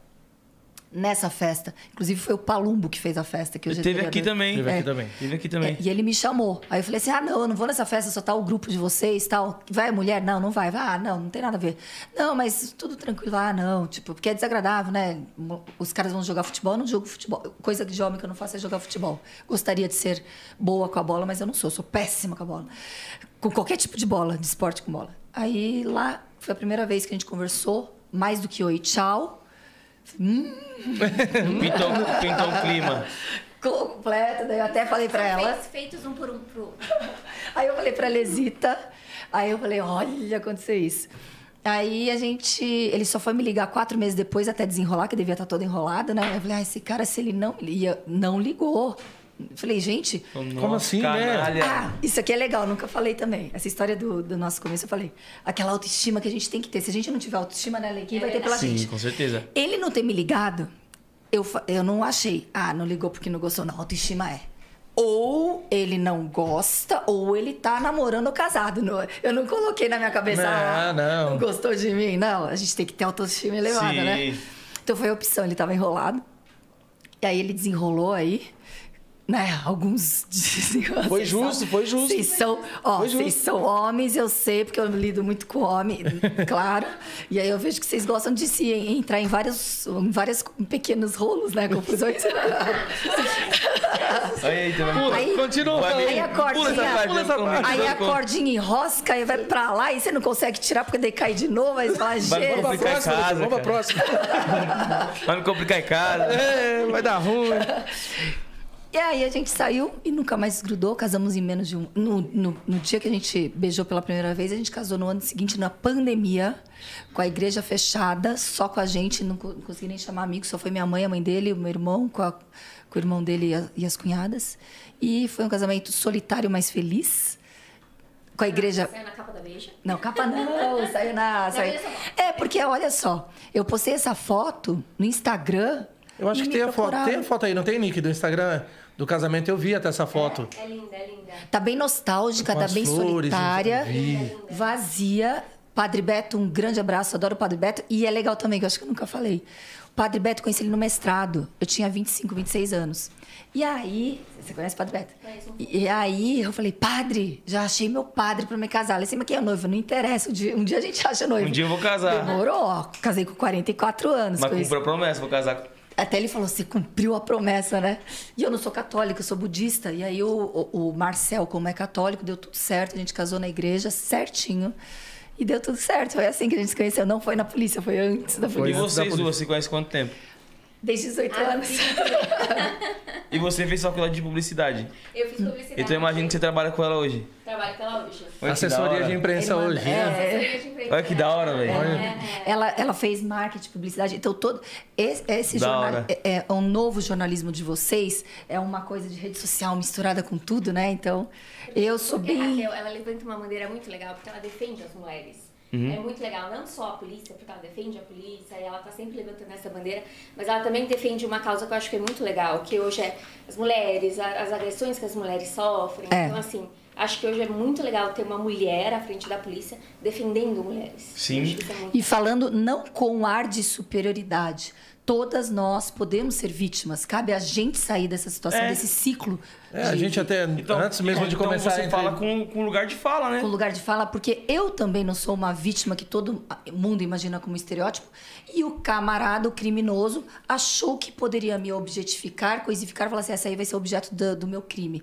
Speaker 4: Nessa festa, inclusive foi o Palumbo que fez a festa, que hoje é
Speaker 1: Teve aqui também.
Speaker 2: Teve aqui
Speaker 4: É.
Speaker 2: também.
Speaker 1: Teve aqui também.
Speaker 4: É, e ele me chamou. Aí eu falei assim: ah, não, eu não vou nessa festa, só tá o grupo de vocês tal. Vai a mulher? Não, não vai. Ah, não, não tem nada a ver. Não, mas tudo tranquilo. Ah, não, tipo, porque é desagradável, né? Os caras vão jogar futebol, eu não jogo futebol. Coisa de homem que eu não faço é jogar futebol. Gostaria de ser boa com a bola, mas eu não sou, sou péssima com a bola. Com qualquer tipo de bola, de esporte com bola. Aí lá foi a primeira vez que a gente conversou, mais do que oi, tchau.
Speaker 1: Pintou, pintou um clima.
Speaker 4: Completa, daí eu até falei pra ela.
Speaker 5: Feitos, feitos um por um pro outro.
Speaker 4: Aí eu falei pra Lesita, aí eu falei, olha, aconteceu isso. Aí a gente. Ele só foi me ligar quatro meses depois até desenrolar, que devia estar toda enrolada, né? Eu falei, ah, esse cara, se ele não ia, não ligou. Eu falei, gente.
Speaker 2: Como assim, né?
Speaker 4: Ah, isso aqui é legal, nunca falei também. Essa história do, do nosso começo, eu falei. Aquela autoestima que a gente tem que ter. Se a gente não tiver autoestima, né, Quem vai ter pela
Speaker 1: Sim,
Speaker 4: gente?
Speaker 1: com certeza.
Speaker 4: Ele não ter me ligado, eu, eu não achei. Ah, não ligou porque não gostou. Não, autoestima é. Ou ele não gosta, ou ele tá namorando ou casado. Não, eu não coloquei na minha cabeça.
Speaker 2: Não,
Speaker 4: ah,
Speaker 2: não.
Speaker 4: não gostou de mim. Não, a gente tem que ter autoestima elevada,
Speaker 1: Sim.
Speaker 4: né? Então foi a opção. Ele tava enrolado. E aí ele desenrolou aí. Né, alguns dizem,
Speaker 3: Foi
Speaker 4: "Vocês
Speaker 3: justo,
Speaker 4: são-
Speaker 3: foi justo.
Speaker 4: Vocês são, ó,
Speaker 3: Foi justo.
Speaker 4: vocês são homens, eu sei, porque eu lido muito com homem, claro. E aí eu vejo que vocês gostam de se entrar em vários, em vários pequenos rolos, né? Confusões.
Speaker 1: Aí, tá vendo?
Speaker 4: Aí-
Speaker 2: Continua
Speaker 1: ver.
Speaker 4: Aí a
Speaker 1: Pula
Speaker 4: cordinha,
Speaker 2: pula
Speaker 4: aí a cordinha enrosca e vai pra lá e você não consegue tirar porque daí cai de novo, aí você fala,
Speaker 1: Vai
Speaker 4: gente.
Speaker 3: Vamos pra
Speaker 1: Complicar em
Speaker 3: próxima,
Speaker 1: casa,
Speaker 3: vamos pra próxima.
Speaker 1: Vai me complicar em casa.
Speaker 2: É, vai dar ruim.
Speaker 4: E aí a gente saiu e nunca mais grudou, casamos em menos de um. No, no, no dia que a gente beijou pela primeira vez, a gente casou no ano seguinte, na pandemia, com a igreja fechada, só com a gente, não co- consegui nem chamar amigos, só foi minha mãe, a mãe dele, o meu irmão, com, a- com o irmão dele e, a- e as cunhadas. E foi um casamento solitário, mas feliz. Com a igreja.
Speaker 5: Saiu na capa da beija.
Speaker 4: Não, capa não, saiu na. Saiu... É, porque olha só, eu postei essa foto no Instagram.
Speaker 2: Eu acho
Speaker 4: e
Speaker 2: que tem a foto. Tem a foto aí, não tem, Nick, do Instagram do casamento? Eu vi até essa foto.
Speaker 5: É linda, é linda.
Speaker 4: Tá bem nostálgica,
Speaker 2: Com
Speaker 4: tá bem
Speaker 2: flores,
Speaker 4: solitária, vazia. Padre Beto, um grande abraço, adoro o Padre Beto. E é legal também, que eu acho que eu nunca falei. O Padre Beto, conheci ele no mestrado. Eu tinha 25, 26 anos. E aí, você conhece o Padre Beto?
Speaker 5: Conheço
Speaker 4: E, e aí eu falei, padre, já achei meu padre pra me casar. Ele disse, mas quem é noivo? Não interessa, um dia, um dia a gente acha noivo.
Speaker 1: Um dia eu vou casar.
Speaker 4: Demorou, ó. Casei com 44 anos.
Speaker 1: Mas cumpra a promessa, vou casar com.
Speaker 4: Até ele falou, você cumpriu a promessa, né? E eu não sou católica, eu sou budista. E aí o, o, Marcel, como é católico, deu tudo certo. A gente casou na igreja certinho. E deu tudo certo. Foi assim que a gente se conheceu. Não foi na polícia, foi antes da
Speaker 1: E
Speaker 4: polícia.
Speaker 2: da
Speaker 1: vocês duas se conhecem quanto tempo?
Speaker 4: Desde 18
Speaker 5: Ah,
Speaker 4: anos.
Speaker 1: E você fez faculdade de publicidade.
Speaker 5: Eu fiz publicidade.
Speaker 1: Então eu imagino que você trabalha com ela hoje.
Speaker 5: Trabalho com ela hoje.
Speaker 1: Olha que da
Speaker 2: Assessoria de imprensa
Speaker 4: manda-
Speaker 2: hoje, né?
Speaker 5: Assessoria de imprensa.
Speaker 1: Olha que da hora, velho.
Speaker 5: É, é.
Speaker 4: Ela, ela fez marketing, publicidade. Então, todo esse, esse jornal, é, é um novo jornalismo de vocês. É uma coisa de rede social misturada com tudo, né? Então, eu sou
Speaker 5: Porque
Speaker 4: bem.
Speaker 5: Raquel, ela levanta uma bandeira muito legal, porque ela defende as mulheres.
Speaker 1: Uhum.
Speaker 5: É muito legal, não só a polícia, porque ela defende a polícia, e ela tá sempre levantando essa bandeira, mas ela também defende uma causa que eu acho que é muito legal, que hoje é as mulheres, a- as agressões que as mulheres sofrem.
Speaker 4: É.
Speaker 5: Então, assim, acho que hoje é muito legal ter uma mulher à frente da polícia defendendo mulheres.
Speaker 1: Sim.
Speaker 5: É muito
Speaker 4: E falando não com ar de superioridade. Todas nós podemos ser vítimas. Cabe a gente sair dessa situação,
Speaker 1: É.
Speaker 4: desse ciclo.
Speaker 2: É, a
Speaker 4: de-
Speaker 2: gente até, antes mesmo de
Speaker 1: então
Speaker 2: começar
Speaker 1: você
Speaker 2: a
Speaker 1: fala
Speaker 2: entre-
Speaker 1: com, com lugar de fala, né?
Speaker 4: com lugar de fala, porque eu também não sou uma vítima que todo mundo imagina como estereótipo, e o camarada, o criminoso, achou que poderia me objetificar, coisificar, falar assim, essa aí vai ser objeto do, do meu crime.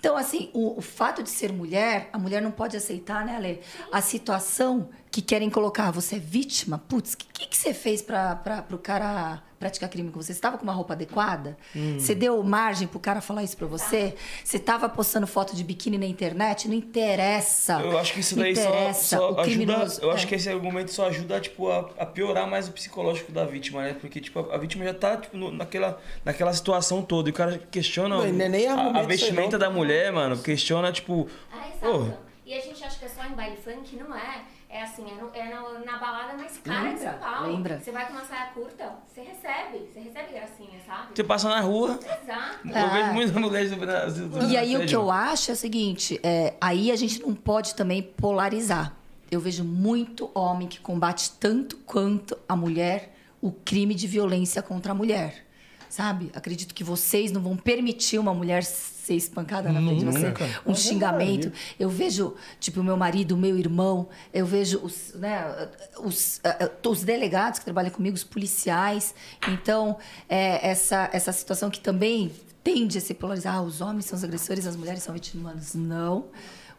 Speaker 4: Então, assim, o, o fato de ser mulher, a mulher não pode aceitar, né, Ale? A situação que querem colocar, você é vítima? Putz, o que, que, que você fez para o cara praticar crime com você? Você estava com uma roupa adequada? Você deu margem pro cara falar isso para você? Você estava postando foto de biquíni na internet? Não interessa.
Speaker 1: Eu acho que isso daí só,
Speaker 4: interessa.
Speaker 1: só
Speaker 4: o
Speaker 1: ajuda.
Speaker 4: criminoso.
Speaker 1: Eu acho
Speaker 4: é.
Speaker 1: que esse argumento só ajuda tipo, a, a piorar mais o psicológico da vítima, né? Porque tipo, a, a vítima já tá tipo, no- naquela, naquela situação toda. E o cara questiona
Speaker 3: Não,
Speaker 1: o-
Speaker 3: não é nem
Speaker 1: a, a vestimenta da mulher, mano. Questiona, tipo.
Speaker 5: Ah, exato. E a gente acha que é só em baile funk, não é. É assim, é, no- é na, na balada mais cara de
Speaker 4: Lembra,
Speaker 5: São Paulo.
Speaker 4: lembra.
Speaker 5: Você vai com uma saia curta, você recebe. Você recebe gracinha, sabe?
Speaker 1: Você passa na rua.
Speaker 5: Exato.
Speaker 1: Eu
Speaker 4: Ah.
Speaker 1: vejo muitas mulheres do Brasil.
Speaker 4: E aí o que eu acho é o seguinte, é, aí a gente não pode também polarizar. Eu vejo muito homem que combate tanto quanto a mulher o crime de violência contra a mulher. Sabe? Acredito que vocês não vão permitir uma mulher ser espancada na frente de você. Um xingamento. Eu vejo, tipo, o meu marido, o meu irmão, eu vejo os, né, os, os delegados que trabalham comigo, os policiais. Então, é, essa, essa situação que também tende a se polarizar. Ah, os homens são os agressores, as mulheres são vítimas. Não.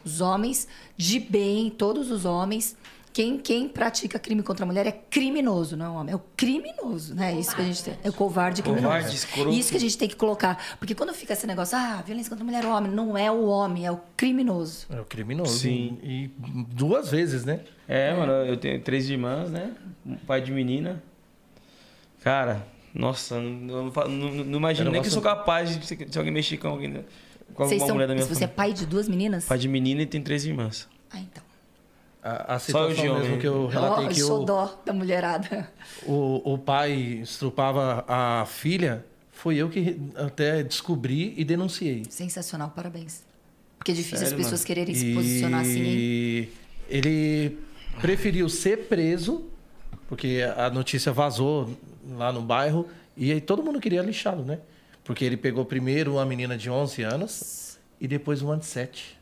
Speaker 4: Os homens, de bem, todos os homens. Quem, quem pratica crime contra a mulher é criminoso, não é um homem. É o criminoso, né? Isso que a gente tem. É o covarde criminoso.
Speaker 1: Covarde, escroto.
Speaker 4: Isso que a gente tem que colocar. Porque quando fica esse negócio, ah, violência contra a mulher é o homem. Não é o homem, é o criminoso.
Speaker 2: É o criminoso.
Speaker 1: Sim.
Speaker 2: E duas vezes, né?
Speaker 1: É, mano, eu tenho três irmãs, né? Um pai de menina. Cara, nossa, não, eu não, não, não imagino nem que eu sou capaz de, se- de alguém mexer com alguém. Com
Speaker 4: Vocês
Speaker 1: alguma
Speaker 4: são,
Speaker 1: mulher da minha
Speaker 4: se você é
Speaker 1: família.
Speaker 4: pai de duas meninas?
Speaker 1: Pai de menina e tem três irmãs.
Speaker 4: Ah, então.
Speaker 2: A, a
Speaker 1: Só
Speaker 2: situação
Speaker 1: homem.
Speaker 2: mesmo que eu relatei
Speaker 4: Ó,
Speaker 2: que
Speaker 4: sou
Speaker 2: o,
Speaker 4: dó da mulherada.
Speaker 2: o, o pai estrupava a filha, foi eu que até descobri e denunciei.
Speaker 4: Sensacional, parabéns. Porque é difícil
Speaker 1: Sério,
Speaker 4: as pessoas
Speaker 1: mano?
Speaker 4: quererem se posicionar assim, hein?
Speaker 2: E ele preferiu ser preso, porque a notícia vazou lá no bairro, e aí todo mundo queria lixá-lo, né? Porque ele pegou primeiro uma menina de 11 anos e depois uma de 7.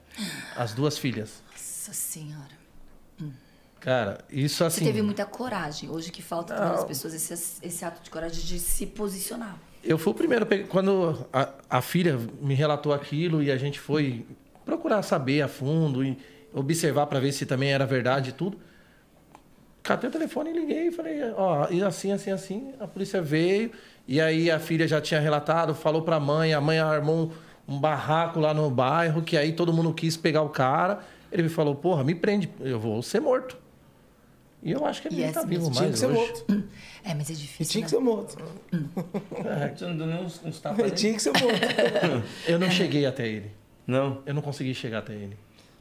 Speaker 2: As duas filhas.
Speaker 4: Nossa senhora.
Speaker 2: Cara, isso assim.
Speaker 4: Você teve muita coragem. Hoje que falta também nas pessoas esse, esse ato de coragem de se posicionar.
Speaker 2: Eu fui o primeiro. Quando a, a filha me relatou aquilo e a gente foi procurar saber a fundo e observar para ver se também era verdade e tudo. Catei o telefone e liguei e falei, ó, e assim, assim, assim. A polícia veio e aí a filha já tinha relatado, falou para a mãe, a mãe armou um, um barraco lá no bairro, que aí todo mundo quis pegar o cara. Ele me falou, porra, me prende, eu vou ser morto. E eu acho que ele
Speaker 4: E é
Speaker 2: tá
Speaker 4: assim
Speaker 2: vivo
Speaker 4: mesmo.
Speaker 3: Tinha
Speaker 2: mais
Speaker 3: que ser
Speaker 2: hoje.
Speaker 3: morto.
Speaker 4: É, mas é
Speaker 3: E
Speaker 4: difícil.
Speaker 3: tinha
Speaker 4: né?
Speaker 3: que ser morto.
Speaker 1: Você não deu nem uns, uns tapas
Speaker 3: tinha que ser morto.
Speaker 2: Eu não cheguei até ele.
Speaker 1: Não.
Speaker 2: Eu não consegui chegar até ele.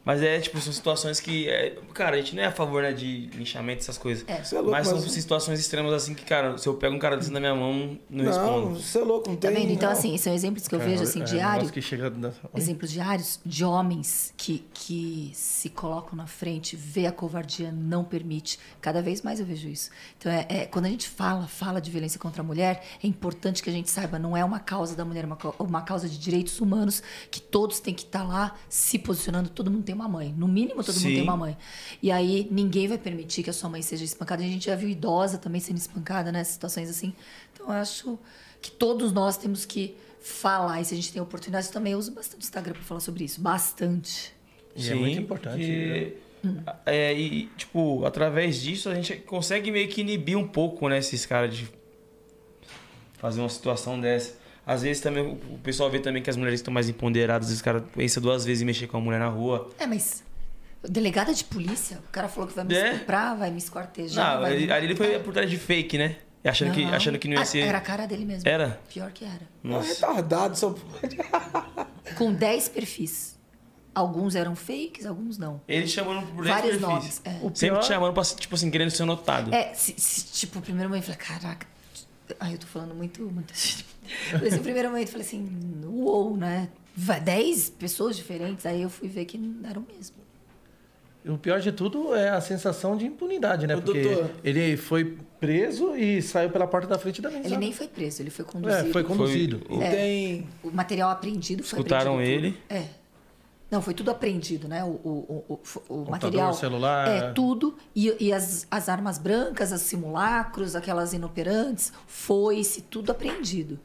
Speaker 1: Mas é, tipo, são situações que. é, cara, a gente não é a favor, né, de linchamento, essas coisas.
Speaker 4: É.
Speaker 3: Você é louco,
Speaker 1: mas são
Speaker 3: mas-
Speaker 1: situações extremas assim que, cara, se eu pego um cara desse na minha mão, não,
Speaker 3: Não,
Speaker 1: respondo.
Speaker 3: você é louco, não
Speaker 4: Tá
Speaker 3: tem.
Speaker 4: vendo? Então,
Speaker 3: não.
Speaker 4: assim, são exemplos que eu
Speaker 2: É,
Speaker 4: vejo, assim,
Speaker 2: é,
Speaker 4: diário.
Speaker 2: negócio que chega da-
Speaker 4: Exemplos diários de homens que, que se colocam na frente, vê a covardia, não permite. Cada vez mais eu vejo isso. Então, é, é- quando a gente fala, fala de violência contra a mulher, é importante que a gente saiba, não é uma causa da mulher, é uma, uma causa de direitos humanos, que todos têm que estar lá se posicionando. Todo mundo tem uma mãe. No mínimo, todo
Speaker 1: Sim.
Speaker 4: mundo tem uma mãe. E aí, ninguém vai permitir que a sua mãe seja espancada. A gente já viu idosa também sendo espancada, né? Situações assim. Então, eu acho que todos nós temos que falar. E se a gente tem oportunidade, eu também uso bastante o Instagram para falar sobre isso. Bastante.
Speaker 2: E é muito importante,
Speaker 1: porque, é, e, tipo, através disso a gente consegue meio que inibir um pouco, né, esses caras de. fazer uma situação dessa. Às vezes também o pessoal vê também que as mulheres estão mais empoderadas, os caras pensam duas vezes em mexer com a mulher na rua.
Speaker 4: É, mas. Delegada de polícia, o cara falou que vai me
Speaker 1: É?
Speaker 4: estuprar, vai me esquartejar.
Speaker 1: Não,
Speaker 4: vai
Speaker 1: ali ele foi por trás de fake, né? Achando, que,
Speaker 4: Não.
Speaker 1: achando que não ia
Speaker 4: Ah,
Speaker 1: ser.
Speaker 4: Era a cara dele mesmo.
Speaker 1: Era?
Speaker 4: Pior que era.
Speaker 3: É
Speaker 1: Nossa.
Speaker 3: retardado, só pode.
Speaker 4: Com 10 perfis. Alguns eram fakes, alguns não.
Speaker 1: Ele chamando por dez
Speaker 4: Vários
Speaker 1: perfis.
Speaker 4: nomes. É.
Speaker 2: O
Speaker 1: Sempre
Speaker 2: pior-
Speaker 1: te chamando pra, tipo assim, querendo ser notado.
Speaker 4: É, se, se, tipo, o primeiro momento eu falei, caraca. Ai, eu tô falando muito. muito... Falei assim, o primeiro momento eu falei assim, uou, né? Vai, 10 pessoas diferentes. Aí eu fui ver que não eram mesmo.
Speaker 2: O pior de tudo é a sensação de impunidade, né?
Speaker 3: Ô,
Speaker 2: Porque
Speaker 3: doutor.
Speaker 2: ele foi preso e saiu pela porta da frente da mesa.
Speaker 4: Ele nem foi preso, ele foi conduzido.
Speaker 2: É, foi conduzido.
Speaker 3: E tem.
Speaker 4: O material apreendido foi
Speaker 1: Escutaram ele?
Speaker 4: tudo. É. Não, foi tudo apreendido, né? O, o, o, o, material.
Speaker 2: celular.
Speaker 4: É, tudo. E, e as, as armas brancas, os simulacros, aquelas inoperantes, foi-se, tudo apreendido.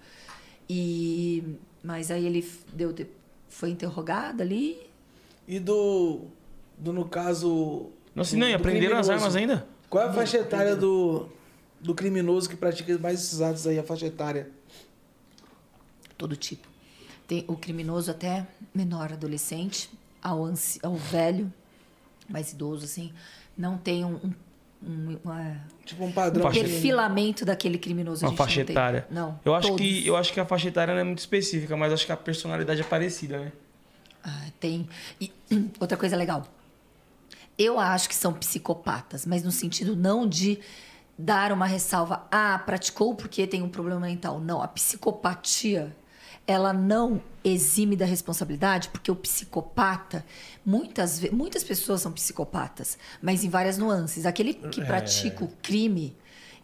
Speaker 4: E. Mas aí ele deu, de- foi interrogado ali.
Speaker 3: E do. Do, no caso.
Speaker 1: Nossa,
Speaker 3: do-
Speaker 1: não, e aprenderam as armas ainda?
Speaker 3: Qual é a faixa etária do, do criminoso que pratica mais esses atos aí, a faixa etária?
Speaker 4: todo tipo. Tem o criminoso até menor, adolescente, ao, anci, ao velho, mais idoso, assim, não tem um, um- um- uma-
Speaker 3: Tipo um padrão.
Speaker 1: Faixa-
Speaker 4: perfilamento daquele criminoso.
Speaker 1: Uma faixa
Speaker 4: não tem.
Speaker 1: etária.
Speaker 4: Não.
Speaker 1: Eu acho,
Speaker 4: todos.
Speaker 1: que, eu acho que a faixa etária não é muito específica, mas acho que a personalidade é parecida, né?
Speaker 4: Ah, tem. E outra coisa legal. Eu acho que são psicopatas, mas no sentido não de dar uma ressalva. Ah, praticou porque tem um problema mental. Não, a psicopatia, ela não exime da responsabilidade, porque o psicopata, muitas, muitas pessoas são psicopatas, mas em várias nuances. Aquele que pratica o crime,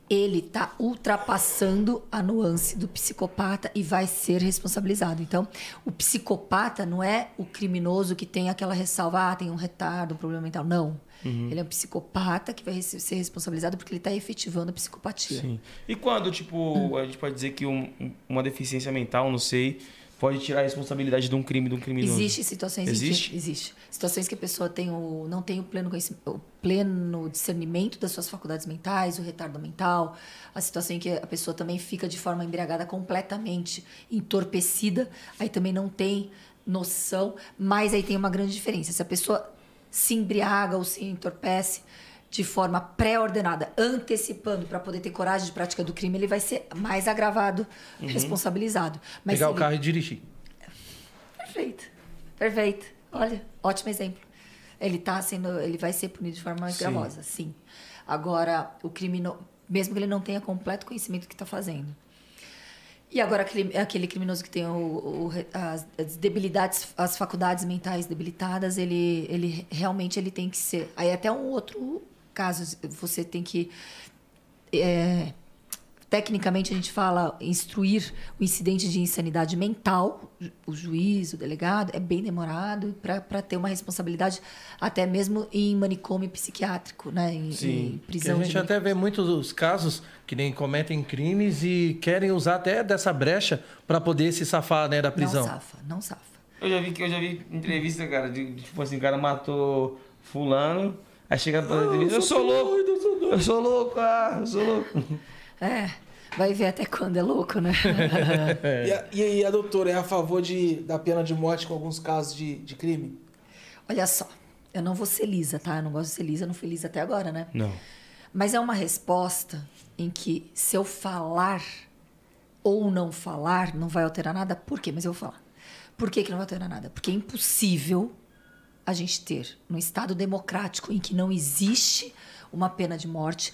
Speaker 4: ele está ultrapassando a nuance do psicopata e vai ser responsabilizado. Então, o psicopata não é o criminoso que tem aquela ressalva, ah, tem um retardo, um problema mental. Não. Ele é um psicopata que vai ser responsabilizado porque ele está efetivando a psicopatia.
Speaker 1: Sim. E quando, tipo,
Speaker 4: Hum.
Speaker 1: a gente pode dizer que um- um- uma deficiência mental, não sei, pode tirar a responsabilidade de um crime de um criminoso?
Speaker 4: Existe situações
Speaker 1: Existe?
Speaker 4: que existe situações que a pessoa tem o, não tem o pleno conhecimento, o pleno discernimento das suas faculdades mentais, o retardo mental, a situação em que a pessoa também fica de forma embriagada completamente entorpecida, aí também não tem noção, mas aí tem uma grande diferença. Se a pessoa se embriaga ou se entorpece de forma pré-ordenada, antecipando para poder ter coragem de prática do crime, ele vai ser mais agravado, responsabilizado. Mas
Speaker 2: Pegar
Speaker 4: se
Speaker 2: o
Speaker 4: ele-
Speaker 2: carro e dirigir.
Speaker 4: Perfeito. Perfeito. Olha, ótimo exemplo. Ele tá sendo, ele vai ser punido de forma mais
Speaker 1: Sim.
Speaker 4: gravosa, sim. Agora, o criminoso, mesmo que ele não tenha completo conhecimento do que está fazendo. E agora aquele, aquele criminoso que tem o, o- as, debilidades, as faculdades mentais debilitadas, ele, ele realmente ele tem que ser. Aí até um outro caso, você tem que é, tecnicamente a gente fala instruir o incidente de insanidade mental, o juiz, o delegado, é bem demorado para ter uma responsabilidade até mesmo em manicômio psiquiátrico, né? Em,
Speaker 1: Sim.
Speaker 4: em
Speaker 2: Que a
Speaker 4: prisão
Speaker 2: gente
Speaker 4: de
Speaker 2: até vê muitos casos que nem cometem crimes e querem usar até dessa brecha para poder se safar né, da prisão.
Speaker 4: Não safa, não safa.
Speaker 1: Eu já vi que eu já vi entrevista, cara, de, de, tipo assim, o cara matou fulano, aí chega pra entrevista, eu sou louco, eu sou louco, ah, eu sou louco.
Speaker 4: É, vai ver até quando é louco, né?
Speaker 3: E, a, e aí, a doutora é a favor de, da pena de morte com alguns casos de, de crime?
Speaker 4: Olha só, eu não vou ser lisa, tá? Eu não gosto de ser lisa, não fui lisa até agora, né?
Speaker 1: Não.
Speaker 4: Mas é uma resposta em que se eu falar ou não falar, não vai alterar nada. Por quê? Mas eu vou falar. Por que, que não vai alterar nada? Porque é impossível a gente ter, num Estado democrático em que não existe uma pena de morte,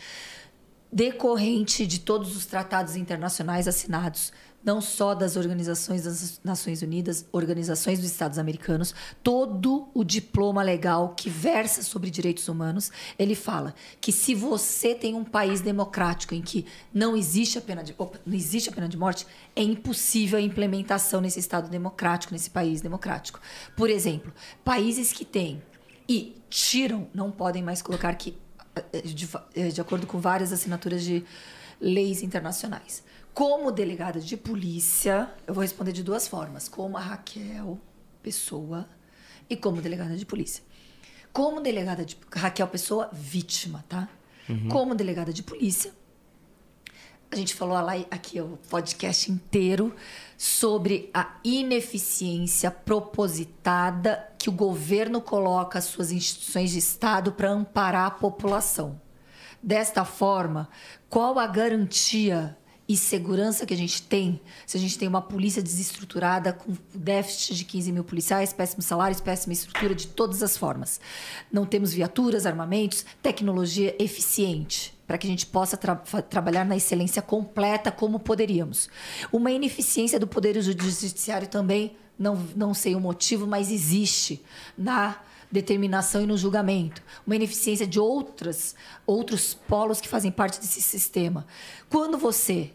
Speaker 4: decorrente de todos os tratados internacionais assinados, não só das organizações das Nações Unidas, organizações dos Estados Americanos, todo o diploma legal que versa sobre direitos humanos, ele fala que se você tem um país democrático em que não existe a pena de, opa, não existe a pena de morte, é impossível a implementação nesse Estado democrático, nesse país democrático. Por exemplo, países que têm e tiram, não podem mais colocar que de, de acordo com várias assinaturas de leis internacionais. Como delegada de polícia, eu vou responder de duas formas: como a Raquel Pessoa e como delegada de polícia. Como delegada de Raquel Pessoa, vítima, tá? Como delegada de polícia, A gente falou lá aqui o podcast inteiro sobre a ineficiência propositada que o governo coloca as suas instituições de Estado para amparar a população. Desta forma, qual a garantia e segurança que a gente tem se a gente tem uma polícia desestruturada com déficit de 15 mil policiais, péssimos salários, péssima estrutura de todas as formas. Não temos viaturas, armamentos, tecnologia eficiente para que a gente possa tra trabalhar na excelência completa como poderíamos. Uma ineficiência do Poder Judiciário também, não, não sei o motivo, mas existe na determinação e no julgamento, uma ineficiência de outras, outros polos que fazem parte desse sistema. Quando você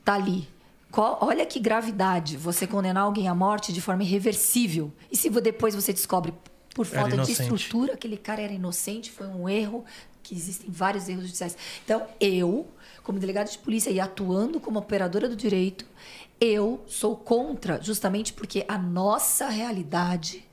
Speaker 4: está ali, olha que gravidade você condenar alguém à morte de forma irreversível, e se depois você descobre por falta de estrutura aquele cara era inocente, foi um erro, que existem vários erros judiciais. Então, eu, como delegada de polícia e atuando como operadora do direito, eu sou contra, justamente porque a nossa realidade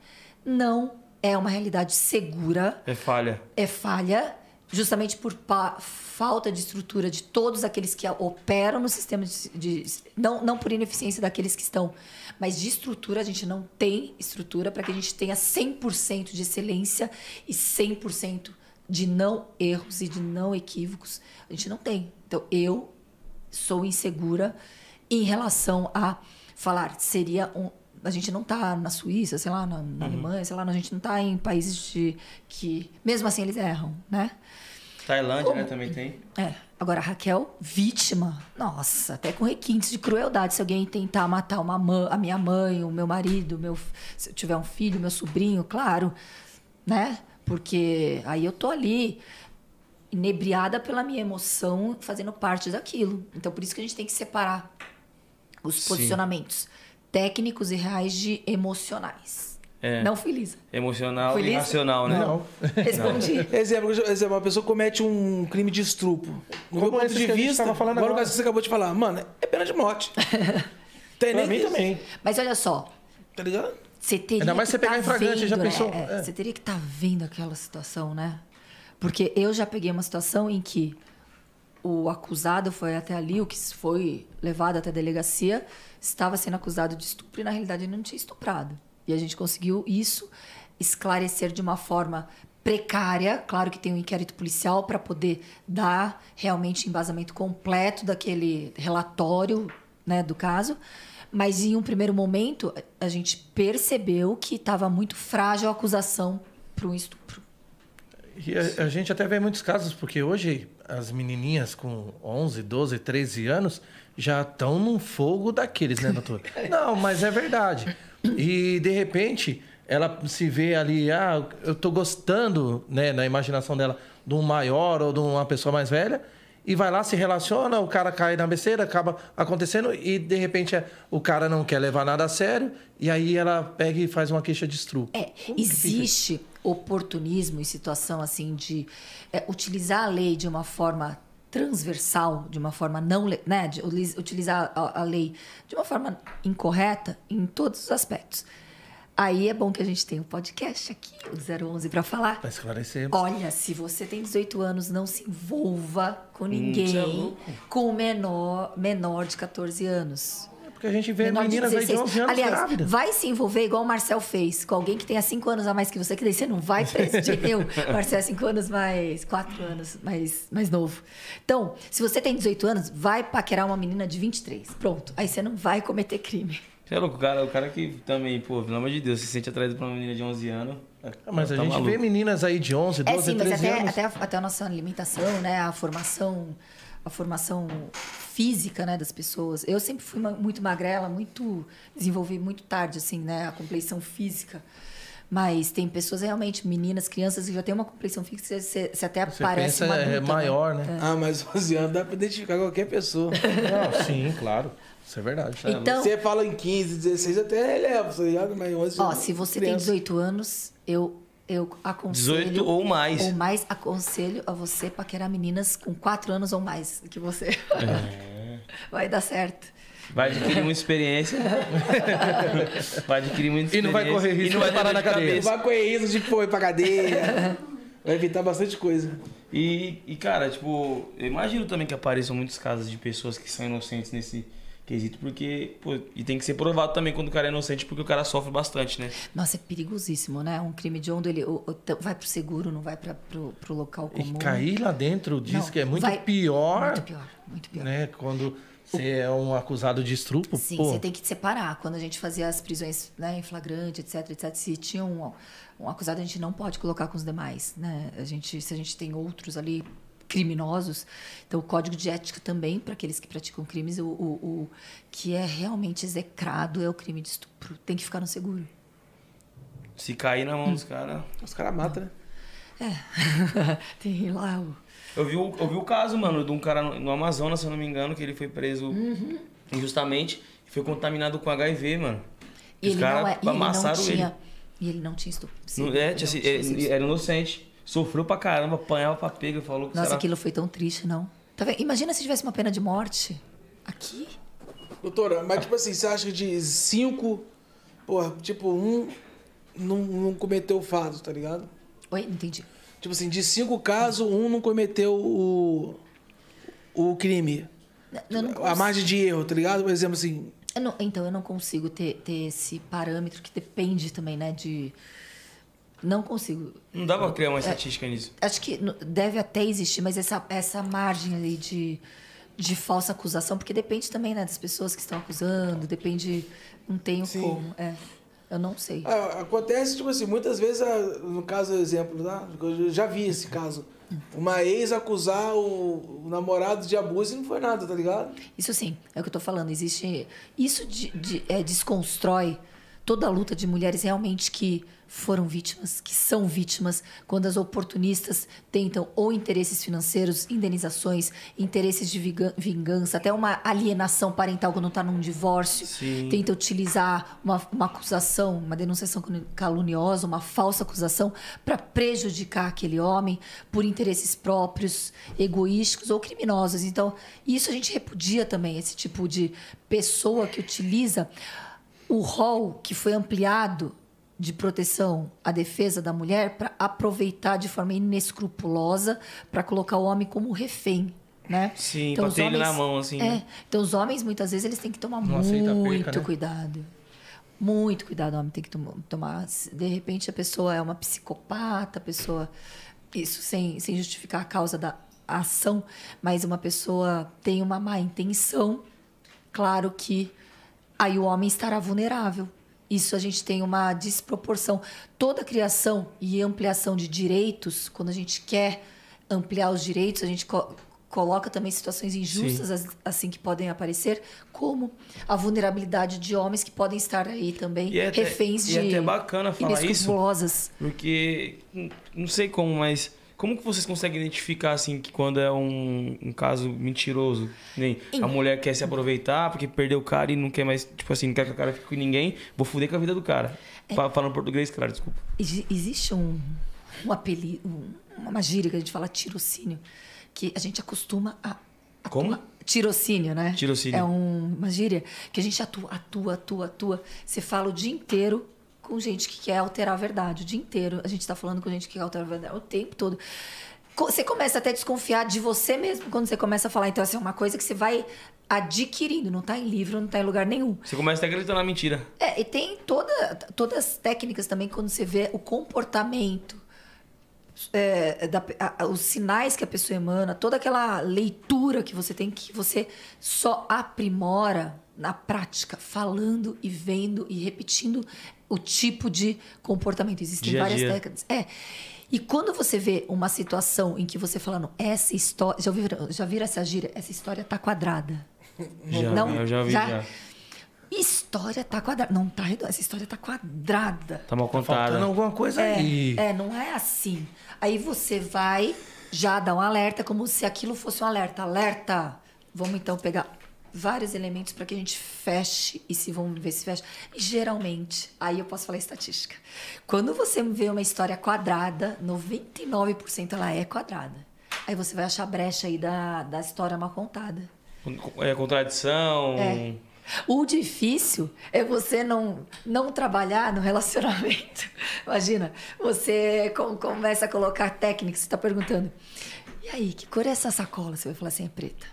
Speaker 4: não é uma realidade segura.
Speaker 1: É falha.
Speaker 4: É falha, justamente por falta de estrutura de todos aqueles que operam no sistema de, de, não, não por ineficiência daqueles que estão, mas de estrutura, a gente não tem estrutura para que a gente tenha 100% de excelência e 100% de não erros e de não equívocos. A gente não tem. Então, eu sou insegura em relação a falar seria um, a gente não está na Suíça, sei lá, na, na uhum. Alemanha, sei lá, a gente não está em países de, que, mesmo assim, eles erram, né?
Speaker 1: Tailândia, Como? né, também tem.
Speaker 4: É. Agora, Raquel, vítima, nossa, até com requintes de crueldade. Se alguém tentar matar uma mãe, a minha mãe, o meu marido, meu, se eu tiver um filho, meu sobrinho, claro, né? Porque aí eu tô ali inebriada pela minha emoção, fazendo parte daquilo. Então, por isso que a gente tem que separar os Sim. posicionamentos técnicos e reais de emocionais. É. Não fui lisa.
Speaker 1: Emocional fui e racional, né?
Speaker 3: Não.
Speaker 4: Respondi.
Speaker 3: exemplo, exemplo, uma pessoa comete um crime de estupro. No Como meu ponto de vista, falando agora, agora que você acabou de falar, mano, é pena de morte.
Speaker 2: Tem pra mim isso. também.
Speaker 4: Mas olha só.
Speaker 3: Tá ligado?
Speaker 4: Você teria
Speaker 2: Ainda mais você pegar tá em flagrante, já pensou?
Speaker 4: É, é. Você teria que estar tá vendo aquela situação, né? Porque eu já peguei uma situação em que o acusado foi até ali, o que foi levado até a delegacia, estava sendo acusado de estupro e na realidade ele não tinha estuprado. E a gente conseguiu isso esclarecer de uma forma precária, claro que tem um inquérito policial para poder dar realmente embasamento completo daquele relatório, né, do caso. Mas em um primeiro momento a gente percebeu que estava muito frágil a acusação para um estupro.
Speaker 2: E a, a, gente até vê muitos casos, porque hoje as menininhas com 11, 12, 13 anos já estão num fogo daqueles, né, doutor? Não, mas é verdade. E, de repente, ela se vê ali, ah, eu estou gostando, né, na imaginação dela, de um maior ou de uma pessoa mais velha, e vai lá, se relaciona, o cara cai na besteira, acaba acontecendo, e, de repente, o cara não quer levar nada a sério, e aí ela pega e faz uma queixa de estupro.
Speaker 4: É, existe oportunismo e situação assim de é, utilizar a lei de uma forma transversal, de uma forma não, né, de utilizar a, a lei de uma forma incorreta em todos os aspectos. Aí é bom que a gente tem um podcast aqui, o 011, para falar.
Speaker 2: Para esclarecer.
Speaker 4: Olha, se você tem 18 anos, não se envolva com hum, ninguém hum, com menor, menor de 14 anos.
Speaker 2: Porque a gente vê Menor meninas de aí de 11 anos
Speaker 4: Aliás,
Speaker 2: grávidas.
Speaker 4: vai se envolver igual o Marcel fez, com alguém que tenha 5 anos a mais que você, que daí você não vai preso eu. Marcel é 5 anos mais 4 anos mais, mais novo. Então, se você tem 18 anos, vai paquerar uma menina de 23. Pronto. Aí você não vai cometer crime.
Speaker 1: Você é louco, o cara, o cara que também, pô, pelo amor de Deus, se sente atraído por uma menina de 11 anos.
Speaker 2: Ah, mas a tá gente maluco. vê meninas aí de 11, 12, é, sim, 13 mas
Speaker 4: até,
Speaker 2: anos.
Speaker 4: Até, até a nossa alimentação, né? A formação a formação física né, das pessoas. Eu sempre fui muito magrela, muito desenvolvi muito tarde assim, né, a compleição física. Mas tem pessoas realmente, meninas, crianças que já têm uma compleição física, você, você até você parece uma
Speaker 2: é adulta, é maior, né?
Speaker 3: né? Ah, mas 11 anos dá para identificar qualquer pessoa.
Speaker 2: Não, sim, claro. Isso é verdade.
Speaker 3: Então, você fala em 15, 16, até releva, tá ligado? Mas 11
Speaker 4: Ó, se você criança. tem 18 anos, eu eu aconselho.
Speaker 1: 18 ou mais.
Speaker 4: Ou mais, aconselho a você paquerar meninas com 4 anos ou mais que você. É. Vai dar certo.
Speaker 1: Vai adquirir muita experiência. vai adquirir muita experiência.
Speaker 2: E não vai correr risco
Speaker 3: e
Speaker 2: não vai parar na cadeia.
Speaker 3: Não vai correr risco de pôr pra cadeia. vai evitar bastante coisa.
Speaker 1: E, e, cara, tipo, eu imagino também que apareçam muitos casos de pessoas que são inocentes nesse quesito, porque, pô, e tem que ser provado também quando o cara é inocente, porque o cara sofre bastante, né?
Speaker 4: Nossa, é perigosíssimo, né? Um crime de onde ele o- o- vai pro seguro, não vai para pro, pro local
Speaker 2: E
Speaker 4: comum.
Speaker 2: cair lá dentro diz
Speaker 4: Não,
Speaker 2: que é muito
Speaker 4: vai-
Speaker 2: pior,
Speaker 4: Muito pior, muito pior.
Speaker 2: né? Quando você é um acusado de estupro,
Speaker 4: Sim,
Speaker 2: pô.
Speaker 4: você tem que separar. Quando a gente fazia as prisões né, em flagrante, etc, etc, se tinha um, um acusado, a gente não pode colocar com os demais, né? A gente, se a gente tem outros ali criminosos, então o código de ética também para aqueles que praticam crimes, o, o, o que é realmente execrado é o crime de estupro. Tem que ficar no seguro.
Speaker 1: Se cair na mão dos caras.
Speaker 3: Os caras matam, né?
Speaker 4: tem lá o
Speaker 1: Eu vi, o, eu vi o caso, mano, de um cara no, no Amazonas, se eu não me engano, que ele foi preso
Speaker 4: Uhum.
Speaker 1: injustamente e foi contaminado com HIV, mano.
Speaker 4: E
Speaker 1: Os
Speaker 4: ele não,
Speaker 1: caras
Speaker 4: é, e ele
Speaker 1: amassaram
Speaker 4: tinha.
Speaker 1: ele.
Speaker 4: E ele não tinha estupro.
Speaker 1: Não,
Speaker 4: ele
Speaker 1: é,
Speaker 4: não
Speaker 1: tinha, assim,
Speaker 4: tinha
Speaker 1: ele,
Speaker 4: sido
Speaker 1: era inocente. Sofreu pra caramba, apanhava pra pega, falou que
Speaker 4: Nossa,
Speaker 1: será-
Speaker 4: aquilo foi tão triste, não? Tá vendo? Imagina se tivesse uma pena de morte aqui.
Speaker 3: Doutora, mas tipo assim, você acha que de cinco, porra, tipo, um não, não cometeu o fato, tá ligado?
Speaker 4: Oi, não entendi.
Speaker 3: Tipo assim, de cinco casos, um não cometeu o, o crime.
Speaker 4: Eu não
Speaker 3: A margem de erro, tá ligado? Por exemplo, assim,
Speaker 4: eu não- então, eu não consigo ter, ter esse parâmetro que depende também, né, de... Não consigo.
Speaker 1: Não dá pra criar
Speaker 4: É.
Speaker 1: uma estatística nisso.
Speaker 4: Acho que deve até existir, mas essa, essa margem ali de, de falsa acusação, porque depende também, né, das pessoas que estão acusando, depende... Não tenho
Speaker 3: Sim.
Speaker 4: como, é. Eu não sei.
Speaker 3: ah, acontece, tipo assim, muitas vezes, ah, no caso, exemplo, tá? Eu já vi esse caso. Uma ex acusar o, o namorado de abuso e não foi nada, tá ligado?
Speaker 4: Isso sim, é o que eu tô falando. Existe. Isso de, de- é, desconstrói toda a luta de mulheres realmente que foram vítimas, que são vítimas, quando as oportunistas tentam ou interesses financeiros, indenizações, interesses de vingança, até uma alienação parental quando está num divórcio,
Speaker 1: Sim.
Speaker 4: tenta utilizar uma, uma acusação, uma denunciação caluniosa, uma falsa acusação para prejudicar aquele homem por interesses próprios, egoísticos ou criminosos. Então, isso a gente repudia também, esse tipo de pessoa que utiliza o rol que foi ampliado de proteção à defesa da mulher para aproveitar de forma inescrupulosa para colocar o homem como refém. Né?
Speaker 1: Sim, pra
Speaker 4: os
Speaker 1: ter ele na mão, assim,
Speaker 4: É,
Speaker 1: né?
Speaker 4: então os homens muitas vezes eles têm que tomar
Speaker 2: Não a perca,
Speaker 4: muito
Speaker 2: né?
Speaker 4: cuidado. Muito cuidado, o homem tem que tom- tomar. De repente a pessoa é uma psicopata, a pessoa. Isso sem, sem justificar a causa da ação, mas uma pessoa tem uma má intenção, claro que aí o homem estará vulnerável. Isso a gente tem uma desproporção. Toda criação e ampliação de direitos, quando a gente quer ampliar os direitos, a gente co- coloca também situações injustas as- assim que podem aparecer, como a vulnerabilidade de homens que podem estar aí também
Speaker 1: E é até-
Speaker 4: reféns
Speaker 1: e
Speaker 4: de
Speaker 1: é até bacana falar isso. Porque, não sei como, mas como que vocês conseguem identificar, assim, que quando é um, um caso mentiroso? Nem a mulher quer se aproveitar porque perdeu o cara e não quer mais, tipo assim, não quer que o cara fique com ninguém, vou fuder com a vida do cara.
Speaker 4: É.
Speaker 1: Fa- Falando português, claro, desculpa.
Speaker 4: Exi- Existe um, um apelido, um- uma gíria que a gente fala tirocínio, que a gente acostuma a. a
Speaker 1: Como?
Speaker 4: atuar- Tirocínio, né?
Speaker 1: Tirocínio.
Speaker 4: É um- uma gíria que a gente atua, atua, atua, atua. Você fala o dia inteiro com gente que quer alterar a verdade. O dia inteiro a gente está falando com gente que quer alterar a verdade o tempo todo. Você começa até a desconfiar de você mesmo quando você começa a falar. Então, assim, é uma coisa que você vai adquirindo. Não está em livro, não está em lugar nenhum.
Speaker 1: Você começa até acreditando na mentira.
Speaker 4: É, e tem toda, todas as técnicas também quando você vê o comportamento, é, da- a- os sinais que a pessoa emana, toda aquela leitura que você tem que você só aprimora na prática, falando e vendo e repetindo o tipo de comportamento. Existem
Speaker 1: Dia
Speaker 4: várias
Speaker 1: dia.
Speaker 4: técnicas. É. E quando você vê uma situação em que você falando, essa história. Já viram, já viram essa gíria? Essa história tá quadrada.
Speaker 1: Já,
Speaker 4: Não,
Speaker 1: eu já ouvi,
Speaker 4: já?
Speaker 1: já.
Speaker 4: História tá quadrada. Não tá redonda. Essa história tá quadrada.
Speaker 1: Tá mal contada.
Speaker 2: Faltando alguma coisa
Speaker 4: É,
Speaker 2: aí.
Speaker 4: é, não é assim. Aí você vai já dar um alerta, como se aquilo fosse um alerta. Alerta! Vamos então pegar vários elementos para que a gente feche e se vamos ver se fecha. E geralmente, aí eu posso falar estatística. Quando você vê uma história quadrada, 99% ela é quadrada. Aí você vai achar brecha aí da, da história mal contada.
Speaker 1: É, contradição.
Speaker 4: É. O difícil é você não, não trabalhar no relacionamento. Imagina, você com- começa a colocar técnicas, você está perguntando. E aí, que cor é essa sacola? Você vai falar assim, é preta.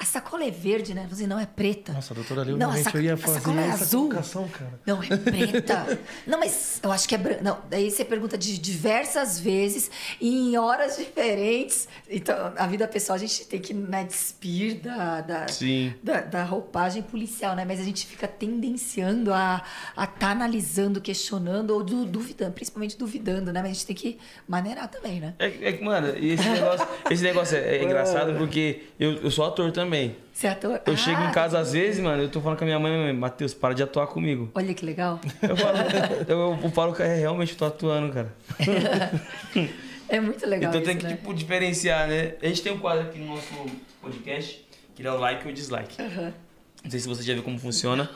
Speaker 4: A sacola é verde, né? Você não é preta.
Speaker 2: Nossa, doutora Lil,
Speaker 4: não, a,
Speaker 2: realmente
Speaker 4: saco-
Speaker 2: eu ia
Speaker 4: a
Speaker 2: fazer
Speaker 4: sacola é
Speaker 2: essa
Speaker 4: azul.
Speaker 2: colocação, cara.
Speaker 4: Não, é preta. não, mas eu acho que é branca. Não, daí você pergunta de diversas vezes e em horas diferentes. Então, a vida pessoal a gente tem que né, despir da, da,
Speaker 1: Sim.
Speaker 4: da, da roupagem policial, né? Mas a gente fica tendenciando a estar tá analisando, questionando ou du- duvidando, principalmente duvidando, né? Mas a gente tem que maneirar também, né?
Speaker 1: É, é que, mano, esse negócio, esse negócio é, é engraçado porque eu, eu sou ator também.
Speaker 4: Você é ator?
Speaker 1: Eu
Speaker 4: Ah,
Speaker 1: chego em casa às vezes, mano, eu tô falando com a minha mãe, Matheus, para de atuar comigo.
Speaker 4: Olha que legal.
Speaker 1: Eu falo, eu, eu falo que é, realmente eu tô atuando, cara.
Speaker 4: É muito legal
Speaker 1: então
Speaker 4: isso,
Speaker 1: tem que,
Speaker 4: né?
Speaker 1: tipo, diferenciar, né? A gente tem um quadro aqui no nosso podcast, que é o like ou dislike.
Speaker 4: Aham.
Speaker 1: Não sei se você já viu como funciona.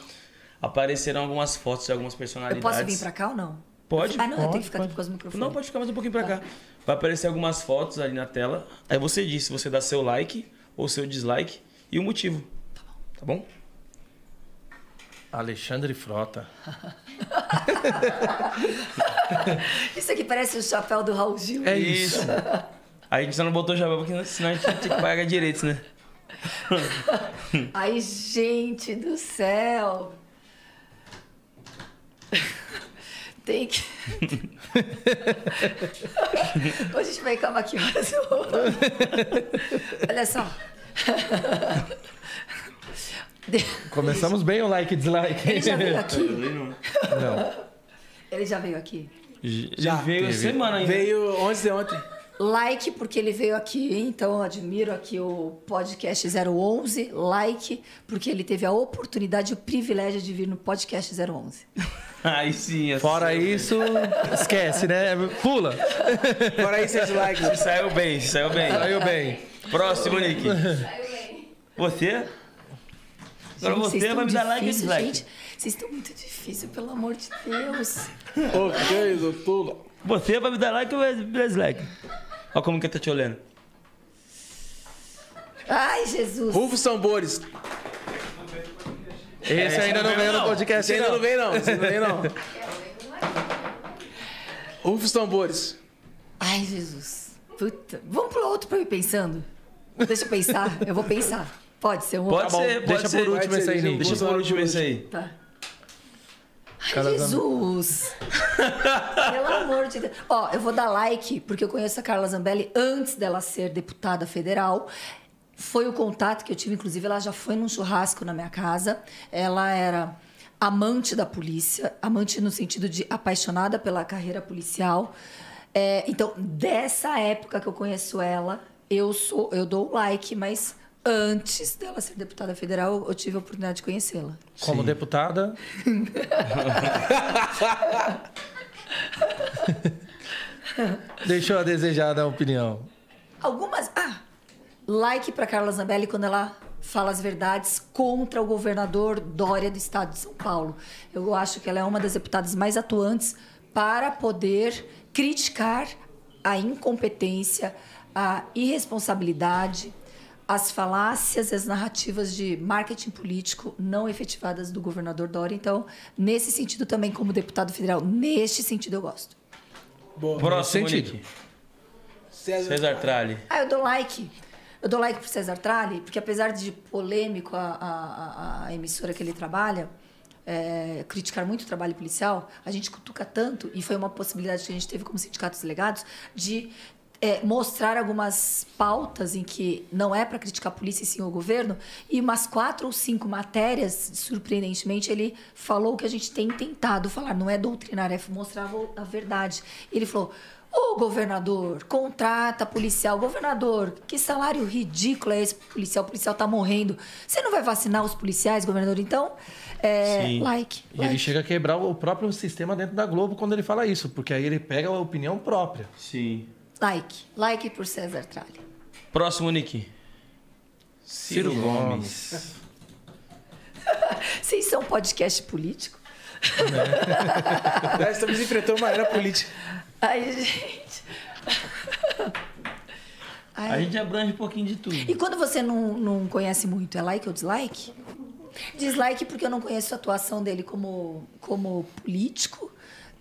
Speaker 1: Aparecerão algumas fotos de algumas
Speaker 4: Eu
Speaker 1: personalidades.
Speaker 4: posso vir pra cá ou não?
Speaker 1: Pode.
Speaker 4: Ah, não, eu tenho
Speaker 2: Pode,
Speaker 4: que ficar
Speaker 2: pode.
Speaker 4: por causa do microfone.
Speaker 1: Não, pode ficar mais um pouquinho pra cá. Vai aparecer algumas fotos ali na tela. Aí você diz se você dá seu like ou seu dislike e o motivo. Tá bom?
Speaker 2: Alexandre Frota.
Speaker 4: Isso aqui parece o chapéu do Raul Gil.
Speaker 2: É isso.
Speaker 1: Aí a gente só não botou o chapéu porque senão a gente tinha que pagar direitos, né?
Speaker 4: Ai, gente do céu. Tem que. Ô, a gente vai calma aqui, horas. Olha só.
Speaker 2: Começamos bem o like e dislike.
Speaker 4: Ele já veio aqui?
Speaker 2: Não.
Speaker 4: Ele já veio aqui.
Speaker 1: Já veio
Speaker 2: teve.
Speaker 1: semana ainda.
Speaker 3: Veio ontem de ontem.
Speaker 4: Like porque ele veio aqui, então eu admiro aqui o podcast 011. Like porque ele teve a oportunidade e o privilégio de vir no podcast 011.
Speaker 1: Aí sim. assim,
Speaker 2: Fora isso, esquece, né? Pula.
Speaker 3: Fora seus likes.
Speaker 1: Se saiu bem, saiu bem.
Speaker 2: Saiu bem.
Speaker 1: Próximo, Nick. Você? Agora
Speaker 4: Gente,
Speaker 1: você vai me dar like ou
Speaker 4: difícil,
Speaker 1: dislike?
Speaker 4: Gente, vocês estão muito difícil, pelo amor de Deus.
Speaker 3: Ok, doutor.
Speaker 1: Você vai me dar like ou vai me dar dislike? Olha como que eu tô te olhando.
Speaker 4: Ai, Jesus.
Speaker 3: Rufo Tambores.
Speaker 2: Esse ainda não veio no podcast,
Speaker 3: Você ainda não
Speaker 2: não.
Speaker 3: vem, não. Você não vem, não. Rufo Tambores.
Speaker 4: Ai, Jesus. Puta. Vamos pro outro pra eu ir pensando? Deixa eu pensar. Eu vou pensar. Pode ser um
Speaker 1: Pode
Speaker 4: outro?
Speaker 2: bom,
Speaker 1: ser, pode
Speaker 2: deixa
Speaker 1: ser.
Speaker 2: por último esse aí.
Speaker 1: Deixa por último esse aí.
Speaker 4: Tá. Ai,
Speaker 2: Carlos
Speaker 4: Jesus! Pelo amor de Deus. Ó, eu vou dar like, porque eu conheço a Carla Zambelli antes dela ser deputada federal. Foi o contato que eu tive, inclusive, ela já foi num churrasco na minha casa. Ela era amante da polícia, amante no sentido de apaixonada pela carreira policial. É, então, dessa época que eu conheço ela, eu sou, eu dou like, mas antes dela ser deputada federal, eu tive a oportunidade de conhecê-la.
Speaker 2: Como deputada. Deixou a desejar da opinião.
Speaker 4: Algumas. Ah! Like para Carla Zambelli quando ela fala as verdades contra o governador Dória do estado de São Paulo. Eu acho que ela é uma das deputadas mais atuantes para poder criticar a incompetência, a irresponsabilidade, as falácias e as narrativas de marketing político não efetivadas do governador Dória. Então, nesse sentido também, como deputado federal, neste sentido eu gosto.
Speaker 3: Boa.
Speaker 1: Próximo,
Speaker 2: sentido.
Speaker 3: César.
Speaker 1: César Tralli.
Speaker 4: Ah, eu dou like. Eu dou like pro César Tralli, porque apesar de polêmico a, a, a- emissora que ele trabalha, é, criticar muito o trabalho policial, a gente cutuca tanto, e foi uma possibilidade que a gente teve como sindicatos delegados, de é, mostrar algumas pautas em que não é para criticar a polícia e sim o governo, e umas quatro ou cinco matérias, surpreendentemente, ele falou o que a gente tem tentado falar, não é doutrinar, é mostrar a verdade. Ele falou. Ô governador, contrata policial. Governador, que salário ridículo é esse policial? O policial tá morrendo. Você não vai vacinar os policiais, governador? Então, é,
Speaker 1: Sim.
Speaker 4: like.
Speaker 2: E ele
Speaker 4: like.
Speaker 2: chega a quebrar o próprio sistema dentro da Globo quando ele fala isso, porque aí ele pega a opinião própria.
Speaker 1: Sim.
Speaker 4: Like. Like por César Tralli.
Speaker 1: Próximo, Nick. Ciro, Gomes.
Speaker 4: Vocês são um podcast político?
Speaker 3: Nós estamos enfrentando uma era política.
Speaker 4: Ai, gente. Ai.
Speaker 1: A gente abrange um pouquinho de tudo.
Speaker 4: E quando você não, não conhece muito, é like ou dislike? Dislike porque eu não conheço a atuação dele como, como político.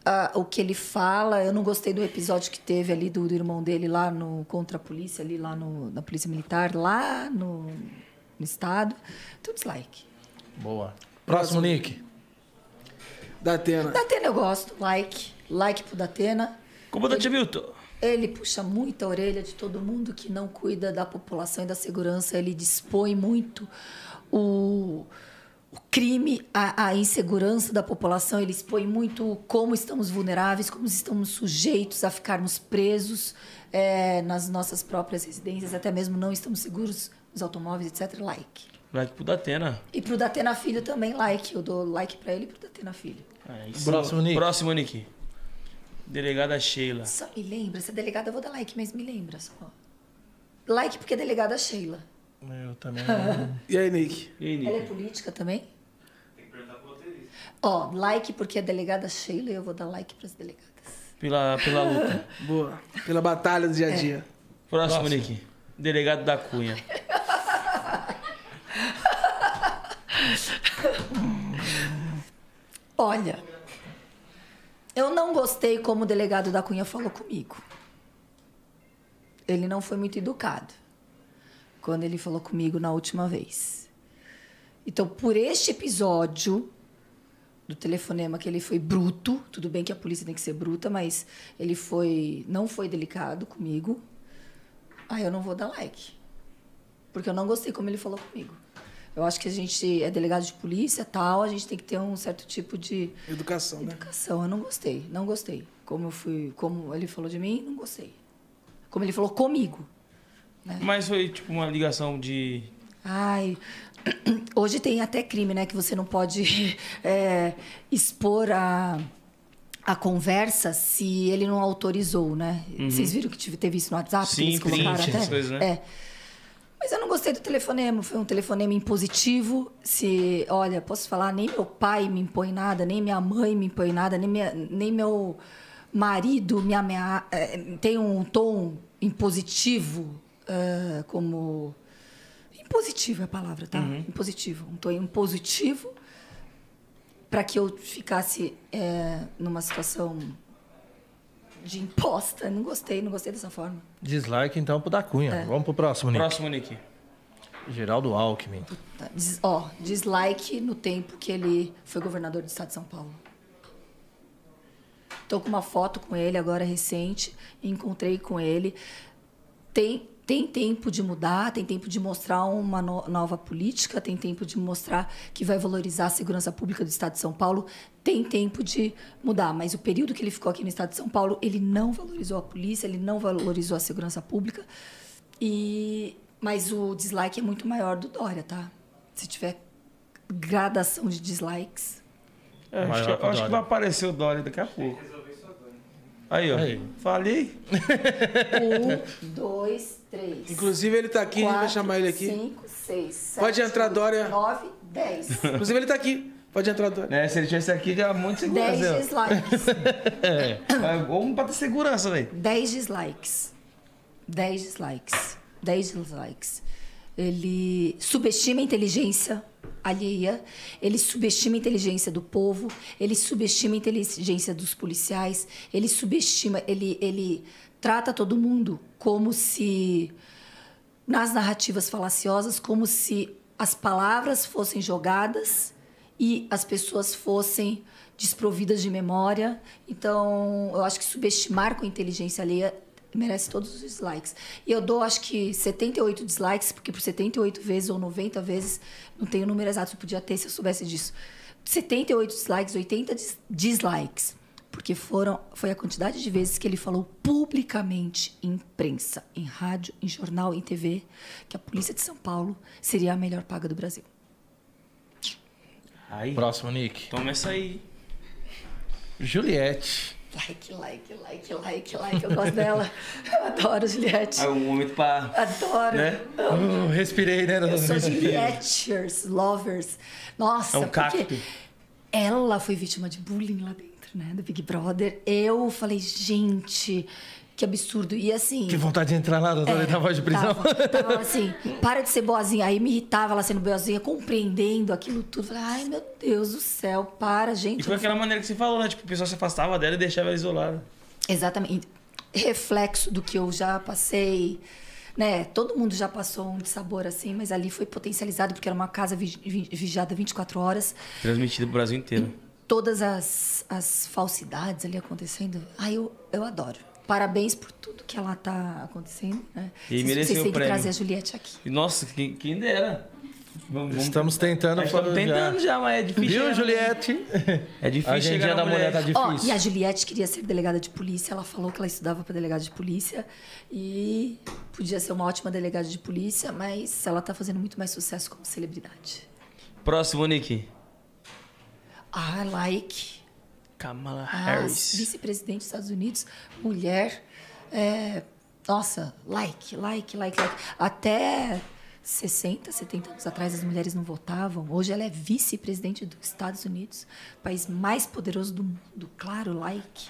Speaker 4: Ah, o que ele fala, eu não gostei do episódio que teve ali do, do irmão dele lá no contra a polícia, ali lá no, na polícia militar, lá no, no estado. Então, dislike.
Speaker 2: Boa. Próximo, Nick.
Speaker 3: Da Atena.
Speaker 4: Datena eu gosto, like. Like pro Datena.
Speaker 1: Comandante Milton.
Speaker 4: Ele puxa muito a orelha de todo mundo que não cuida da população e da segurança. Ele dispõe muito o, o crime, a, a insegurança da população. Ele expõe muito como estamos vulneráveis, como estamos sujeitos a ficarmos presos é, nas nossas próprias residências, até mesmo não estamos seguros nos automóveis, etc. Like.
Speaker 1: Like pro Datena.
Speaker 4: E pro Datena Filho também, like. Eu dou like pra ele e pro Datena Filho.
Speaker 1: É isso.
Speaker 2: Próximo, Nick.
Speaker 1: Próximo, Nick. Delegada Sheila.
Speaker 4: Só me lembra, essa delegada eu vou dar like, mas me lembra só. Like porque é delegada Sheila.
Speaker 2: Eu também.
Speaker 3: E aí, Nick?
Speaker 1: E aí,
Speaker 4: Ela é
Speaker 1: Nick?
Speaker 4: política também? Tem que perguntar pro roteirista. Ó, like porque é delegada Sheila e eu vou dar like pras delegadas.
Speaker 1: Pela, pela luta.
Speaker 3: Boa. Pela batalha do dia a dia.
Speaker 1: Próximo, Nick. Delegado da Cunha.
Speaker 4: Olha, eu não gostei como o delegado da Cunha falou comigo. Ele não foi muito educado quando ele falou comigo na última vez. Então, por este episódio do telefonema que ele foi bruto, tudo bem que a polícia tem que ser bruta, mas ele foi não foi delicado comigo. Aí eu não vou dar like. Porque eu não gostei como ele falou comigo. Eu acho que a gente é delegado de polícia, tal, a gente tem que ter um certo tipo de
Speaker 3: Educação, né?
Speaker 4: educação. Eu não gostei, não gostei. Como eu fui, como ele falou de mim, não gostei. Como ele falou comigo.
Speaker 1: Mas foi tipo uma ligação de.
Speaker 4: Ai, hoje tem até crime, né? Que você não pode é, expor a, a conversa se ele não autorizou, né? Vocês viram que tive- teve isso no WhatsApp?
Speaker 1: Sim,
Speaker 4: eles colocaram
Speaker 1: print,
Speaker 4: até?
Speaker 1: coisas, né?
Speaker 4: É. Mas eu não gostei do telefonema. Foi um telefonema impositivo. Se, olha, posso falar, nem meu pai me impõe nada, nem minha mãe me impõe nada, nem, minha, nem meu marido me ameaça. Tem um tom impositivo, ah, como. Impositivo é a palavra, tá? Impositivo. Um tom impositivo para que eu ficasse é, numa situação de imposta. Não gostei, não gostei dessa forma.
Speaker 2: Dislike então pro da Cunha. Vamos pro próximo, Nick.
Speaker 1: Próximo, Nick.
Speaker 2: Geraldo Alckmin.
Speaker 4: Dis- Ó, dislike no tempo que ele foi governador do estado de São Paulo. Tô com uma foto com ele agora recente, encontrei com ele. Tem, tem tempo de mudar, tem tempo de mostrar uma no- nova política, tem tempo de mostrar que vai valorizar a segurança pública do estado de São Paulo, tem tempo de mudar. Mas o período que ele ficou aqui no estado de São Paulo, ele não valorizou a polícia, ele não valorizou a segurança pública. E mas o dislike é muito maior do Dória, tá? Se tiver gradação de dislikes,
Speaker 1: É, acho, que, acho que vai aparecer o Dória daqui a pouco. Aí, ó.
Speaker 2: Aí.
Speaker 1: Falei.
Speaker 4: um, dois, três.
Speaker 3: Inclusive, ele tá aqui, a gente vai
Speaker 4: quatro,
Speaker 3: chamar ele aqui.
Speaker 4: Cinco, seis, sete,
Speaker 3: Pode entrar,
Speaker 4: oito,
Speaker 3: Dória.
Speaker 4: Nove, dez.
Speaker 3: Inclusive, ele tá aqui. Pode entrar, Dória.
Speaker 1: Né, se ele tivesse aqui, já muito
Speaker 4: Dez
Speaker 1: segurança.
Speaker 4: dislikes.
Speaker 1: ó. Vamos pra ter segurança, velho.
Speaker 4: 10 dislikes. 10 dislikes. 10 dislikes. Ele subestima a inteligência alheia, ele subestima a inteligência do povo, ele subestima a inteligência dos policiais, ele subestima, ele, ele trata todo mundo como se nas narrativas falaciosas como se as palavras fossem jogadas e as pessoas fossem desprovidas de memória. Então, eu acho que subestimar com inteligência alheia merece todos os dislikes. E eu dou, acho que 78 dislikes, porque por 78 vezes ou 90 vezes, não tenho o número exato, eu podia ter se eu soubesse disso. 78 dislikes, 80 dis- dislikes. Porque foram, foi a quantidade de vezes que ele falou publicamente em imprensa, em rádio, em jornal, em TV, que a polícia de São Paulo seria a melhor paga do Brasil.
Speaker 1: Aí.
Speaker 2: Próximo, Nick.
Speaker 1: Toma essa aí.
Speaker 2: Juliette.
Speaker 4: Like, like, like, like, like. Eu gosto dela. Eu adoro Juliette.
Speaker 1: Aí um momento pra.
Speaker 4: Adoro.
Speaker 1: Né?
Speaker 2: Uh, respirei, né?
Speaker 4: Eu sou Julieters, lovers. Nossa,
Speaker 1: É um
Speaker 4: porque
Speaker 1: cacto.
Speaker 4: ela foi vítima de bullying lá dentro, né? Do Big Brother. Eu falei, gente, Que absurdo. E assim.
Speaker 2: Que vontade de entrar lá, doutora, é, na voz de prisão.
Speaker 4: Tava, tava assim, para de ser boazinha. Aí me irritava ela sendo boazinha, compreendendo aquilo tudo. Falei, ai meu Deus do céu, para, gente.
Speaker 1: E foi aquela maneira que você falou, né? Tipo, o pessoal se afastava dela e deixava ela isolada.
Speaker 4: Exatamente. Reflexo do que eu já passei. Né? Todo mundo já passou um sabor assim, mas ali foi potencializado porque era uma casa vigiada 24 horas.
Speaker 1: Transmitido pro Brasil inteiro.
Speaker 4: Todas as, as falsidades ali acontecendo. Ai, eu, eu adoro parabéns por tudo que ela tá acontecendo. Né?
Speaker 1: E vocês, mereceu vocês têm
Speaker 4: que trazer a Juliette aqui.
Speaker 1: Nossa, quem, quem dera.
Speaker 2: Vamos, Estamos tentando
Speaker 1: Estamos tentando já. já, mas é difícil.
Speaker 2: Viu, Juliette?
Speaker 1: É difícil. A
Speaker 2: chegar da mulher tá difícil.
Speaker 4: Oh, e a Juliette queria ser delegada de polícia. Ela falou que ela estudava para delegada de polícia e podia ser uma ótima delegada de polícia, mas ela tá fazendo muito mais sucesso como celebridade.
Speaker 1: Próximo, Nick.
Speaker 4: Ah, like.
Speaker 1: Kamala Harris.
Speaker 4: Vice-presidente dos Estados Unidos, mulher. É, nossa, like, like, like, like. Até 60, 70 anos atrás as mulheres não votavam. Hoje ela é vice-presidente dos Estados Unidos, país mais poderoso do mundo. Claro, like.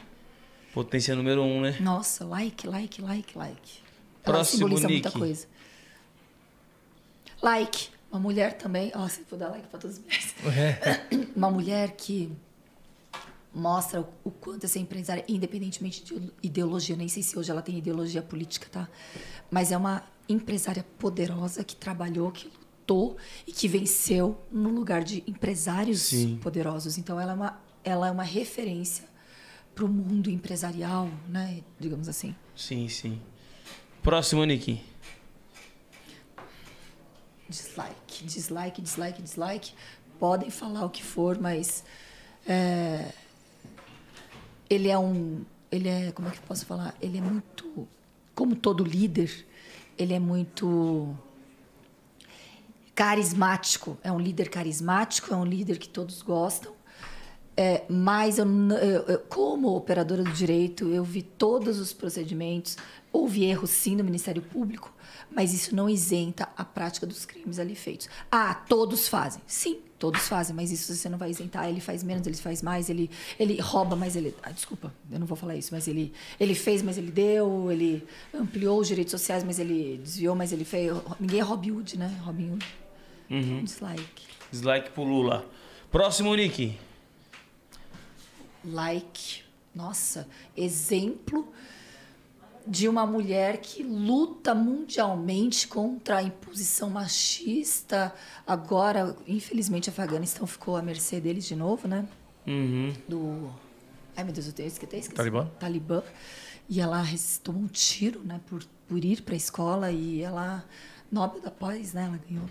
Speaker 1: Potência número um, né?
Speaker 4: Nossa, like, like, like, like.
Speaker 1: Ela Próximo
Speaker 4: simboliza
Speaker 1: Nick.
Speaker 4: muita coisa. Like, uma mulher também. Ó, você vou dar like para as mulheres. É. uma mulher que mostra o, quanto essa empresária, independentemente de ideologia, nem sei se hoje ela tem ideologia política, tá? Mas é uma empresária poderosa que trabalhou, que lutou e que venceu no lugar de empresários Sim. poderosos. Então ela é uma, ela é uma referência para o mundo empresarial, né? Digamos assim.
Speaker 1: Sim, sim. Próximo, Nick.
Speaker 4: Dislike, dislike, dislike, dislike. Podem falar o que for, mas é, ele é um. Ele é. Como é que eu posso falar? Ele é muito. Como todo líder, ele é muito carismático. É um líder carismático, é um líder que todos gostam. É, mas eu, eu, como operadora do direito, eu vi todos os procedimentos. Houve erros sim no Ministério Público, mas isso não isenta a prática dos crimes ali feitos. Ah, todos fazem. Sim, todos fazem, mas isso você não vai isentar. Ele faz menos, ele faz mais, ele, ele rouba, mas ele. Ah, desculpa, eu não vou falar isso, mas ele, ele fez, mas ele deu, ele ampliou os direitos sociais, mas ele desviou, mas ele fez. Ninguém é Robin Hood, né? Robin Hood.
Speaker 1: Uhum.
Speaker 4: Dislike.
Speaker 1: Dislike pro Lula. Próximo, Nick.
Speaker 4: Like. Nossa, exemplo de uma mulher que luta mundialmente contra a imposição machista. Agora, infelizmente, o Afeganistão ficou à mercê deles de novo, né?
Speaker 1: Uhum.
Speaker 4: Do. Ai, meu Deus, eu tenho esqueci.
Speaker 2: Talibã?
Speaker 4: Talibã. E ela tomou um tiro, né, por, por ir para a escola e ela. Nobel da Paz, né? Ela ganhou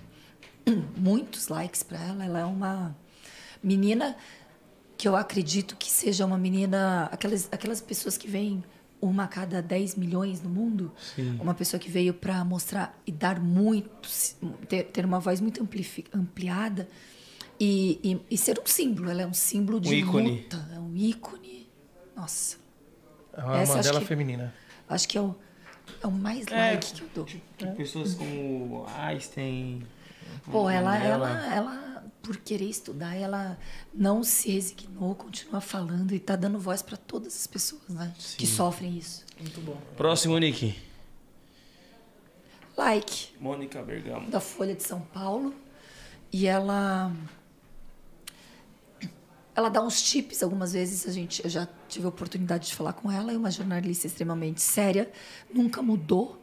Speaker 4: muitos likes para ela. Ela é uma menina que eu acredito que seja uma menina. Aquelas, aquelas pessoas que vêm uma a cada 10 milhões no mundo.
Speaker 1: Sim.
Speaker 4: Uma pessoa que veio para mostrar e dar muito, ter, ter uma voz muito ampliada e, e, e, ser um símbolo. Ela é um símbolo de um ícone. luta, é um ícone. Nossa.
Speaker 2: É uma Essa, Mandela feminina.
Speaker 4: Acho que é o, é o mais é, like que eu dou.
Speaker 1: Tipo, é. Pessoas como Einstein.
Speaker 4: Pô, ela, ela, ela por querer estudar, ela não se resignou, continua falando e está dando voz para todas as pessoas né, que sofrem isso. Muito bom.
Speaker 1: Próximo, Nick.
Speaker 4: Like.
Speaker 1: Mônica Bergamo.
Speaker 4: Da Folha de São Paulo. E ela. Ela dá uns tips, algumas vezes a gente, eu já tive a oportunidade de falar com ela, é uma jornalista extremamente séria, nunca mudou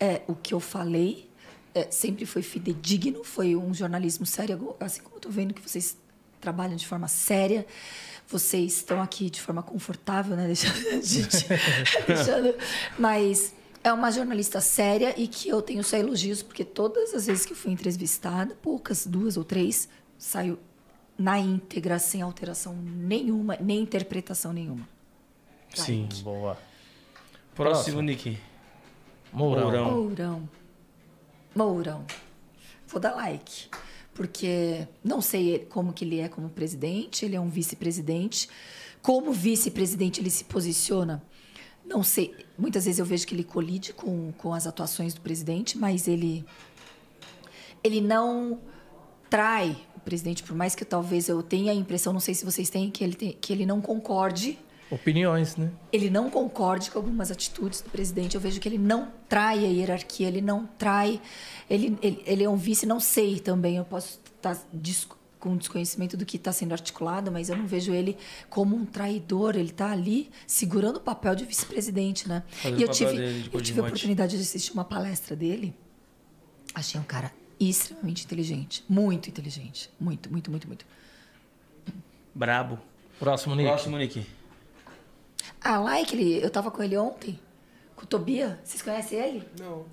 Speaker 4: é, o que eu falei, é, sempre foi fidedigno, foi um jornalismo sério, assim como estou vendo que vocês trabalham de forma séria, vocês estão aqui de forma confortável, né? Deixando, gente, deixando, mas é uma jornalista séria e que eu tenho só elogios, porque todas as vezes que eu fui entrevistada, poucas, duas ou três, saiu na íntegra, sem alteração nenhuma, nem interpretação nenhuma.
Speaker 1: Sim, like. boa. Próximo, Próximo. Nick.
Speaker 2: Mourão.
Speaker 4: Mourão. Mourão. Mourão. Vou dar like. Porque não sei como que ele é como presidente, ele é um vice-presidente. Como vice-presidente ele se posiciona, não sei. Muitas vezes eu vejo que ele colide com, com as atuações do presidente, mas ele, ele não trai o presidente, por mais que talvez eu tenha a impressão, não sei se vocês têm, que ele, tem, que ele não concorde
Speaker 2: Opiniões, né?
Speaker 4: ele não concorde com algumas atitudes do presidente. Eu vejo que ele não trai a hierarquia, ele não trai. Ele, ele, ele é um vice, não sei também. Eu posso estar des- com desconhecimento do que está sendo articulado, mas eu não vejo ele como um traidor. Ele está ali segurando o papel de vice-presidente, né?
Speaker 1: Fazendo
Speaker 4: E eu tive,
Speaker 1: dele
Speaker 4: eu tive a oportunidade de assistir uma palestra dele. Achei um cara extremamente inteligente. Muito inteligente. Muito, muito, muito, muito.
Speaker 1: Brabo.
Speaker 2: Próximo, Nick.
Speaker 1: Próximo, Nick.
Speaker 4: Ah, like, ele, eu tava com ele ontem, com o Tobia. Vocês conhecem ele?
Speaker 3: Não.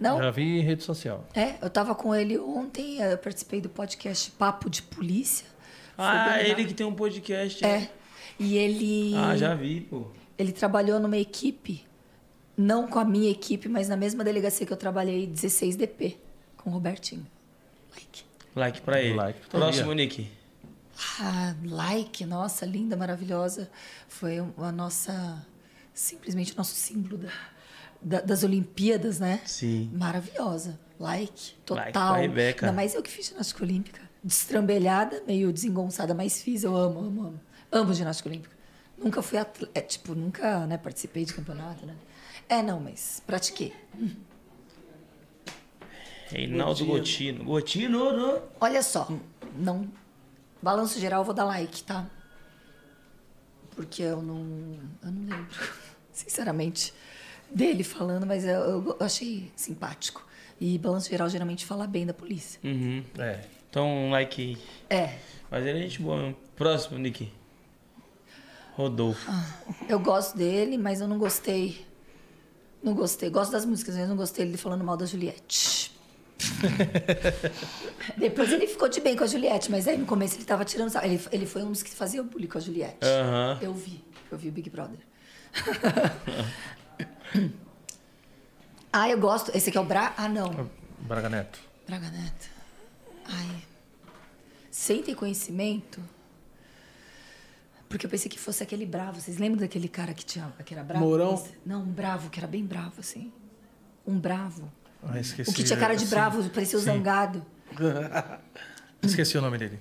Speaker 4: Não?
Speaker 2: Já vi em rede social.
Speaker 4: É, eu tava com ele ontem, eu participei do podcast Papo de Polícia.
Speaker 1: Ah, ele que tem um podcast.
Speaker 4: É. E ele.
Speaker 1: Ah, já vi, pô.
Speaker 4: Ele trabalhou numa equipe, não com a minha equipe, mas na mesma delegacia que eu trabalhei, 16DP, com o Robertinho. Like.
Speaker 1: Like pra ele.
Speaker 2: Like pro
Speaker 1: Próximo. Nick.
Speaker 4: Ah, like, nossa, linda, maravilhosa. Foi a nossa. Simplesmente o nosso símbolo da, da- das Olimpíadas, né?
Speaker 1: Sim.
Speaker 4: Maravilhosa. Like, total.
Speaker 1: Like Rebeca.
Speaker 4: Ainda mais eu que fiz ginástica olímpica. Destrambelhada, meio desengonçada, mas fiz. Eu amo, amo, amo. Amo ginástica olímpica. Nunca fui atleta, é, tipo, nunca né, participei de campeonato, né? É, não, mas pratiquei.
Speaker 1: Reinaldo Gotino. Gotino, não.
Speaker 4: Olha só, não. Balanço geral, eu vou dar like, tá? Porque eu não. Eu não lembro, sinceramente, dele falando, mas eu, eu achei simpático. E balanço geral geralmente fala bem da polícia.
Speaker 1: Uhum.
Speaker 2: É.
Speaker 1: Então, like aí.
Speaker 4: É.
Speaker 1: Mas ele é gente boa mesmo. Próximo, Nick. Rodolfo.
Speaker 4: Eu gosto dele, mas eu não gostei. Não gostei. Gosto das músicas, mas não gostei dele falando mal da Juliette. Depois ele ficou de bem com a Juliette, mas aí no começo ele tava tirando. Ele, ele foi um dos que fazia bullying com a Juliette.
Speaker 1: Aham.
Speaker 4: Eu vi. Eu vi o Big Brother. ah, eu gosto. Esse aqui é o Bra. Ah, não.
Speaker 2: Braga Neto.
Speaker 4: Braga Neto. Ai. Sem ter conhecimento. Porque eu pensei que fosse aquele bravo. Vocês lembram daquele cara que tinha que era bravo?
Speaker 3: Mourão?
Speaker 4: Não, um bravo, que era bem bravo, assim. Um bravo.
Speaker 2: Ah, esqueci.
Speaker 4: O que tinha cara de
Speaker 2: Sim.
Speaker 4: bravo, parecia o
Speaker 2: Sim.
Speaker 4: zangado.
Speaker 2: Esqueci o nome dele.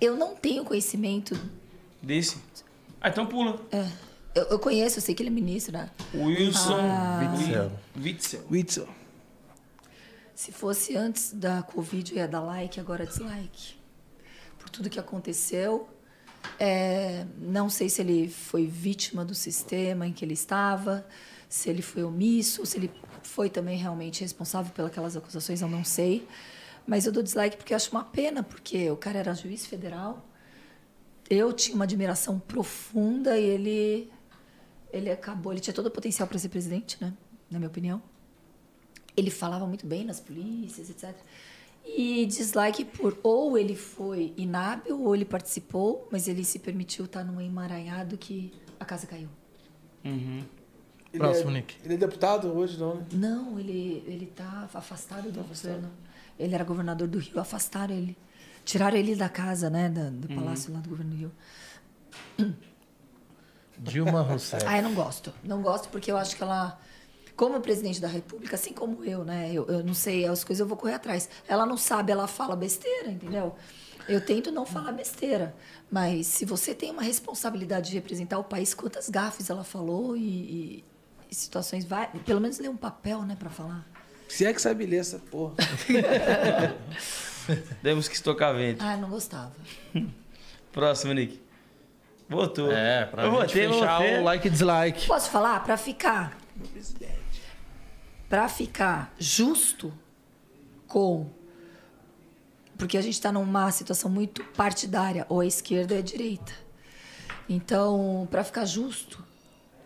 Speaker 4: Eu não tenho conhecimento.
Speaker 1: Desse. Ah, então pula.
Speaker 4: é, eu, eu conheço, eu sei que ele é ministro, né?
Speaker 1: Wilson
Speaker 4: Ah.
Speaker 2: Witzel.
Speaker 1: Witzel.
Speaker 3: Witzel.
Speaker 4: Se fosse antes da Covid, eu ia dar like, agora dislike. Por tudo que aconteceu. É, não sei se ele foi vítima do sistema em que ele estava, se ele foi omisso, se ele foi também realmente responsável pelas acusações, eu não sei. Mas eu dou dislike porque eu acho uma pena, porque o cara era juiz federal. Eu tinha uma admiração profunda e ele, ele acabou. Ele tinha todo o potencial para ser presidente, né? Na minha opinião ele falava muito bem nas polícias, etc. E dislike por ou ele foi inábil ou ele participou, mas ele se permitiu estar num emaranhado que a casa caiu.
Speaker 1: Uhum.
Speaker 3: Ele
Speaker 2: Próximo,
Speaker 3: é,
Speaker 2: Nick.
Speaker 3: Ele é deputado hoje, não, né?
Speaker 4: Não, ele ele tá afastado do governo. Ele era governador do Rio, afastaram ele. Tiraram ele da casa, né, da- do palácio lá do governo do Rio.
Speaker 2: Dilma Rousseff.
Speaker 4: Ah, eu não gosto. Não gosto porque eu acho que ela, como presidente da República, assim como eu, né? Eu, eu não sei, as coisas eu vou correr atrás. Ela não sabe, ela fala besteira, entendeu? Eu tento não falar besteira. Mas se você tem uma responsabilidade de representar o país, quantas gafes ela falou e- e situações. Vai, pelo menos ler um papel, né, pra falar.
Speaker 3: Se é que sabe ler essa porra.
Speaker 1: Temos que estocar vento.
Speaker 4: Ah, não gostava.
Speaker 1: Próximo, Nick. Votou.
Speaker 2: É, pra
Speaker 1: eu
Speaker 2: gente
Speaker 1: votei,
Speaker 2: fechar
Speaker 1: votei.
Speaker 2: o like e dislike.
Speaker 4: Posso falar? Pra ficar. Pra ficar justo com. Porque a gente está numa situação muito partidária, ou a esquerda ou a direita. Então, pra ficar justo.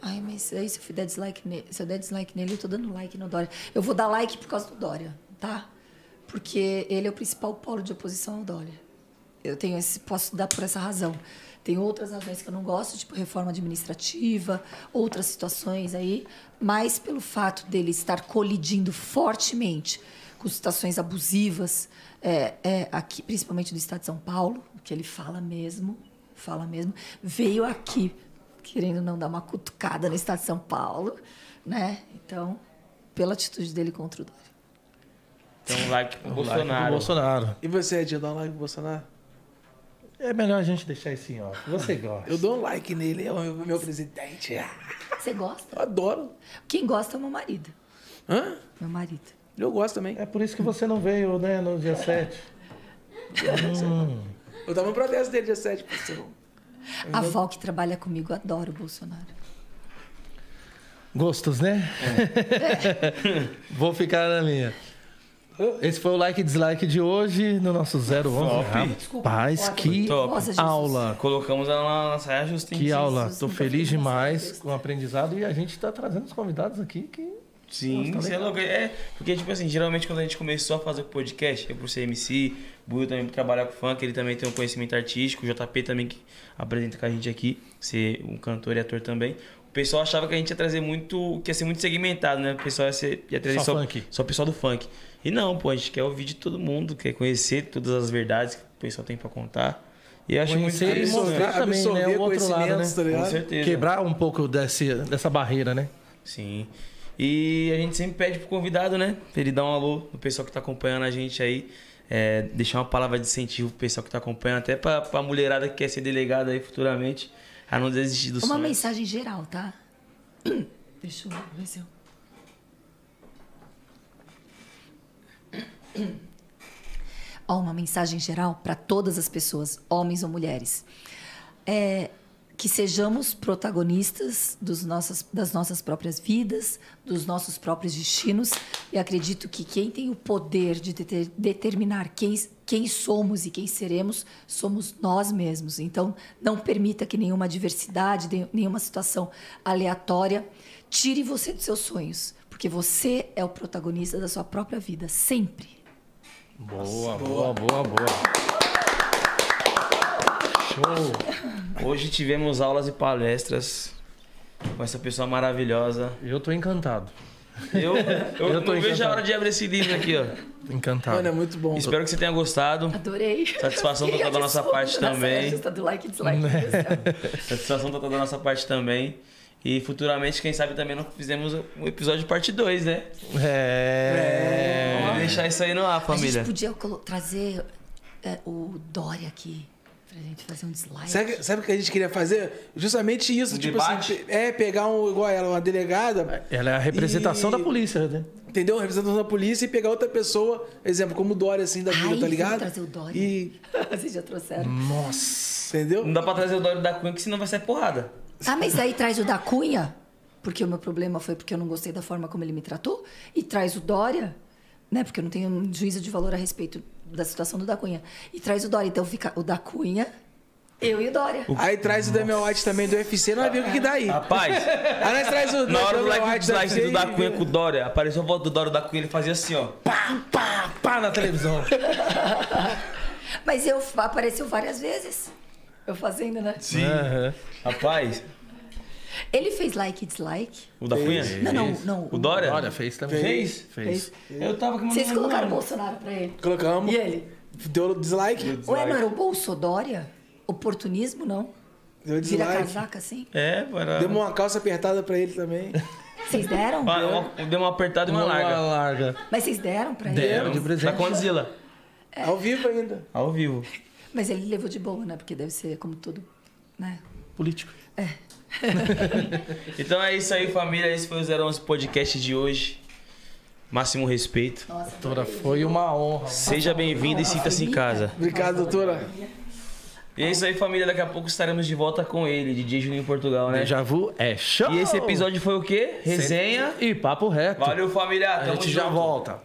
Speaker 4: Ai, mas aí se eu der dislike nele, se eu der dislike nele, eu tô dando like no Dória. Eu vou dar like por causa do Dória, tá? Porque ele é o principal polo de oposição ao Dória. Eu tenho esse, posso dar por essa razão. Tem outras razões que eu não gosto, tipo reforma administrativa, outras situações aí, mas pelo fato dele estar colidindo fortemente com situações abusivas, é, é, aqui, principalmente do Estado de São Paulo, que ele fala mesmo, fala mesmo, veio aqui querendo não dar uma cutucada no Estado de São Paulo, né? Então, pela atitude dele contra o Dória.
Speaker 1: Então, like pro
Speaker 2: O like do
Speaker 1: Bolsonaro.
Speaker 2: Bolsonaro.
Speaker 3: E você, Edinho, dá um like pro Bolsonaro?
Speaker 2: É melhor a gente deixar isso em off. Você gosta.
Speaker 3: Eu dou um like nele, é o meu, meu presidente.
Speaker 4: Você gosta?
Speaker 3: Eu adoro.
Speaker 4: Quem gosta é o meu marido.
Speaker 3: Hã?
Speaker 4: Meu marido.
Speaker 3: Eu gosto também.
Speaker 2: É por isso que você não veio, né, no dia 7.
Speaker 3: Eu tava no protesto dele dia 7, parceiro.
Speaker 4: A avó que trabalha comigo adora o Bolsonaro.
Speaker 2: Gostos, né? Vou ficar na minha. Esse foi o like e dislike de hoje no nosso 011.
Speaker 1: Top.
Speaker 2: Rapaz, que
Speaker 1: Top.
Speaker 2: Aula.
Speaker 1: Colocamos ela na saia?
Speaker 2: Que aula. Tô
Speaker 4: nunca
Speaker 2: feliz demais com o aprendizado e a gente tá trazendo os convidados aqui que
Speaker 1: Sim,
Speaker 2: Nossa,
Speaker 1: você é louco. É, porque, tipo assim, geralmente quando a gente começou a fazer o podcast, eu por ser MC, Buio também trabalhar com funk, ele também tem um conhecimento artístico, o JP também que apresenta com a gente aqui, ser um cantor e ator também. O pessoal achava que a gente ia trazer muito, que ia ser muito segmentado, né? O pessoal ia, ser, ia trazer
Speaker 2: Só
Speaker 1: só,
Speaker 2: funk.
Speaker 1: só o pessoal do funk. E não, pô, a gente quer ouvir de todo mundo, quer conhecer todas as verdades que o pessoal tem pra contar. E eu acho muito
Speaker 2: Conhecer e
Speaker 1: interessante.
Speaker 2: mostrar também, né? O outro lado, né?
Speaker 3: tá
Speaker 1: Com certeza.
Speaker 2: quebrar um pouco desse, dessa barreira, né?
Speaker 1: Sim. E a gente sempre pede pro convidado, né? Pra ele dar um alô pro pessoal que tá acompanhando a gente aí. É, deixar uma palavra de incentivo pro pessoal que tá acompanhando, até pra, pra mulherada que quer ser delegada aí futuramente, a não desistir do
Speaker 4: Uma
Speaker 1: sonho.
Speaker 4: mensagem geral, tá? Deixa eu ver se eu. Ó, uma mensagem geral para todas as pessoas, homens ou mulheres. É, que sejamos protagonistas dos nossas, das nossas próprias vidas, dos nossos próprios destinos. E acredito que quem tem o poder de deter- determinar quem, quem somos e quem seremos, somos nós mesmos. Então, não permita que nenhuma adversidade, de- nenhuma situação aleatória tire você dos seus sonhos. Porque você é o protagonista da sua própria vida, sempre.
Speaker 2: Boa, boa, boa, boa. Show.
Speaker 1: Hoje tivemos aulas e palestras com essa pessoa maravilhosa.
Speaker 2: Eu tô encantado.
Speaker 1: Eu, eu,
Speaker 2: Eu tô
Speaker 1: não vejo a
Speaker 2: encantado.
Speaker 1: hora de abrir esse livro aqui, ó.
Speaker 2: Encantado.
Speaker 3: Mano, é muito bom.
Speaker 1: Espero que você tenha gostado.
Speaker 4: Adorei.
Speaker 1: Satisfação total da nossa parte também.
Speaker 4: Do like e dislike.
Speaker 1: Satisfação total da nossa parte também. E futuramente, quem sabe também não fizemos um episódio parte 2, né?
Speaker 2: É.
Speaker 1: Vamos deixar isso aí no ar,
Speaker 4: A
Speaker 1: família.
Speaker 4: gente podia trazer é, o Dória aqui pra gente fazer um dislike.
Speaker 3: Sabe, sabe o que a gente queria fazer? Justamente isso.
Speaker 1: Um
Speaker 3: tipo
Speaker 1: debate?
Speaker 3: assim, é pegar um, igual ela, uma delegada,
Speaker 2: Ela é a representação
Speaker 3: E-
Speaker 2: da polícia, né?
Speaker 3: entendeu? Representação da polícia e pegar outra pessoa, exemplo, como o Dória, assim, da vida,
Speaker 4: Ai,
Speaker 3: tá
Speaker 4: vamos
Speaker 3: ligado?
Speaker 4: trazer o Dória.
Speaker 3: E,
Speaker 4: Vocês já trouxeram.
Speaker 2: Nossa.
Speaker 3: entendeu?
Speaker 1: Não dá pra trazer o Dório da Cunha, que senão vai ser porrada.
Speaker 4: Ah, mas daí traz o da Cunha, porque o meu problema foi porque eu não gostei da forma como ele me tratou, e traz o Dória, né? Porque eu não tenho um juízo de valor a respeito da situação do da Cunha. E traz o Dória, então fica o da Cunha, eu e o Dória.
Speaker 3: Aí traz o Damian White também do UFC, nós vamos ver o que, que dá aí.
Speaker 1: Rapaz,
Speaker 3: Aí nós traz o
Speaker 1: na hora do like e
Speaker 3: White
Speaker 1: dislike do
Speaker 3: UFC
Speaker 1: da Cunha com o Dória, apareceu a foto do Dório da Cunha, ele fazia assim, ó.
Speaker 2: Pá, pá, pá na televisão.
Speaker 4: Mas eu apareceu várias vezes. Eu fazendo, né?
Speaker 1: Sim.
Speaker 2: Aham.
Speaker 1: Rapaz,
Speaker 4: Ele fez like e dislike.
Speaker 1: o da Cunha?
Speaker 4: Não, não, não.
Speaker 1: O Dória?
Speaker 2: Olha, fez também.
Speaker 1: Fez?
Speaker 2: Fez.
Speaker 1: Eu tava com
Speaker 4: Vocês colocaram o Bolsonaro pra ele.
Speaker 3: Colocamos.
Speaker 4: E ele?
Speaker 3: Deu dislike.
Speaker 4: Ué, não era o Bolsodória? Oportunismo, não?
Speaker 3: Deu
Speaker 4: Vira
Speaker 3: dislike.
Speaker 4: casaca assim?
Speaker 1: É, era...
Speaker 3: Demos uma calça apertada pra ele também.
Speaker 4: Vocês deram?
Speaker 1: Uma- Deu uma apertada e uma
Speaker 2: Uma
Speaker 1: larga.
Speaker 2: larga.
Speaker 4: Mas vocês deram pra ele?
Speaker 2: Deram de
Speaker 1: Da
Speaker 2: presente.
Speaker 1: Condzilla.
Speaker 3: Ao vivo ainda.
Speaker 1: Ao vivo.
Speaker 4: Mas ele levou de boa, né? Porque deve ser como tudo, né?
Speaker 2: Político.
Speaker 1: Então é isso aí, família. Esse foi o 011 Podcast de hoje. Máximo respeito.
Speaker 4: Nossa,
Speaker 2: Doutora, foi uma honra.
Speaker 1: Seja bem-vindo e sinta-se em casa.
Speaker 3: Obrigado, doutora.
Speaker 1: E é isso aí, família. Daqui a pouco estaremos de volta com ele, DJ Juninho Portugal, né?
Speaker 2: Deja vu é show.
Speaker 1: E esse episódio foi o quê? Resenha.
Speaker 2: E papo reto.
Speaker 1: Valeu, família.
Speaker 2: A
Speaker 1: Tamo
Speaker 2: gente já
Speaker 1: junto.
Speaker 2: volta.